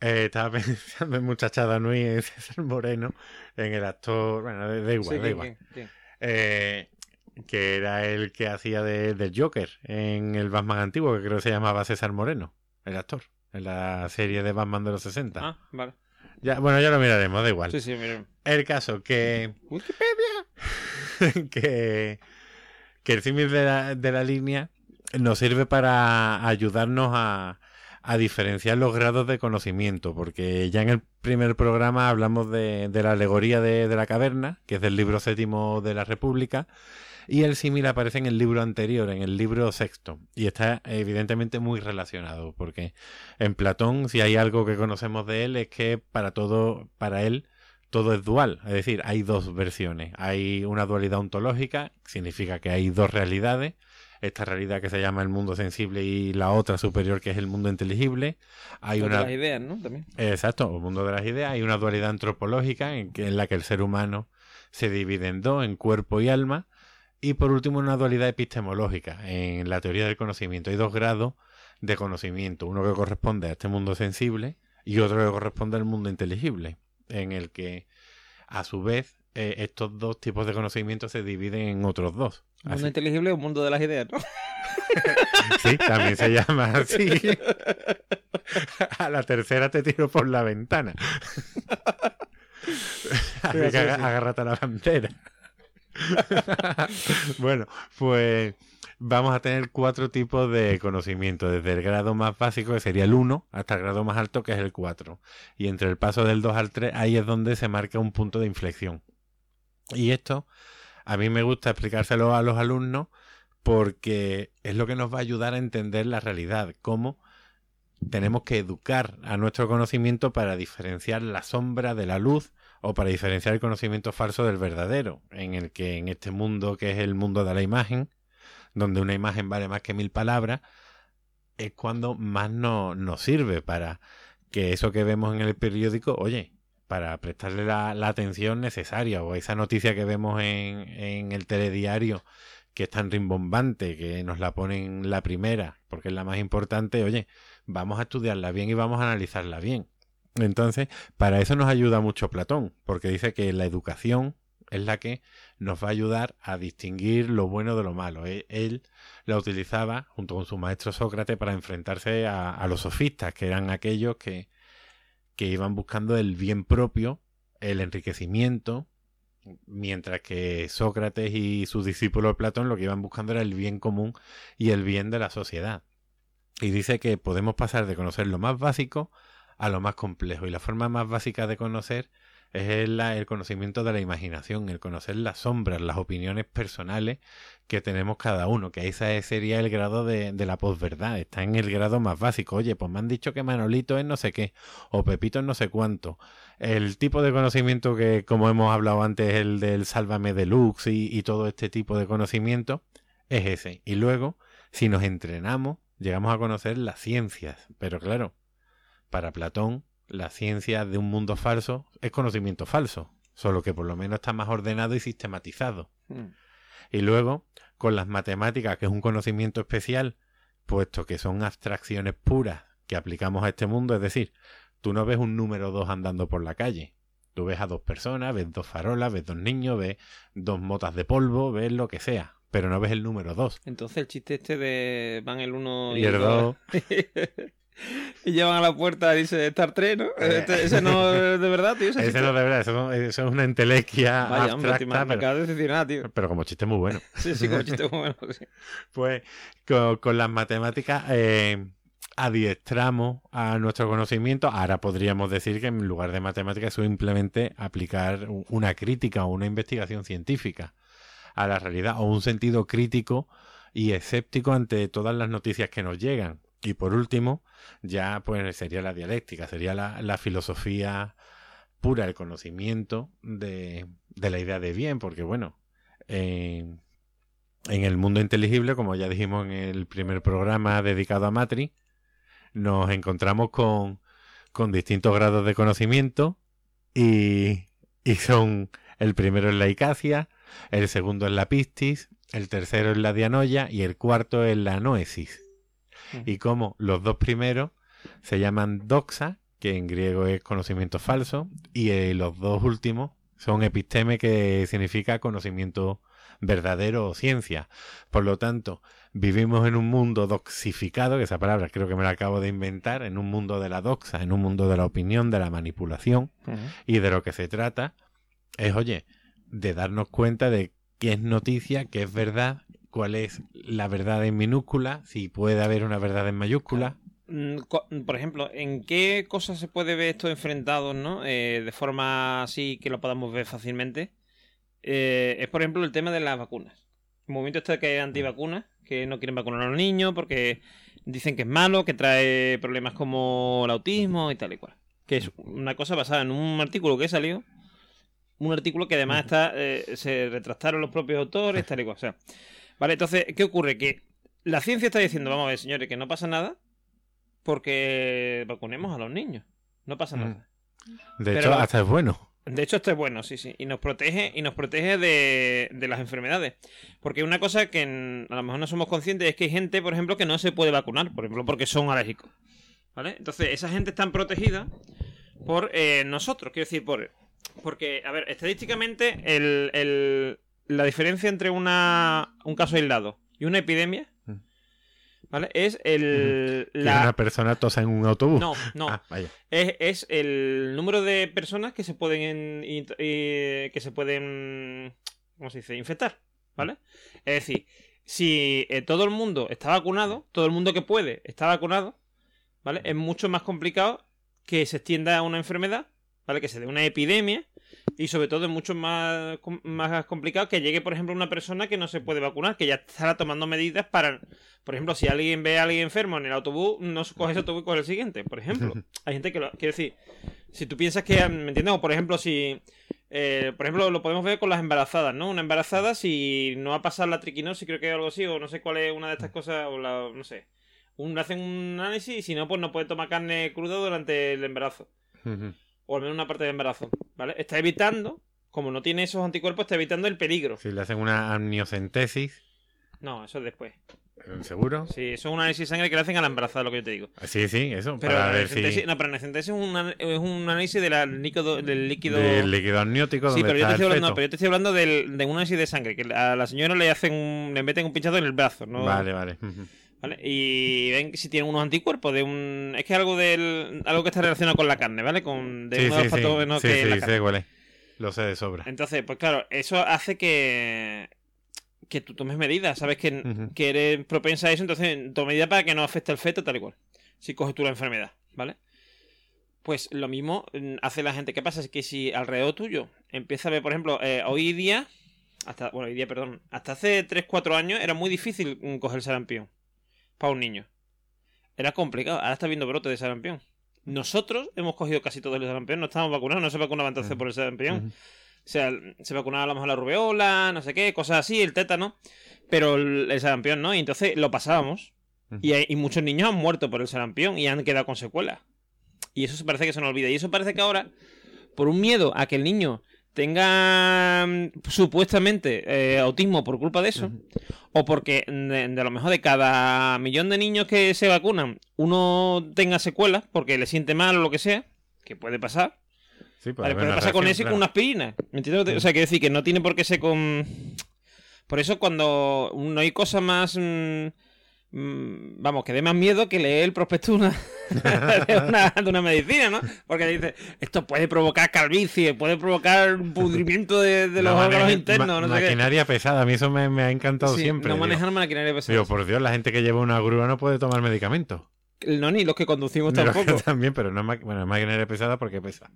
Eh, estaba pensando en Muchachada Nui, en César Moreno, en el actor. Bueno, da igual, Sí, da ¿quién, igual. quién, quién? Eh, que era el que hacía de, del Joker en el Batman antiguo, que creo que se llamaba César Moreno, el actor, en la serie de Batman de los 60. Ah, vale. Ya, bueno, ya lo miraremos, da igual. Sí, sí, mira. El caso que. Wikipedia. que, que el símil de la, de la línea nos sirve para ayudarnos a, a diferenciar los grados de conocimiento, porque ya en el primer programa hablamos de, la alegoría de, de la caverna, que es del libro séptimo de la República, y el símil aparece en el libro anterior, en el libro sexto, y está evidentemente muy relacionado, porque en Platón, si hay algo que conocemos de él, es que para todo, para él, todo es dual, es decir, hay dos versiones. Hay una dualidad ontológica, significa que hay dos realidades, esta realidad que se llama el mundo sensible y la otra superior que es el mundo inteligible. Hay Otra de una las ideas, ¿no? También. Exacto, el mundo de las ideas. Hay una dualidad antropológica en, que, en la que el ser humano se divide en dos, en cuerpo y alma. Y por último, una dualidad epistemológica en la teoría del conocimiento. Hay dos grados de conocimiento, uno que corresponde a este mundo sensible y otro que corresponde al mundo inteligible, en el que a su vez eh, estos dos tipos de conocimiento se dividen en otros dos. Mundo Así- inteligible o mundo de las ideas, ¿no? Sí, también se llama así. A la tercera te tiro por la ventana. Así que agárrate a la bandera. bueno, pues vamos a tener cuatro tipos de conocimiento, desde el grado más básico, que sería el 1, hasta el grado más alto, que es el 4. Y entre el paso del 2 al 3, ahí es donde se marca un punto de inflexión. Y esto, a mí me gusta explicárselo a los alumnos porque es lo que nos va a ayudar a entender la realidad, cómo tenemos que educar a nuestro conocimiento para diferenciar la sombra de la luz o para diferenciar el conocimiento falso del verdadero, en el que en este mundo que es el mundo de la imagen, donde una imagen vale más que mil palabras, es cuando más no- nos sirve para que eso que vemos en el periódico, oye, para prestarle la, atención necesaria o esa noticia que vemos en, el telediario que es tan rimbombante, que nos la ponen la primera, porque es la más importante, oye, vamos a estudiarla bien y vamos a analizarla bien. Entonces, para eso nos ayuda mucho Platón, porque dice que la educación es la que nos va a ayudar a distinguir lo bueno de lo malo. Él, él la utilizaba junto con su maestro Sócrates para enfrentarse a, a los sofistas, que eran aquellos que, que iban buscando el bien propio, el enriquecimiento, mientras que Sócrates y su discípulo Platón lo que iban buscando era el bien común y el bien de la sociedad. Y dice que podemos pasar de conocer lo más básico a lo más complejo. Y la forma más básica de conocer es el, el conocimiento de la imaginación, el conocer las sombras, las opiniones personales que tenemos cada uno, que ese sería el grado de, de la posverdad, está en el grado más básico. Oye, pues me han dicho que Manolito es no sé qué, o Pepito es no sé cuánto. El tipo de conocimiento que, como hemos hablado antes, el del Sálvame Deluxe y, y todo este tipo de conocimiento, es ese. Y luego, si nos entrenamos, llegamos a conocer las ciencias. Pero claro, para Platón, la ciencia de un mundo falso es conocimiento falso, solo que por lo menos está más ordenado y sistematizado. Mm. Y luego, con las matemáticas, que es un conocimiento especial, puesto que son abstracciones puras que aplicamos a este mundo, es decir, tú no ves un número 2 andando por la calle. Tú ves a dos personas, ves dos farolas, ves dos niños, ves dos motas de polvo, ves lo que sea, pero no ves el número 2. Entonces el chiste este de van el uno y, Y el dos y llevan a la puerta y dice Star 3, ¿no? Eh. Este- ese no es de verdad, tío. Ese no de verdad, eso, eso es una entelequia Vaya, hombre, abstracta, me pero, acabas de decepcionar, tío. pero como chiste muy bueno. Sí, sí, como chiste muy bueno. sí. Pues con, con las matemáticas, eh, adiestramos a nuestro conocimiento, ahora podríamos decir que en lugar de matemáticas es simplemente aplicar una crítica o una investigación científica a la realidad o un sentido crítico y escéptico ante todas las noticias que nos llegan. Y por último, ya pues sería la dialéctica, sería la, filosofía pura, el conocimiento de, de, la idea de bien, porque bueno, en, en el mundo inteligible, como ya dijimos en el primer programa dedicado a Matri, nos encontramos con, con distintos grados de conocimiento y, y son el primero es la icacia, el segundo es la pistis, el tercero es la dianoia y el cuarto es la noesis. Y como los dos primeros se llaman doxa, que en griego es conocimiento falso, y eh, los dos últimos son episteme, que significa conocimiento verdadero o ciencia. Por lo tanto, vivimos en un mundo doxificado, que esa palabra creo que me la acabo de inventar, en un mundo de la doxa, en un mundo de la opinión, de la manipulación, y de lo que se trata es, oye, de darnos cuenta de qué es noticia, qué es verdad, cuál es la verdad en minúscula, si puede haber una verdad en mayúscula. Mm, por ejemplo, ¿en qué cosas se puede ver esto enfrentados, no? Eh, de forma así que lo podamos ver fácilmente. Eh, es, por ejemplo, el tema de las vacunas. El movimiento este que hay antivacunas, que no quieren vacunar a los niños porque dicen que es malo, que trae problemas como el autismo y tal y cual. Que es una cosa basada en un artículo que salió. Un artículo que además está eh, se retractaron los propios autores, tal y cual. O sea, vale, entonces, ¿qué ocurre? Que la ciencia está diciendo, vamos a ver, señores, que no pasa nada porque vacunemos a los niños. No pasa nada. De hecho, hasta es bueno. De hecho, esto es bueno, sí, sí. Y nos protege, y nos protege de, de las enfermedades. Porque una cosa que a lo mejor no somos conscientes es que hay gente, por ejemplo, que no se puede vacunar, por ejemplo, porque son alérgicos. ¿Vale? Entonces, esa gente está protegida por eh, nosotros. Quiero decir, por. Porque, a ver, estadísticamente, el, el, la diferencia entre una, un caso aislado y una epidemia ¿Vale? Es el. La... una persona tosa en un autobús. No, no. Ah, es, el número de personas que se pueden. que se pueden. ¿Cómo se dice? Infectar. ¿Vale? Es decir, si eh, todo el mundo está vacunado, todo el mundo que puede está vacunado, ¿vale? Es mucho más complicado que se extienda una enfermedad, ¿vale? Que se dé una epidemia y sobre todo es mucho más, más complicado que llegue, por ejemplo, una persona que no se puede vacunar, que ya estará tomando medidas para, por ejemplo, si alguien ve a alguien enfermo en el autobús, no coge ese autobús y coge el siguiente, por ejemplo. Hay gente que lo... Quiero decir, si tú piensas que, ¿me entiendes? O por ejemplo, si... Eh, por ejemplo, lo podemos ver con las embarazadas, ¿no? Una embarazada, si no va a pasar la triquinosis, creo que es algo así, o no sé cuál es una de estas cosas, o la... no sé. Un, hacen un análisis y si no, pues no puede tomar carne cruda durante el embarazo o al menos una parte del embarazo, ¿vale? Está evitando, como no tiene esos anticuerpos, está evitando el peligro. Si le hacen una amniocentesis. No, eso es después. ¿Seguro? Sí, eso es un análisis de sangre que le hacen a la embarazada, lo que yo te digo. Sí, sí, eso. Pero para ver si... No, pero es un, es un análisis de la líquido, del líquido... Del líquido amniótico Sí, pero yo, te estoy hablando, no, pero yo te estoy hablando del, de un análisis de sangre, que a la señora le hacen un, le meten un pinchazo en el brazo, ¿no? Vale, vale. Y ven si tienen unos anticuerpos de un... Es que es algo del... algo que está relacionado con la carne, ¿vale? Con de uno de los patógenos que sí, la carne. Sé Lo sé de sobra. Entonces, pues claro, eso hace que que tú tomes medidas, sabes que, que eres propensa a eso, entonces toma medidas para que no afecte al feto tal y cual. Si coges tú la enfermedad, ¿vale? Pues lo mismo mm, hace la gente. ¿Qué pasa? Es que si alrededor tuyo empieza a ver, por ejemplo, eh, hoy día, hasta, bueno, hoy día, perdón, hasta hace 3-4 años era muy difícil mm, coger sarampión para un niño. Era complicado. Ahora está viendo brote de sarampión. Nosotros hemos cogido casi todo el sarampión, no estamos vacunados, no se vacunaba entonces por el sarampión. O sea, se vacunaba a lo mejor la rubeola, no sé qué, cosas así, el tétano, pero el, sarampión no. Y entonces lo pasábamos. y, hay, y, muchos niños han muerto por el sarampión y han quedado con secuelas. Y eso parece que se nos olvida. Y eso parece que ahora, por un miedo a que el niño tenga mm, supuestamente eh, autismo por culpa de eso, o porque de, lo mejor de cada millón de niños que se vacunan, uno tenga secuelas porque le siente mal o lo que sea, que puede pasar. Sí, puede, pasar con eso y con una aspirina. ¿Me entiendes? O sea, quiere decir que no tiene por qué ser con. Por eso, cuando no hay cosa más. Mm, vamos, que dé más miedo que leer el prospecto de una, de una, medicina, ¿no? Porque dice, esto puede provocar calvicie, puede provocar pudrimiento de, los órganos internos, no Maquinaria pesada, a mí eso me, ha encantado siempre. No manejar maquinaria pesada. Digo, por Dios, la gente que lleva una grúa no puede tomar medicamentos. No, ni los que conducimos Ni los que tampoco. también, pero no es bueno, es máquina pesada porque pesa.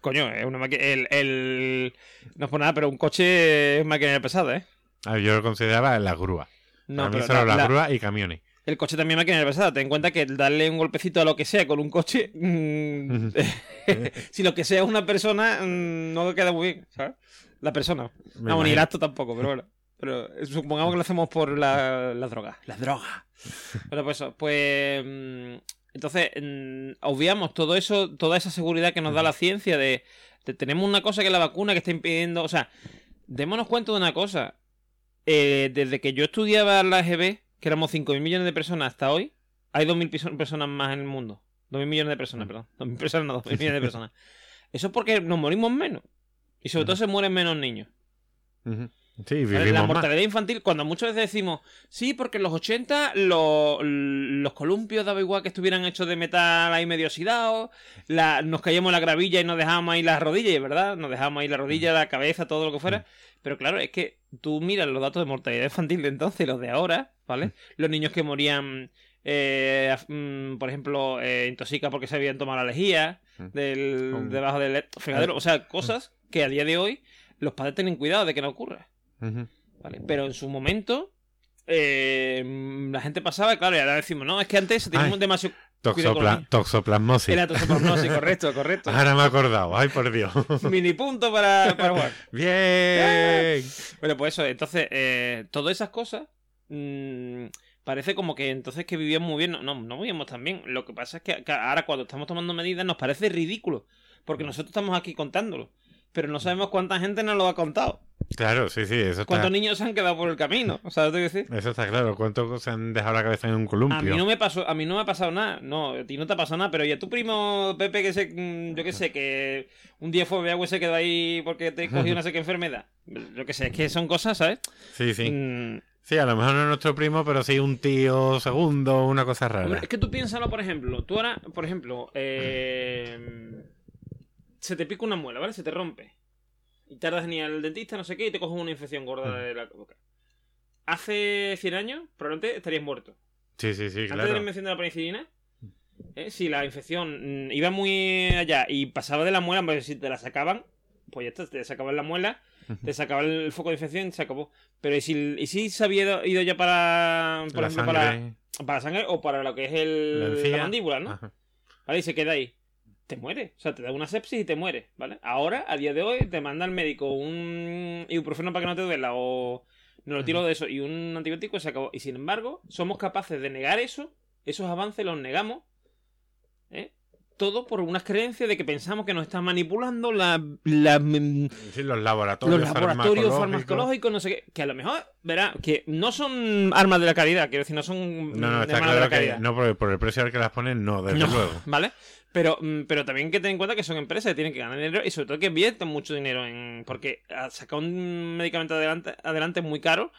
Coño, es una. El, el... No es por nada, pero un coche es máquina pesada, ¿eh? Ah, yo lo consideraba las grúas. No, Para mí solo la- las la- grúas y camiones. el coche también máquina pesada. Ten en cuenta que darle un golpecito a lo que sea con un coche. mm, si lo que sea es una persona, mm, no queda muy bien, ¿sabes? La persona. Me No, ni el acto tampoco, pero bueno. Pero supongamos que lo hacemos por la, la droga. La droga. Bueno, pues eso. Pues. mm, Entonces, mm, obviamos todo eso, toda esa seguridad que nos da la ciencia de, de tenemos una cosa que es la vacuna que está impidiendo. O sea, démonos cuenta de una cosa. Eh, desde que yo estudiaba la EGB, que éramos 5.000 millones de personas hasta hoy, hay 2.000 piso- personas más en el mundo. 2.000 millones de personas, perdón. 2.000 personas, no, 2.000 millones de personas. Eso es porque nos morimos menos. Y sobre todo se mueren menos niños. Sí, ¿Vale? vivimos La más. mortalidad infantil, cuando muchas veces decimos, sí, porque en los 80 lo- los columpios daba igual que estuvieran hechos de metal ahí medio oxidado, la- nos caíamos en la gravilla y nos dejábamos ahí las rodillas, ¿verdad? Nos dejábamos ahí la rodilla, la cabeza, todo lo que fuera. Pero claro, es que tú miras los datos de mortalidad infantil de entonces y los de ahora, ¿vale? Los niños que morían, eh, mm, por ejemplo, eh, intoxicados porque se habían tomado la lejía del, Mm. debajo del fregadero. O sea, cosas que a día de hoy los padres tienen cuidado de que no ocurra. ¿vale? Pero en su momento, eh, la gente pasaba, claro, y ahora decimos, no, es que antes teníamos Ay. demasiado. Con Toxopla- toxoplasmosis. Era toxoplasmosis, correcto, correcto. Ahora me he acordado. Ay, por Dios. Mini punto para, para jugar. Bien. Bueno, pues eso, entonces, eh, todas esas cosas. mm, parece como que entonces que vivíamos muy bien. No, no, no vivíamos tan bien. Lo que pasa es que, que ahora cuando estamos tomando medidas nos parece ridículo. Porque nosotros estamos aquí contándolo. Pero no sabemos cuánta gente nos lo ha contado. Claro, sí, sí, eso está, ¿Cuántos niños se han quedado por el camino? O sea, ¿te quiero decir? eso está claro. ¿Cuántos se han dejado la cabeza en un columpio? A mí no me pasó, a mí no me ha pasado nada. No, a ti no te ha pasado nada, pero ya tu primo Pepe que se, mm, yo qué sé, que un día fue agua y se quedó ahí porque te cogió sé qué enfermedad. Yo qué sé, es que son cosas, ¿sabes? Sí, sí. Mm, Sí, a lo mejor no es nuestro primo, pero sí un tío segundo, una cosa rara. hombre, es que tú piénsalo, por ejemplo, tú ahora, por ejemplo, eh, se te pica una muela, ¿vale? Se te rompe. Y tardas en ir al dentista, no sé qué, y te coges una infección gorda de la boca. Hace 100 años, probablemente estarías muerto. Sí, sí, sí, Antes de la claro. invención de la penicilina, ¿eh? si la infección mm, iba muy allá y pasaba de la muela, pues si te la sacaban, pues ya está, te sacaban la muela, te sacaban el foco de infección y se acabó. Pero ¿y si, y si se había ido- ido ya para, por La ejemplo, para, sangre. para la sangre o para lo que es el, La mandíbula, ¿no? Ajá. ¿Vale? Y se queda ahí. Te muere. O sea, te da una sepsis y te muere, ¿vale? Ahora, a día de hoy, te manda el médico un ibuprofeno para que no te duela o no lo tiro de eso y un antibiótico y se acabó. Y sin embargo, somos capaces de negar eso, esos avances los negamos, ¿eh? Todo por unas creencias de que pensamos que nos están manipulando la, la- mm, Sí, los laboratorios, los laboratorios farmacológicos. farmacológicos, no sé qué, que a lo mejor, verá, que no son armas de la caridad, quiero decir, no son No, no, está hermanas de la claro que caridad. no por, por el precio al que las ponen, no, desde No, luego. ¿Vale? Pero, mm, pero también hay que tener en cuenta que son empresas que tienen que ganar dinero y sobre todo que invierten mucho dinero en. Porque a sacar un medicamento adelante, adelante es muy caro.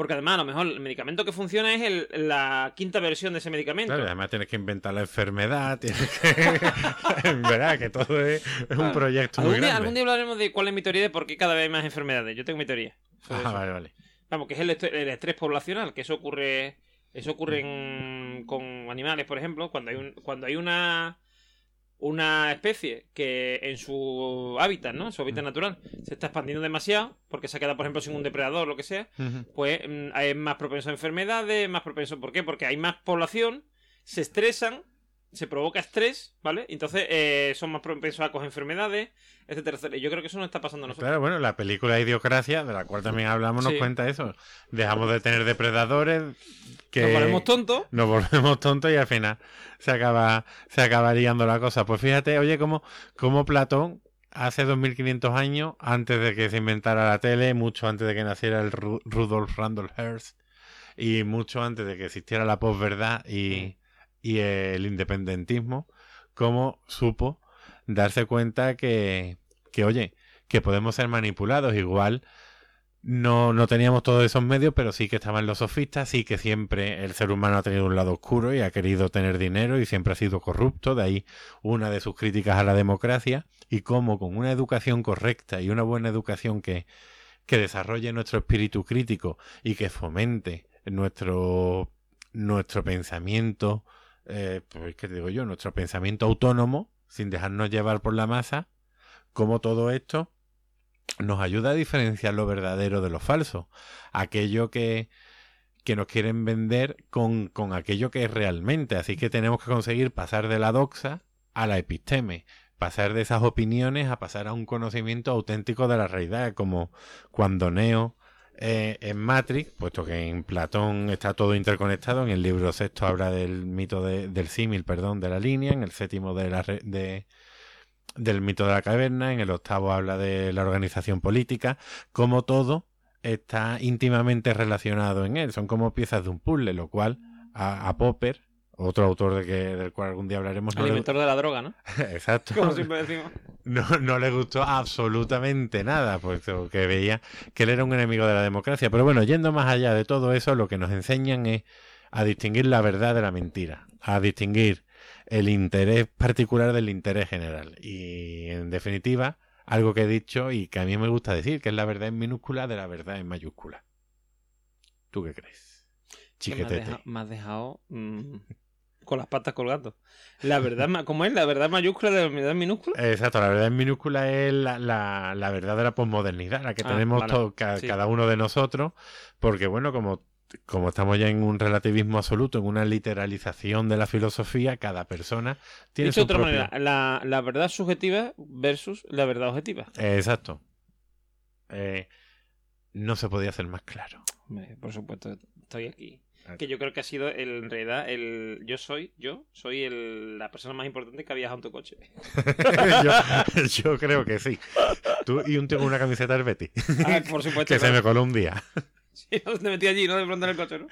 Porque además, a lo mejor el medicamento que funciona es el- la quinta versión de ese medicamento. Claro, además tienes que inventar la enfermedad, tienes que... en verdad, que todo es, un proyecto muy día, grande. algún día hablaremos de cuál es mi teoría de por qué cada vez hay más enfermedades. Yo tengo mi teoría. Ah, eso. vale, vale. Vamos, que es el, el estrés poblacional, que eso ocurre. Eso ocurre en- con animales, por ejemplo, cuando hay un, cuando hay una una especie que en su hábitat, ¿no? En su hábitat natural, se está expandiendo demasiado, porque se ha quedado, por ejemplo, sin un depredador o lo que sea, pues mm, es más propenso a enfermedades, más propenso. ¿Por qué? Porque hay más población, se estresan, se provoca estrés, ¿vale? Entonces eh, son más propensos a coger enfermedades, etcétera, etcétera. Yo creo que eso no está pasando a nosotros. Claro, bueno, la película Idiocracia, de la cual también hablamos, nos Sí. cuenta eso. Dejamos de tener depredadores que Nos ponemos tontos. nos volvemos tontos y al final se acaba, se acaba liando la cosa. Pues fíjate, oye, como, como Platón hace 2500 años, antes de que se inventara la tele, mucho antes de que naciera el Ru- Rudolf Randolph Hearst y mucho antes de que existiera la posverdad y, y el independentismo, cómo supo darse cuenta que, que, oye, que podemos ser manipulados igual. No, no teníamos todos esos medios, pero sí que estaban los sofistas, sí que siempre el ser humano ha tenido un lado oscuro y ha querido tener dinero y siempre ha sido corrupto, de ahí una de sus críticas a la democracia, y cómo con una educación correcta y una buena educación que, que desarrolle nuestro espíritu crítico y que fomente nuestro, nuestro pensamiento eh, pues qué te digo yo, nuestro pensamiento autónomo, sin dejarnos llevar por la masa, cómo todo esto nos ayuda a diferenciar lo verdadero de lo falso. Aquello que, que nos quieren vender con, con aquello que es realmente. Así que tenemos que conseguir pasar de la doxa a la episteme, pasar de esas opiniones a pasar a un conocimiento auténtico de la realidad, como cuando Neo eh, en Matrix, puesto que en Platón está todo interconectado, en el libro sexto habla del mito de- del símil, perdón, de la línea, en el séptimo de la de, del mito de la caverna, en el octavo habla de la organización política, como todo está íntimamente relacionado en él, son como piezas de un puzzle, lo cual a Popper, otro autor de que, del cual algún día hablaremos, no El le- inventor de la droga, ¿no? Exacto. Como siempre decimos. No, no le gustó absolutamente nada, puesto que veía que él era un enemigo de la democracia. Pero bueno, yendo más allá de todo eso, lo que nos enseñan es a distinguir la verdad de la mentira, a distinguir el interés particular del interés general. Y en definitiva, algo que he dicho y que a mí me gusta decir, que es la verdad en minúscula de la verdad en mayúscula. ¿Tú qué crees? Que me has Chiquetete. dejado, me has dejado, mm, con las patas colgando. La verdad, ¿cómo es? ¿La verdad mayúscula de la verdad minúscula? Exacto, la verdad en minúscula es la, la, la verdad de la posmodernidad, la que Ah, tenemos vale. to- ca- Sí. cada uno de nosotros, porque bueno, como, como estamos ya en un relativismo absoluto, en una literalización de la filosofía, cada persona tiene Dicho su de otra propio... manera, la, la verdad subjetiva versus la verdad objetiva. Exacto. Eh, no se podía hacer más claro. Por supuesto, estoy aquí. Ah. Que yo creo que ha sido el- en realidad el yo soy yo soy el, la persona más importante que ha viajado en tu coche. yo, yo creo que sí. Tú y un tío con una camiseta del Betty, Ah, por supuesto. que se me coló un día. Sí, no, te metí allí, ¿no? De pronto en el coche, ¿no?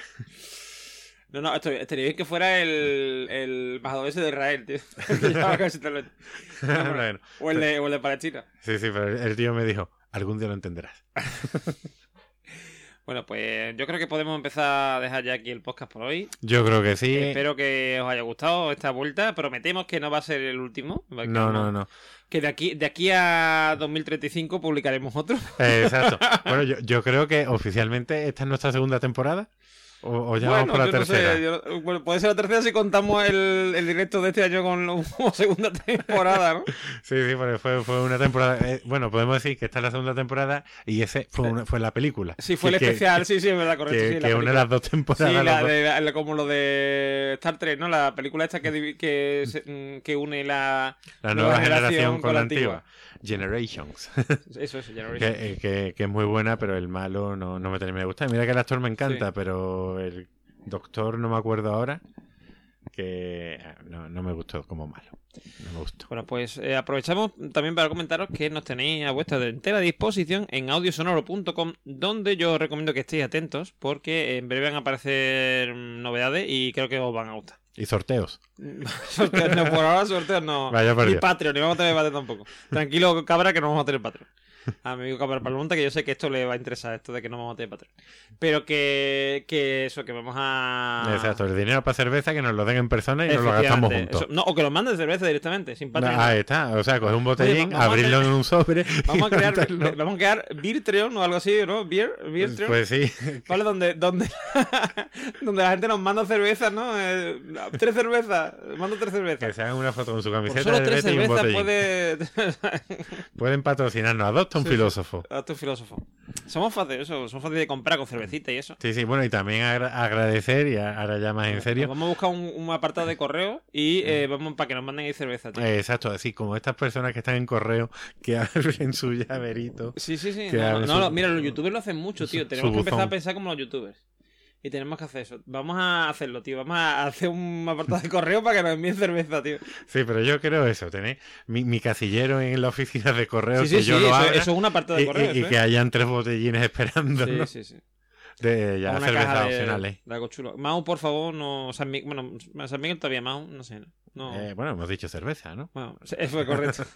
No, no, esto- estaría bien que fuera el, el embajador ese de Israel, tío. No, Bueno, o, el de, o el de Palestina. sí, sí, pero el tío me dijo, algún día lo entenderás. Bueno, pues yo creo que podemos empezar a dejar ya aquí el podcast por hoy. Yo creo que sí. Espero que os haya gustado esta vuelta. Prometemos que no va a ser el último. No, no, no. Que de aquí, de aquí a 2035 publicaremos otro. Exacto. Bueno, yo, yo creo que oficialmente esta es nuestra segunda temporada. O, o ya vamos por la yo no sé, tercera. yo bueno, puede ser la tercera si contamos el, el directo de este año con como segunda temporada, ¿no? Sí, sí, porque fue, fue una temporada. eh, bueno, podemos decir que esta es la segunda temporada y ese fue, una- fue la película. Sí, fue el Que- especial, sí, sí, es verdad, correcto. que, sí, la que película. las dos temporadas. Sí, la de- la- como lo de Star Trek, ¿no? La película esta que, que, une la... la nueva generación con la antigua. Generations. Eso es, Generation. que, eh, que- que es muy buena, pero el malo no, no me termina de gustar. Mira que el actor me encanta, Sí. pero el doctor no me acuerdo ahora. Que eh, no, no me gustó como malo. No me gustó. Bueno, pues eh, aprovechamos también para comentaros que nos tenéis a vuestra entera disposición en audiosonoro.com, donde yo os recomiendo que estéis atentos, porque en breve van a aparecer mm, novedades y creo que os van a gustar. Y sorteos. sorteos no, por ahora sorteos no. Vaya Dios. Patreon, ni vamos a tener Patreon tampoco. Tranquilo, cabra, que no vamos a tener Patreon. A mi amigo Cabra Palmonta, que yo sé que esto le va a interesar, esto de que no vamos a tener Patreon. Pero que, que eso, que vamos a... Exacto, el dinero para cerveza que nos lo den en persona y nos lo gastamos juntos. eso- no, o que lo manden de cerveza directamente, sin Patreon. Ahí está, o sea, coger un botellín, a abrirlo en un sobre. Vamos a crear, mandarlo. vamos a crear Beertreon o algo así, ¿no? Beer, Beertreon. Pues sí, ¿Vale? Donde, donde, donde la gente nos manda cervezas, ¿no? Eh, tres cervezas, mando tres que cervezas. se hagan una foto con su Por camiseta solo del tres cervezas puede... Pueden patrocinarnos, adopta un Sí, sí. filósofo. Tu filósofo. Somos fáciles, eso, somos fáciles de comprar con cervecita y eso. Sí, sí, bueno, y también agra- agradecer, y ahora ya más en serio. Vamos a buscar un, un apartado de correo y eh, vamos para que nos manden ahí cerveza, tío. eh, exacto, así como estas personas que están en correo, que abren su llaverito. Sí, sí, sí. No, no, su- no, mira, los youtubers lo hacen mucho, tío. Tenemos que empezar a pensar como los youtubers. Y tenemos que hacer eso. Vamos a hacerlo, tío. Vamos a hacer un apartado de correo para que nos envíen cerveza, tío. Sí, pero yo creo eso, tener mi, mi casillero en la oficina de correo, Sí, sí, que sí. yo lo Eso, abra, eso es un apartado de correo. y- y que ¿eh? hayan tres botellines esperando, Sí, ¿no? sí, sí. De ya Una cervezas caja de, opcionales. de algo chulo. Mau, por favor, no. San Miguel, bueno, San Miguel todavía Mau, no sé. No. Eh, bueno, hemos dicho cerveza, ¿no? Bueno, fue correcto.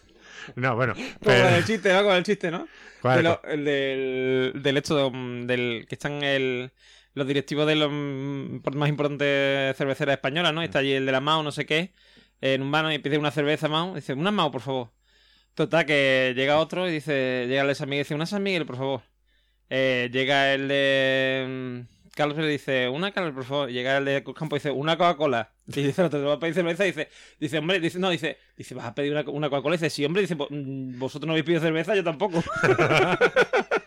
No, bueno. Como pero- el chiste, ¿no? Con el chiste, ¿no? ¿cuál- De lo- el del, del hecho de- del que están el, los directivos de las más importantes cerveceras españolas, ¿no? Está allí el de la Mao, no sé qué, en un vano y pide una cerveza Mao. Dice, una Mao, por favor. Total, que llega otro y dice, llega el de San Miguel dice, una San Miguel, por favor. Eh, llega el de... Carlos le dice, una Carlos, por favor. Llega el de campo y dice, una Coca-Cola. Y dice, te va a pedir cerveza. Y dice, dice, hombre, dice, no, dice, dice, vas a pedir una, una Coca-Cola. Y dice, sí, hombre, dice, "pues, mm, vosotros no habéis pedido cerveza, yo tampoco.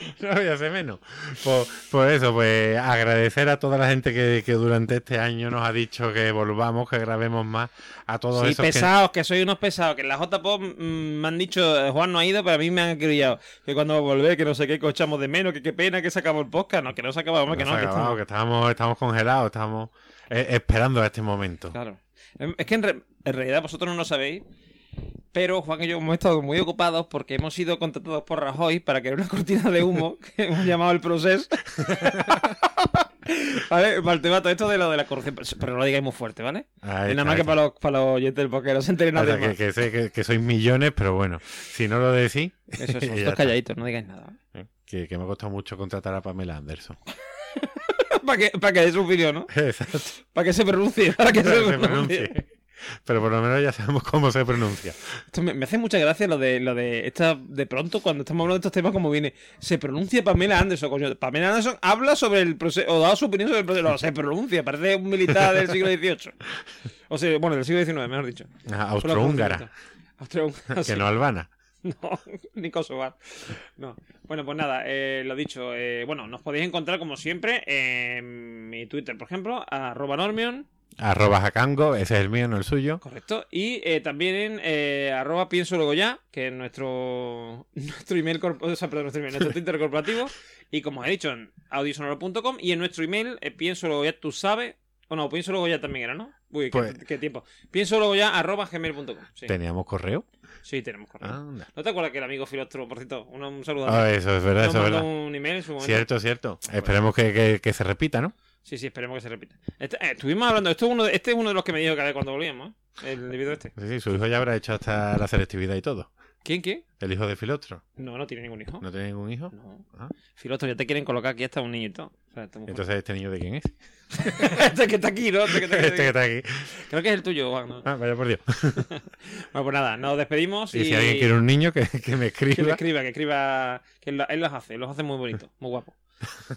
No voy a hacer menos. Pues, pues eso, pues agradecer a toda la gente que, que durante este año nos ha dicho que volvamos, que grabemos más, a todos Sí, esos que- pesados, que... soy unos pesados. Que en la JPOP mm, me han dicho, eh, Juan no ha ido, pero a mí me han acribillado. Que cuando va a volver, que no sé qué, que os echamos de menos, que qué pena que se acabó el podcast. No, que no se acabó, que no. que estamos- que estábamos, estamos congelados, estamos eh, esperando a este momento. Claro. Es que en, re- en realidad vosotros no lo sabéis, pero Juan y yo hemos estado muy ocupados porque hemos sido contratados por Rajoy para crear una cortina de humo que hemos llamado el proceso. ¿Vale? Para el tema todo esto de lo de la corrupción. Pero no lo digáis muy fuerte, ¿vale? Es nada más que para los, para los oyentes del podcast, no se enteren más. que, que sé que, que sois millones, pero bueno, si no lo decís, Eso, vosotros está. calladitos, no digáis nada. Eh, que, que me ha costado mucho contratar a Pamela Anderson. para que, para que dé su opinión, ¿no? Exacto. Para que se pronuncie. Para que se, se pronuncie. Pero por lo menos ya sabemos cómo se pronuncia. Esto me, me hace mucha gracia lo de lo de esta de pronto cuando estamos hablando de estos temas como viene se pronuncia Pamela Anderson coño Pamela Anderson habla sobre el proceso o da su opinión sobre el proceso no, se pronuncia parece un militar del siglo XVIII o sea bueno del siglo XIX mejor dicho Ah, Austrohúngara que no albana. no, ni kosovar. No. Bueno, pues nada, eh, lo dicho. eh, bueno, nos podéis encontrar como siempre en mi Twitter, por ejemplo, arroba normion, Arroba Jacango, ese es el mío, no el suyo. correcto. Y eh, también en eh, arroba pienso luego ya, que es nuestro, nuestro email, o sea, perdón, nuestro email, nuestro Twitter corporativo. Y como os he dicho, en audiosonoro.com y en nuestro email, eh, pienso luego ya, tú sabes. O no, pienso luego ya también era, ¿no? Uy, qué, Pues- qué tiempo. Pienso luego ya arroba gmail.com. Sí, ¿Teníamos correo? sí, tenemos correo. Anda. ¿No te acuerdas que el amigo Filostro, por cierto, un, un saludo Ah, eso es verdad, nos eso es verdad. un email en su momento. Cierto, cierto. Esperemos que, que- que se repita, ¿no? Sí, sí, esperemos que se repita. Este- eh, estuvimos hablando, esto es uno de- este es uno de los que me dijo que cuando volvíamos, ¿eh? El individuo este. Sí, sí, su hijo ya habrá hecho hasta la selectividad y todo. ¿Quién, quién? El hijo de Filostro. No, no tiene ningún hijo. ¿No tiene ningún hijo? No. Ah. Filostro, ya te quieren colocar aquí hasta un niñito. O sea, Entonces, ¿este niño de quién es? Este que está aquí, ¿no? Este que está aquí. Este que está aquí. Creo que es el tuyo, Juan. ¿no? Ah, vaya por Dios. Bueno, pues nada, nos despedimos y, Y si alguien quiere un niño, que, que me que le escriba. escriba, que escriba. Que él, lo- él los hace, los hace muy bonitos, muy guapos.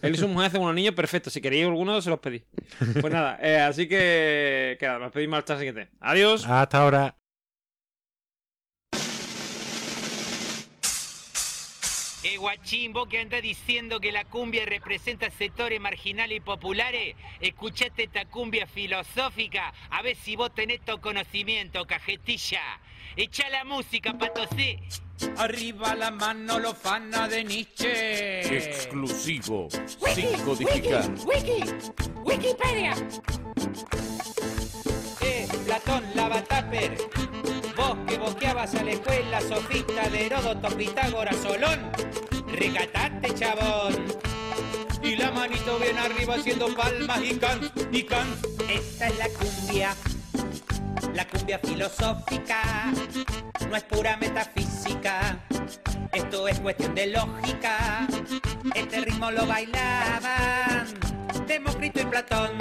Él y su mujer hacen unos niños perfectos. Si queréis alguno, se los pedís. Pues nada, eh, así que. Que nada, nos pedimos hasta el siguiente. Adiós. Hasta ahora. Eh, guachín, vos que andás diciendo que la cumbia representa sectores marginales y populares, escuchate esta cumbia filosófica, a ver si vos tenés tu conocimiento, cajetilla. Echa la música, patosé. Arriba la mano los fana de Nietzsche. Exclusivo, sin codificar. Wiki, Wikipedia. Eh, Platón, Lavataper. Vos que boqueabas a la escuela, sofista de Heródoto, Pitágoras, Solón. Recatate, chabón. Y la manito bien arriba haciendo palmas y can, y can. Esta es la cumbia, la cumbia filosófica, no es pura metafísica, esto es cuestión de lógica. Este ritmo lo bailaban Demócrito y Platón,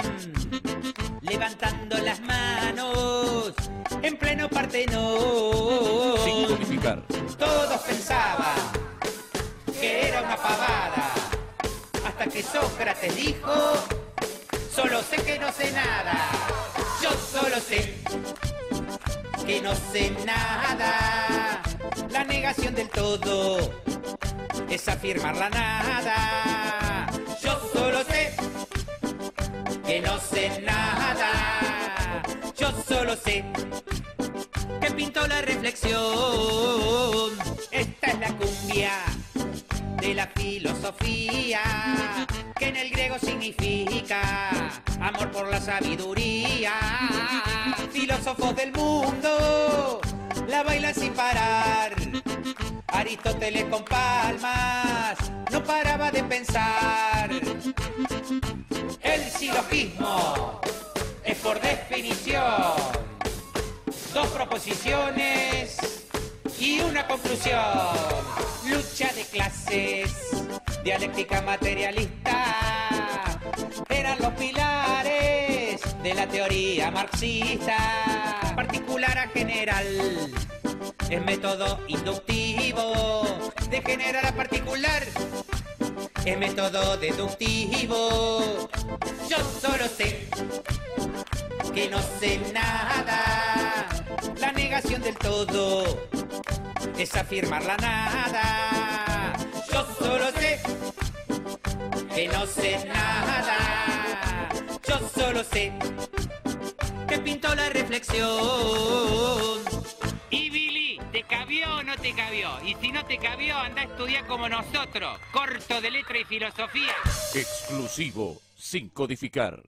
levantando las manos en pleno Sin Partenón. codificar. Todos pensaban que era una pavada, hasta que Sócrates dijo, solo sé que no sé nada, solo sé que no sé nada. La negación del todo es afirmar la nada. Yo solo sé que no sé nada. Yo solo sé que pintó la reflexión. Esta es la cumbia de la filosofía, que en el griego significa amor por la sabiduría. Filósofos del mundo la bailan sin parar. Aristóteles con palmas no paraba de pensar. El silogismo es por definición dos proposiciones y una conclusión. Lucha de clases, dialéctica materialista, eran los pilares de la teoría marxista. Particular a general, es método inductivo de general a particular. es método deductivo. Yo solo sé que no sé nada. La negación del todo es afirmar la nada. Yo solo sé que no sé nada. Yo solo sé que pinto la reflexión. Y Billy, ¿te cabió o no te cabió? Y si no te cabió, anda a estudiar como nosotros, corto de letra y filosofía. Exclusivo, sin codificar.